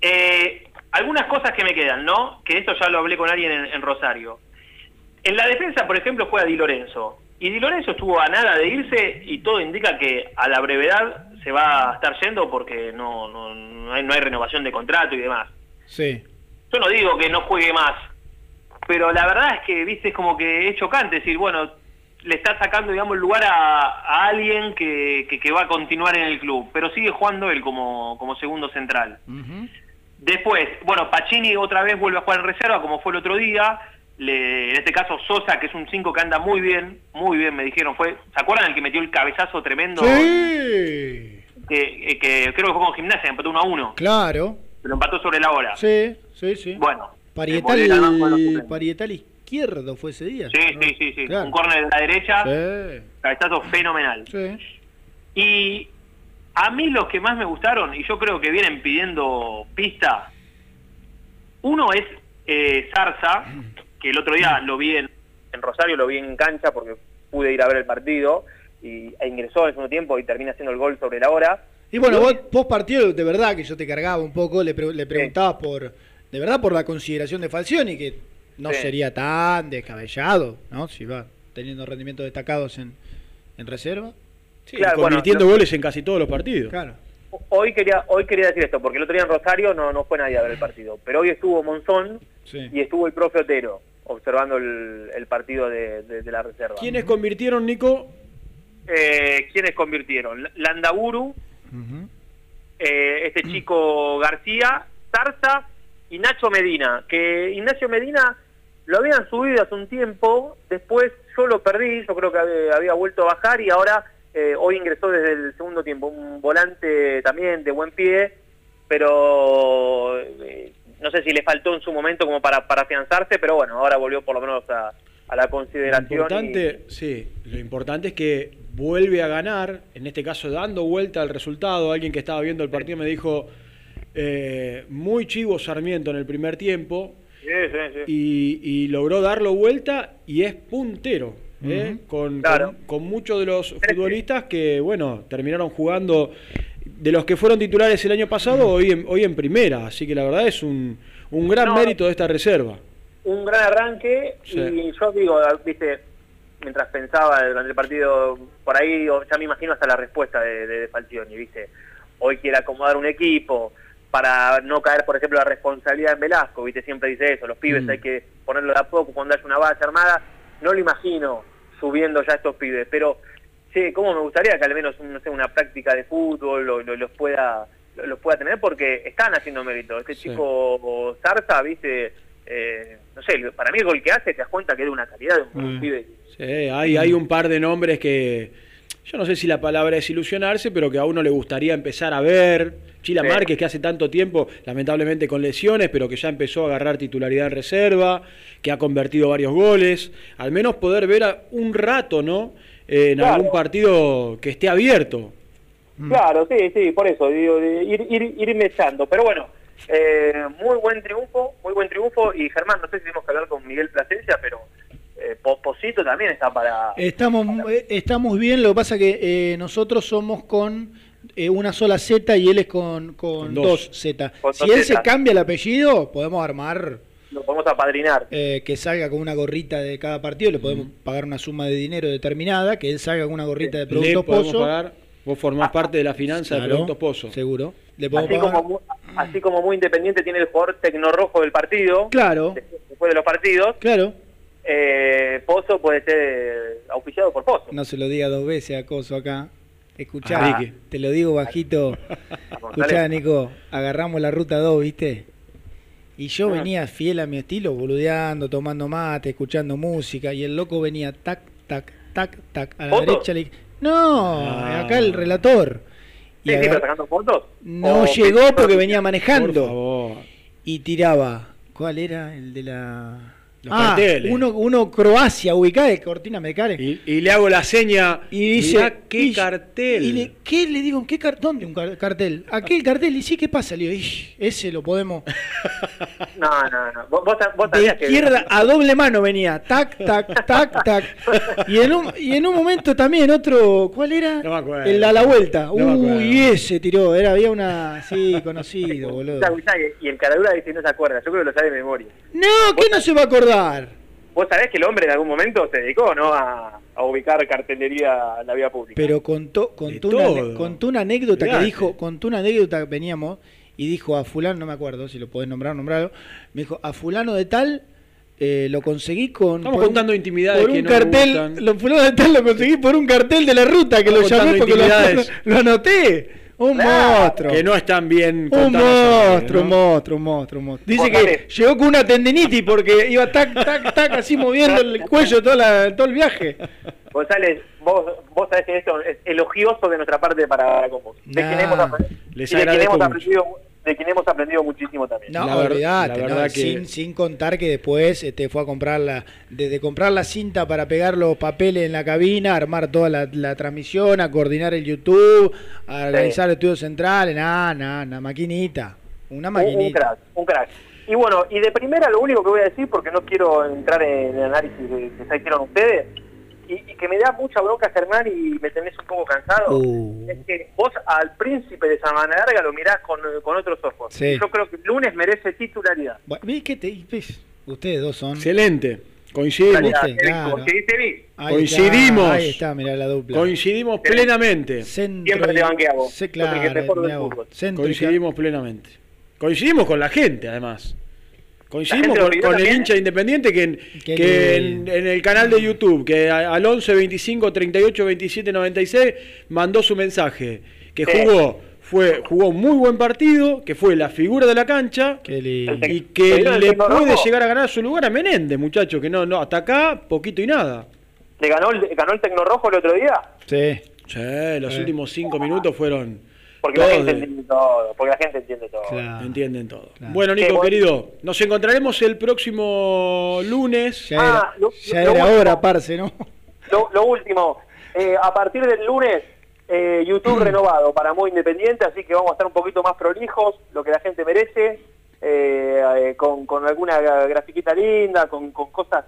Eh, algunas cosas que me quedan, ¿no? Que esto ya lo hablé con alguien en, en Rosario. En la defensa, por ejemplo, juega Di Lorenzo. Y Di Lorenzo estuvo a nada de irse y todo indica que a la brevedad se va a estar yendo porque no, no, no hay, no hay renovación de contrato y demás. Sí. Yo no digo que no juegue más, pero la verdad es que, viste, es como que es chocante decir, bueno, le está sacando, digamos, el lugar a, a alguien que, que, que va a continuar en el club, pero sigue jugando él como, como segundo central. Después, bueno, Pacini otra vez vuelve a jugar en reserva, como fue el otro día. Le- en este caso, Sosa, que es un 5 que anda muy bien, muy bien, me dijeron. fue ¿Se acuerdan el que metió el cabezazo tremendo? Sí. Que, eh, que creo que fue con Gimnasia, empató 1 a 1. Claro. Pero empató sobre la hora. Sí, sí, sí. Bueno. Parietal, eh, los suplentes. parietal izquierdo fue ese día. Sí, sí, sí, sí. Claro. Un córner de la derecha, Sí. cabezazo fenomenal. Sí. Y a mí los que más me gustaron, y yo creo que vienen pidiendo pista, uno es eh, Zarza, que el otro día lo vi en, en Rosario, lo vi en cancha porque pude ir a ver el partido, y e ingresó en el segundo tiempo y termina haciendo el gol sobre la hora. Y bueno, vos, vos partido de verdad que yo te cargaba un poco, le, pre- le preguntabas por, de verdad por la consideración de Falcioni, que no Sí. sería tan descabellado, ¿no? Si va teniendo rendimientos destacados en, en reserva. Sí, Claro, convirtiendo goles en casi todos los partidos. Claro. Hoy quería hoy quería decir esto, porque el otro día en Rosario no, no fue nadie a ver el partido, pero hoy estuvo Monzón Sí. y estuvo el profe Otero observando el, el partido de, de- de la reserva. ¿Quiénes convirtieron, Nico? Eh, ¿Quiénes convirtieron? Landaburu, eh, este chico García, Zarza y Nacho Medina, que Ignacio Medina lo habían subido hace un tiempo, después yo lo perdí, yo creo que había, había vuelto a bajar y ahora eh, hoy ingresó desde el segundo tiempo, un volante también de buen pie, pero eh, no sé si le faltó en su momento como para, para afianzarse, pero bueno, ahora volvió por lo menos a, a la Lo consideración. y- importante, sí, lo importante es que vuelve a ganar, en este caso dando vuelta al resultado. Alguien que estaba viendo el partido me dijo, eh, muy chivo Sarmiento en el primer tiempo, Sí, sí, sí. y, y logró darlo vuelta y es puntero. ¿eh? con, Claro. con, con muchos de los futbolistas que, bueno, terminaron jugando, de los que fueron titulares el año pasado, hoy en, hoy en primera. Así que la verdad es un, un gran No. mérito de esta reserva. un gran arranque Sí. y yo digo, viste, mientras pensaba durante el partido, por ahí ya me imagino hasta la respuesta de, de, de Falcioni, viste, hoy quiere acomodar un equipo para no caer, por ejemplo, la responsabilidad en Velasco, viste, siempre dice eso, los pibes Mm. hay que ponerlo de a poco cuando haya una base armada, no lo imagino subiendo ya estos pibes, pero sí, cómo me gustaría que al menos no sé, una práctica de fútbol lo- lo- los pueda lo- los pueda tener porque están haciendo mérito. Este Sí. chico Zarza, viste, eh, no sé, para mí el gol que hace te das cuenta que es de una calidad de un Mm. pibe. Sí, hay, hay un par de nombres que yo no sé si la palabra es ilusionarse, pero que a uno le gustaría empezar a ver. Chila Sí. Márquez, que hace tanto tiempo, lamentablemente con lesiones, pero que ya empezó a agarrar titularidad en reserva, que ha convertido varios goles. Al menos poder ver a- un rato, ¿no? Eh, en Claro. algún partido que esté abierto. Claro, sí, sí, por eso, digo, ir, ir, ir mechando. Pero bueno, eh, muy buen triunfo, muy buen triunfo. Y Germán, no sé si tenemos que hablar con Miguel Plasencia, pero eh, Po- Posito también está para... Estamos, eh, estamos bien, lo que pasa que eh, nosotros somos con eh, una sola Z y él es con, con Con dos. dos. Z. Con Si dos él se cambia el apellido, podemos armar Lo podemos apadrinar. eh, que salga con una gorrita de cada partido, le podemos pagar una suma de dinero determinada, que él salga con una gorrita de Le productos podemos Pozo. pagar, vos formás parte de la finanza de Claro, Productos Pozo. Seguro. Le Así pagar- como, así como muy independiente tiene el jugador tecnorrojo del partido. Claro. Después de los partidos. Claro. Eh, Pozo puede ser auspiciado por Pozo. No se lo diga dos veces a Coso acá. Escuchá, Ah. te lo digo bajito. Escuchá, Nico, agarramos la ruta 2, ¿viste? Y yo venía fiel a mi estilo, boludeando, tomando mate, escuchando música, y el loco venía tac, tac, tac, tac, a la derecha. Le... No, Ah. acá el relator. Y Sí, sí, agar- pero sacando fotos. No llegó porque venía Por manejando. favor. Y tiraba. ¿Cuál era? El de la. Los ah, carteles. uno, uno Croacia, ubicada de Cortina Mecare. Y, y le hago la seña. Y dice, mirá qué y- cartel. Y le, ¿Qué le digo? ¿Qué car- ¿Dónde un car- cartel? Aquel cartel. Y sí, ¿qué pasa? Le digo, "Ish, ese lo podemos. No, no, no. Vos, vos, De que... izquierda a doble mano venía. Tac, tac, tac, tac. Y en un, y en un momento también otro. ¿Cuál era? No me acuerdo. El a la vuelta. No. Uy, ese tiró. Era, había una. Sí, conocido, boludo. Y el caradura dice no se acuerda. Yo creo que lo sabe de memoria. No, ¿qué no se va a acordar? Vos sabés que el hombre en algún momento se dedicó, ¿no? A, a ubicar cartelería en la vía pública. Pero contó, contó, una, contó una anécdota que Mirá. dijo, contó una anécdota que veníamos y dijo a fulano, no me acuerdo si lo podés nombrar, nombrarlo, me dijo, a fulano de tal eh, lo conseguí con... Estamos por un- contando intimidades por que un no cartel, lo fulano de tal lo conseguí por un cartel de la ruta que lo llamé contando porque lo anoté. Un monstruo. Que no están bien Un monstruo, un ¿no? monstruo, un monstruo, un monstruo. Dice que llegó con una tendinitis porque iba tac, tac, tac, así moviendo el cuello toda la- todo el viaje. González, vos, vos sabés que esto es elogioso de nuestra parte para con vos. Nah, les agradezco hemos mucho. De quien hemos aprendido muchísimo también. No, La no, verdad que- sin, sin contar que después este, fue a comprar la, desde comprar la cinta para pegar los papeles en la cabina, armar toda la, la transmisión, a coordinar el YouTube, a organizar el estudio central, nada, nada, una maquinita, una Un, un maquinita. crack, un crack. Y bueno, y de primera lo único que voy a decir, porque no quiero entrar en el análisis que, que ya hicieron ustedes, y, y que me da mucha bronca Germán y me tenés un poco cansado, Uh. es que vos al príncipe de Sabana Larga lo mirás con, con otros ojos. Sí. Yo creo que el lunes merece titularidad. Bueno, ¿ves qué te- ves? Ustedes dos son. Excelente. Coincidimos. Claro. ¿Coincidiste, Vic? Ahí Coincidimos. Está, ahí está, mirá la dupla. Coincidimos plenamente. Centro Siempre te vos. Sí, claro, Coincidimos plenamente. Coincidimos con la gente, además. Coincidimos con, el hincha independiente que, en, que en, el canal de YouTube, que al 11 25 38 27 96 mandó su mensaje. Que jugó, fue, jugó muy buen partido, que fue la figura de la cancha Qué lindo. y que ¿Pero el le puede Rojo? llegar a ganar su lugar a Menéndez, muchacho. Que no, no, hasta acá, poquito y nada. ¿Le ganó el, ganó el Tecno Rojo el otro día? Sí. Sí, los Eh. últimos cinco minutos fueron. Porque la gente de- entiende todo, porque la gente entiende todo. Claro. Entienden todo. Claro. Bueno, Nico, querido, nos encontraremos el próximo lunes. Ya Ah, era, lo- ya lo era último. hora, parce, ¿no? Lo, lo último, eh, a partir del lunes, eh, YouTube renovado para Muy Independiente, así que vamos a estar un poquito más prolijos, lo que la gente merece, eh, eh, con, con alguna gra- grafiquita linda, con, con cosas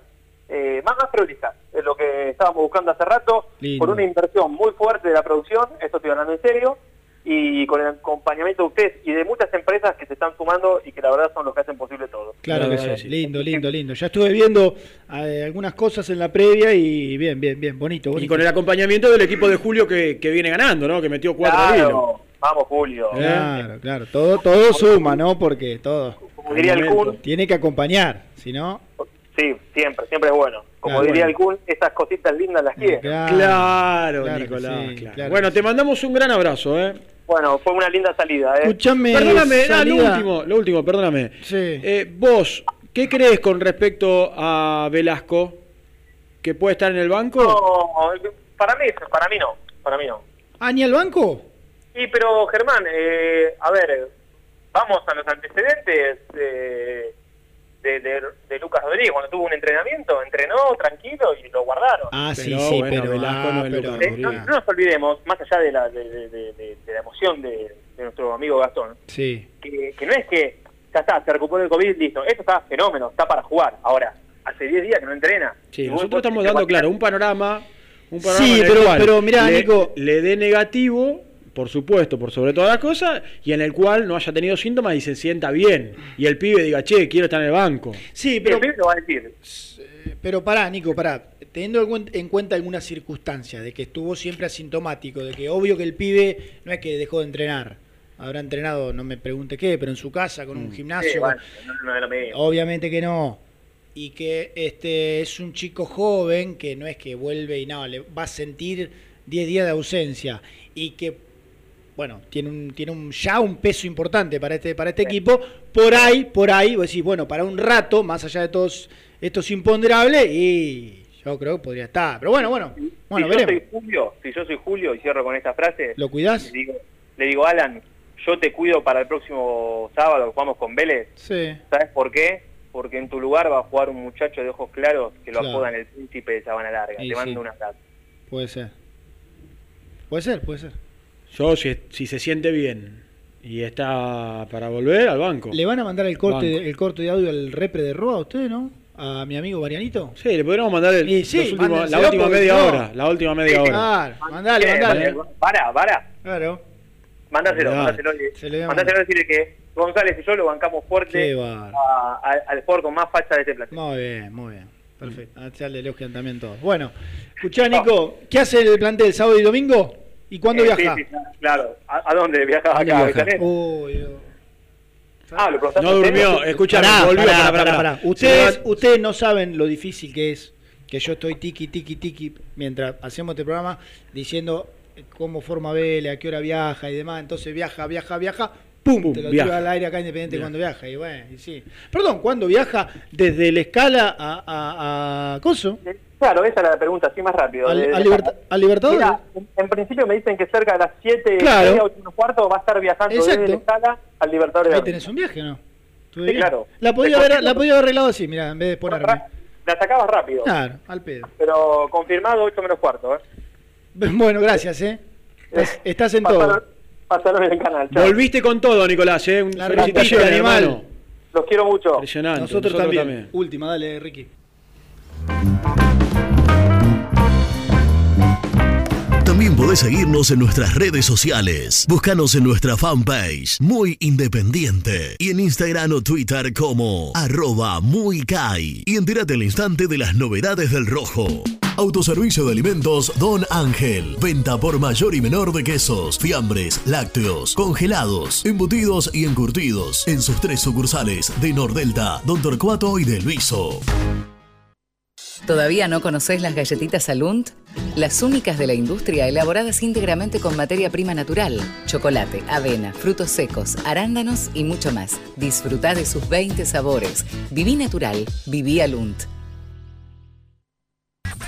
eh, más, más prolijas, es lo que estábamos buscando hace rato, Lindo. con una inversión muy fuerte de la producción, esto estoy hablando en serio, y con el acompañamiento de ustedes y de muchas empresas que se están sumando y que la verdad son los que hacen posible todo. Claro que sí. sí. Lindo, lindo, lindo. Ya estuve viendo eh, algunas cosas en la previa y bien, bien, bien. Bonito, bonito. Y con el acompañamiento del equipo de Julio que, que viene ganando, ¿no? Que metió cuatro al. Claro, vamos Julio. Claro, claro. Todo, todo suma, ¿no? Porque todo. Como diría el Kun, Tiene que acompañar, si no. Sí, siempre, siempre es bueno. Como Claro, diría bueno. el Kun, estas cositas lindas las quiere. Claro, Nicolás. sí, claro. claro bueno, te mandamos un gran abrazo, ¿eh? Bueno, fue una linda salida, ¿eh? Escuchame. Perdóname, ah, lo salida- último, lo último, perdóname. Sí. Eh, vos, ¿qué crees con respecto a Velasco? ¿Que puede estar en el banco? No, para mí, para mí no, para mí no. ¿Ah, ni al banco? Y pero Germán, eh, a ver, vamos a los antecedentes de, de, de- de Lucas Rodríguez cuando tuvo un entrenamiento, entrenó tranquilo y lo guardaron. Ah, sí, Pero sí, bueno, pero, Velasco ah, no es pero- Lucas Eh, no, no nos olvidemos, más allá de la, de, de- de- de- de la emoción de, de nuestro amigo Gastón, Sí. que, que no es que ya está, se recuperó del COVID, listo, esto está fenómeno, está para jugar. Ahora, hace 10 días que no entrena. Sí, nosotros vos estamos dando, claro, un panorama. Un panorama Sí, el pero- pero mirá, le, Nico. le dé negativo, por supuesto, por sobre todas las cosas, y en el cual no haya tenido síntomas y se sienta bien. Y el pibe diga, che, quiero estar en el banco. Sí, el pero, pibe lo va a decir. pero pará, Nico, pará. Teniendo en cuen- en cuenta algunas circunstancias de que estuvo siempre asintomático, de que obvio que el pibe no es que dejó de entrenar. Habrá entrenado, no me pregunte qué, pero en su casa, con un gimnasio. Sí, bueno, no, no. Obviamente que no. Y que este es un chico joven que no es que vuelve y no, le va a sentir 10 días de ausencia. Y que, bueno, tiene un, tiene un ya un peso importante para este, para este equipo. Por ahí, por ahí, vos decís, bueno, para un rato, más allá de todos estos imponderables, y yo creo que podría estar. Pero bueno, bueno, bueno, si yo veremos. soy Julio, si yo soy Julio y cierro con esta frase, ¿Lo cuidás? le digo, le digo Alan, yo te cuido para el próximo sábado que jugamos con Vélez. Sí. ¿Sabes por qué? Porque en tu lugar va a jugar un muchacho de ojos claros que lo Claro. apodan el príncipe de Sabana Larga. Y te mando sí. un abrazo. Puede ser. Puede ser, puede ser. Yo, si, si se siente bien y está para volver al banco. ¿Le van a mandar el corte, Banco. el corte de audio al repre de Roa a ustedes, no? A mi amigo Marianito. Sí, le podríamos mandar el- sí, la última media no. hora. La última media hora. Claro, mandale, ¿Qué? mandale. Para, para. Claro. Mándaselo, Dale. mándaselo. Se le voy a Mándaselo a decirle que González y yo lo bancamos fuerte a- a- al jugador con más facha de este planeta. Muy bien, muy bien. Perfecto. A le elogian también todos. Bueno, escuchá, Nico, ¿qué hace el plantel sábado y domingo? ¿Y cuándo Eh, viaja? sí, sí, claro. ¿A, a dónde ¿Dónde acá? viaja? Dios. Ah, lo No durmió, escuchame, Pará, volvió, pará, pará, Ustedes, ustedes no saben lo difícil que es que yo estoy tiki, tiki, tiki mientras hacemos este programa diciendo cómo forma Vélez, a qué hora viaja y demás. Entonces viaja, viaja, viaja, ¡pum! Pum, te lo viaja. tiro al aire acá independiente Viaja. cuando viaja. Y bueno, y sí. Perdón, ¿cuándo viaja desde la escala a, a, a Coso? Claro, esa era la pregunta, así más rápido. ¿Al, a de- Liberta- a Libertadores? Mira, en, en principio me dicen que cerca de las 7, Claro. media, 8 menos cuarto va a estar viajando Exacto. desde la escala al Libertadores de Ahí tenés un viaje, ¿no? Sí, claro. La podía, haber, la podía haber arreglado así, mira, en vez de ponerme. La sacabas rápido. Claro, al pedo. Pero confirmado 8 menos cuarto, ¿eh? Bueno, gracias, ¿eh? Estás, estás en todo. Pásalo en el canal. chao. Volviste con todo, Nicolás, ¿eh? Un repetiste, animal. hermano. Los quiero mucho. Impresionante. Nosotros, también. Última, dale, Ricky. También podés seguirnos en nuestras redes sociales. Búscanos en nuestra fanpage, Muy Independiente. Y en Instagram o Twitter como arroba muy Kai. Y entérate al instante de las novedades del rojo. Autoservicio de alimentos Don Ángel. Venta por mayor y menor de quesos, fiambres, lácteos, congelados, embutidos y encurtidos. En sus tres sucursales de Nordelta, Don Torcuato y Del Viso. ¿Todavía no conocés las galletitas Alunt? Las únicas de la industria elaboradas íntegramente con materia prima natural, chocolate, avena, frutos secos, arándanos y mucho más. Disfruta de sus 20 sabores. Viví natural, viví Alunt.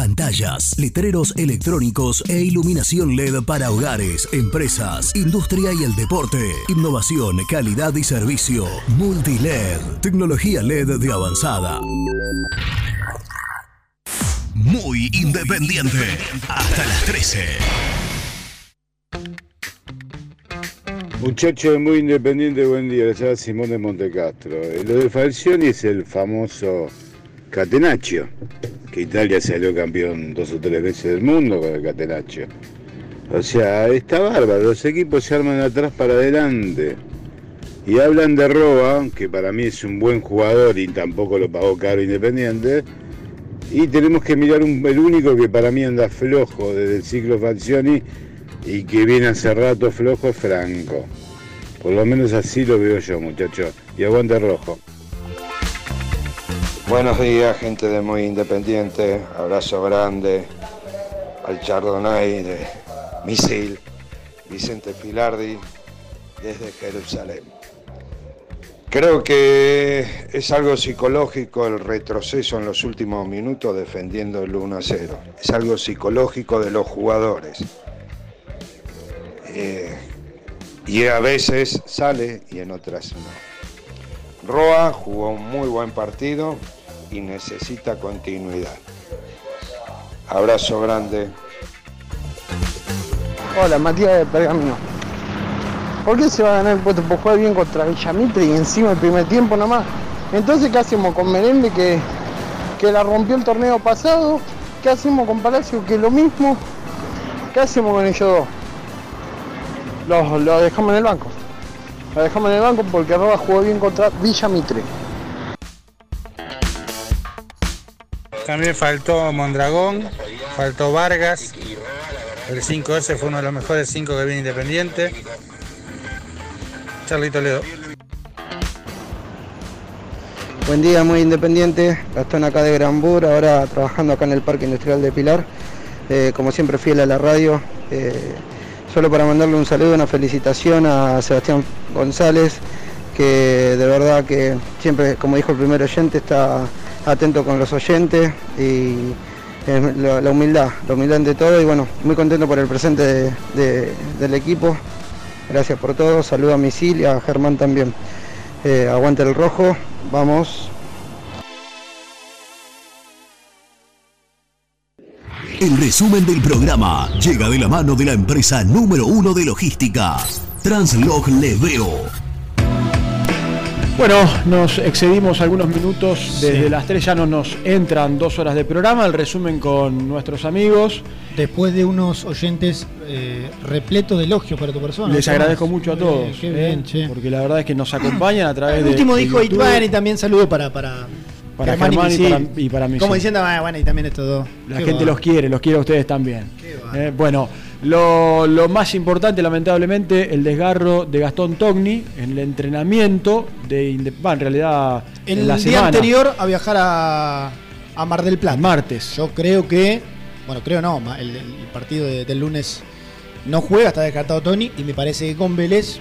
Pantallas, letreros electrónicos e iluminación LED para hogares, empresas, industria y el deporte. Innovación, calidad y servicio. Multiled, tecnología LED de avanzada. Muy independiente. Hasta las 13. Muchachos muy independiente, buen día. Les Simón de Montecastro. Lo de Falcioni es el famoso Catenaccio, que Italia salió campeón dos o tres veces del mundo con el Catenaccio. O sea, está bárbaro. Los equipos se arman de atrás para adelante. Y hablan de Roa, que para mí es un buen jugador y tampoco lo pagó caro Independiente. Y tenemos que mirar un- el único que para mí anda flojo desde el ciclo Falcioni y que viene hace rato flojo es Franco. Por lo menos así lo veo yo, muchachos. Y aguante rojo. Buenos días, gente de Muy Independiente. Abrazo grande al Chardonnay de Misil, Vicente Pilardi, desde Jerusalén. Creo que es algo psicológico el retroceso en los últimos minutos defendiendo el 1 a 0. Es algo psicológico de los jugadores. Eh, y a veces sale y en otras no. Roa jugó un muy buen partido y necesita continuidad. Abrazo grande. Hola, Matías de Pergamino. ¿Por qué se va a ganar el puesto por jugar bien contra Villamitre y encima el primer tiempo nomás? Entonces, ¿qué hacemos con Merende que, que la rompió el torneo pasado? ¿Qué hacemos con Palacio que lo mismo? ¿Qué hacemos con ellos dos? Los, los dejamos en el banco. Los dejamos en el banco porque Roa jugó bien contra Villamitre. También faltó Mondragón, faltó Vargas. El 5S fue uno de los mejores 5 que viene Independiente. Charly Toledo. Buen día, muy independiente. Gastón acá de Granbur, ahora trabajando acá en el Parque Industrial de Pilar. Eh, como siempre, fiel a la radio. Eh, solo para mandarle un saludo, una felicitación a Sebastián González, que de verdad que siempre, como dijo el primer oyente, está atento con los oyentes y eh, la, humildad, la humildad ante todo. Y bueno, muy contento por el presente de- de- del equipo. Gracias por todo. Saludo a Misil y a Germán también. Eh, aguante el rojo, vamos. El resumen del programa llega de la mano de la empresa número uno de logística, Translog Leveo. Bueno, nos excedimos algunos minutos. Desde las 3 ya no nos entran dos horas de programa. El resumen con nuestros amigos. Después de unos oyentes eh, repletos de elogios para tu persona. Les agradezco mucho a todos. Eh, qué bien, eh, che. Porque la verdad es que nos acompañan a través El de. último de dijo YouTube. Ituán y también saludo para, para, Para Germán y para- y para Misil. Como diciendo, ah, bueno, y también estos dos. La Qué gente va. los quiere, los quiere a ustedes también. Eh, bueno, lo, lo más importante, lamentablemente, el desgarro de Gastón Togni en el entrenamiento de va, en realidad El en la día semana. anterior a viajar a, a Mar del Plata. Martes. Yo creo que, bueno, creo no, el, el partido de- del lunes no juega, está descartado Tony, y me parece que con Vélez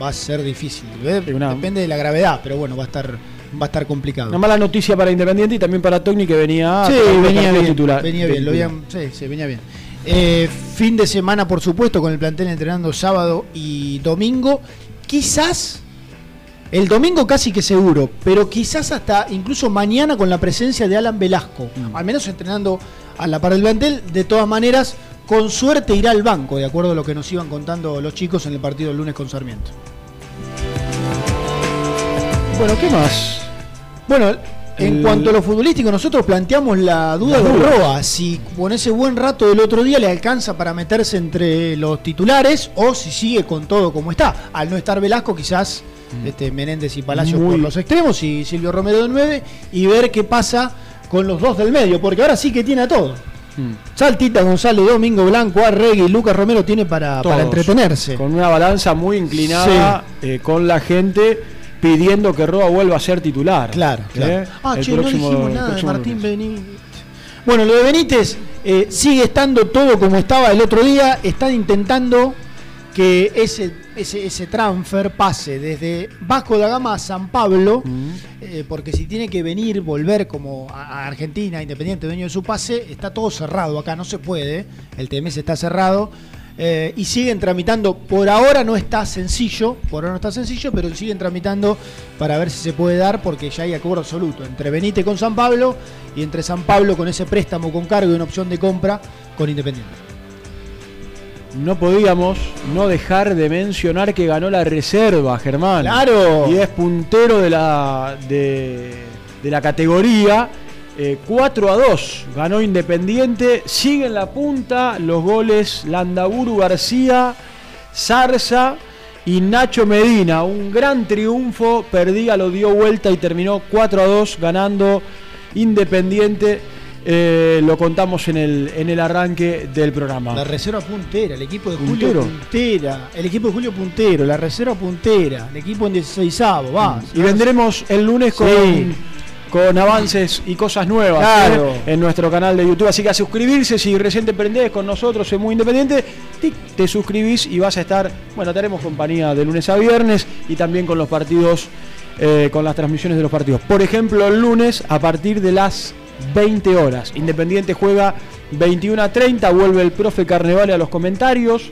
va a ser difícil. ¿eh? Depende de la gravedad, pero bueno, va a estar, va a estar complicado. Una mala noticia para Independiente y también para Togni que venía Sí, venía bien, titular. venía bien, lo habían- sí, sí, venía bien. Eh, fin de semana, por supuesto, con el plantel entrenando sábado y domingo. Quizás, el domingo casi que seguro, pero quizás hasta incluso mañana con la presencia de Alan Velasco, Mm. al menos entrenando a la par del plantel. De todas maneras, con suerte irá al banco, de acuerdo a lo que nos iban contando los chicos en el partido del lunes con Sarmiento. Bueno, ¿qué más? Bueno, en El- cuanto a lo futbolístico, nosotros planteamos la duda La de. Roa, si con ese buen rato del otro día le alcanza para meterse entre los titulares o si sigue con todo como está. Al no estar Velasco, quizás este, Menéndez y Palacios Mm. Muy- por los extremos y Silvio Romero de 9 y ver qué pasa con los dos del medio, porque ahora sí que tiene a todo. Mm. Saltita, González, Domingo Blanco, Arregui, Lucas Romero tiene para, para Todos. entretenerse. Con una balanza muy inclinada eh, con la gente pidiendo que Roa vuelva a ser titular. Claro, claro. Eh, Ah, el che, próximo- no dijimos nada de Martín. Benítez. Bueno, lo de Benítez eh, sigue estando todo como estaba el otro día. Están intentando que ese, ese, ese transfer pase desde Vasco da Gama a San Pablo, eh, porque si tiene que venir, volver como a a Argentina, independiente dueño de su pase, está todo cerrado acá, no se puede. El TMS está cerrado. Eh, y siguen tramitando, por ahora no está sencillo, por ahora no está sencillo, pero siguen tramitando para ver si se puede dar, porque ya hay acuerdo absoluto entre Benítez con San Pablo y entre San Pablo con ese préstamo con cargo y una opción de compra con Independiente. No podíamos no dejar de mencionar que ganó la reserva, Germán. ¡Claro! Y es puntero de la, de, de la categoría. Eh, 4 a 2 ganó Independiente. Sigue en la punta los goles Landaburu García, Zarza y Nacho Medina. Un gran triunfo. Perdía, lo dio vuelta y terminó 4 a 2 ganando Independiente. Eh, lo contamos en el, en el arranque del programa. La reserva puntera, el equipo de Puntero. Julio puntera, el equipo de Julio puntero, la reserva puntera, el equipo en 16 va. Y vendremos el lunes con, Sí. Con avances y cosas nuevas Claro. ¿eh? en nuestro canal de YouTube. Así que a suscribirse, si recién te prendés con nosotros en Muy Independiente, tic, te suscribís y vas a estar, bueno, te haremos compañía de lunes a viernes y también con los partidos, eh, con las transmisiones de los partidos. Por ejemplo, el lunes a partir de las 20 horas. Independiente juega 21 a 30, vuelve el profe Carnevale a los comentarios.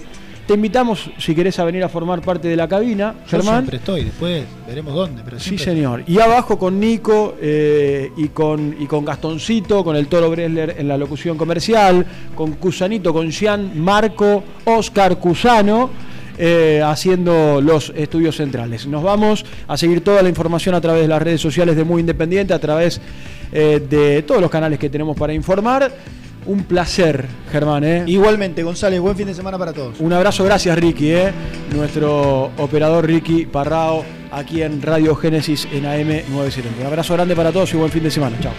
Te invitamos, si querés, a venir a formar parte de la cabina, Yo Germán. siempre estoy, después veremos dónde. Pero Sí, señor. Y abajo con Nico eh, y, con, y con Gastoncito, con el Toro Bresler en la locución comercial, con Cusanito, con Jean, Marco, Oscar Cusano. eh, haciendo los estudios centrales. Nos vamos a seguir toda la información a través de las redes sociales de Muy Independiente, a través eh, de todos los canales que tenemos para informar. Un placer, Germán. ¿eh? Igualmente, González, buen fin de semana para todos. Un abrazo, gracias Ricky, ¿eh? nuestro operador Ricky Parrao, aquí en Radio Génesis en AM 970. Un abrazo grande para todos y buen fin de semana. Chao.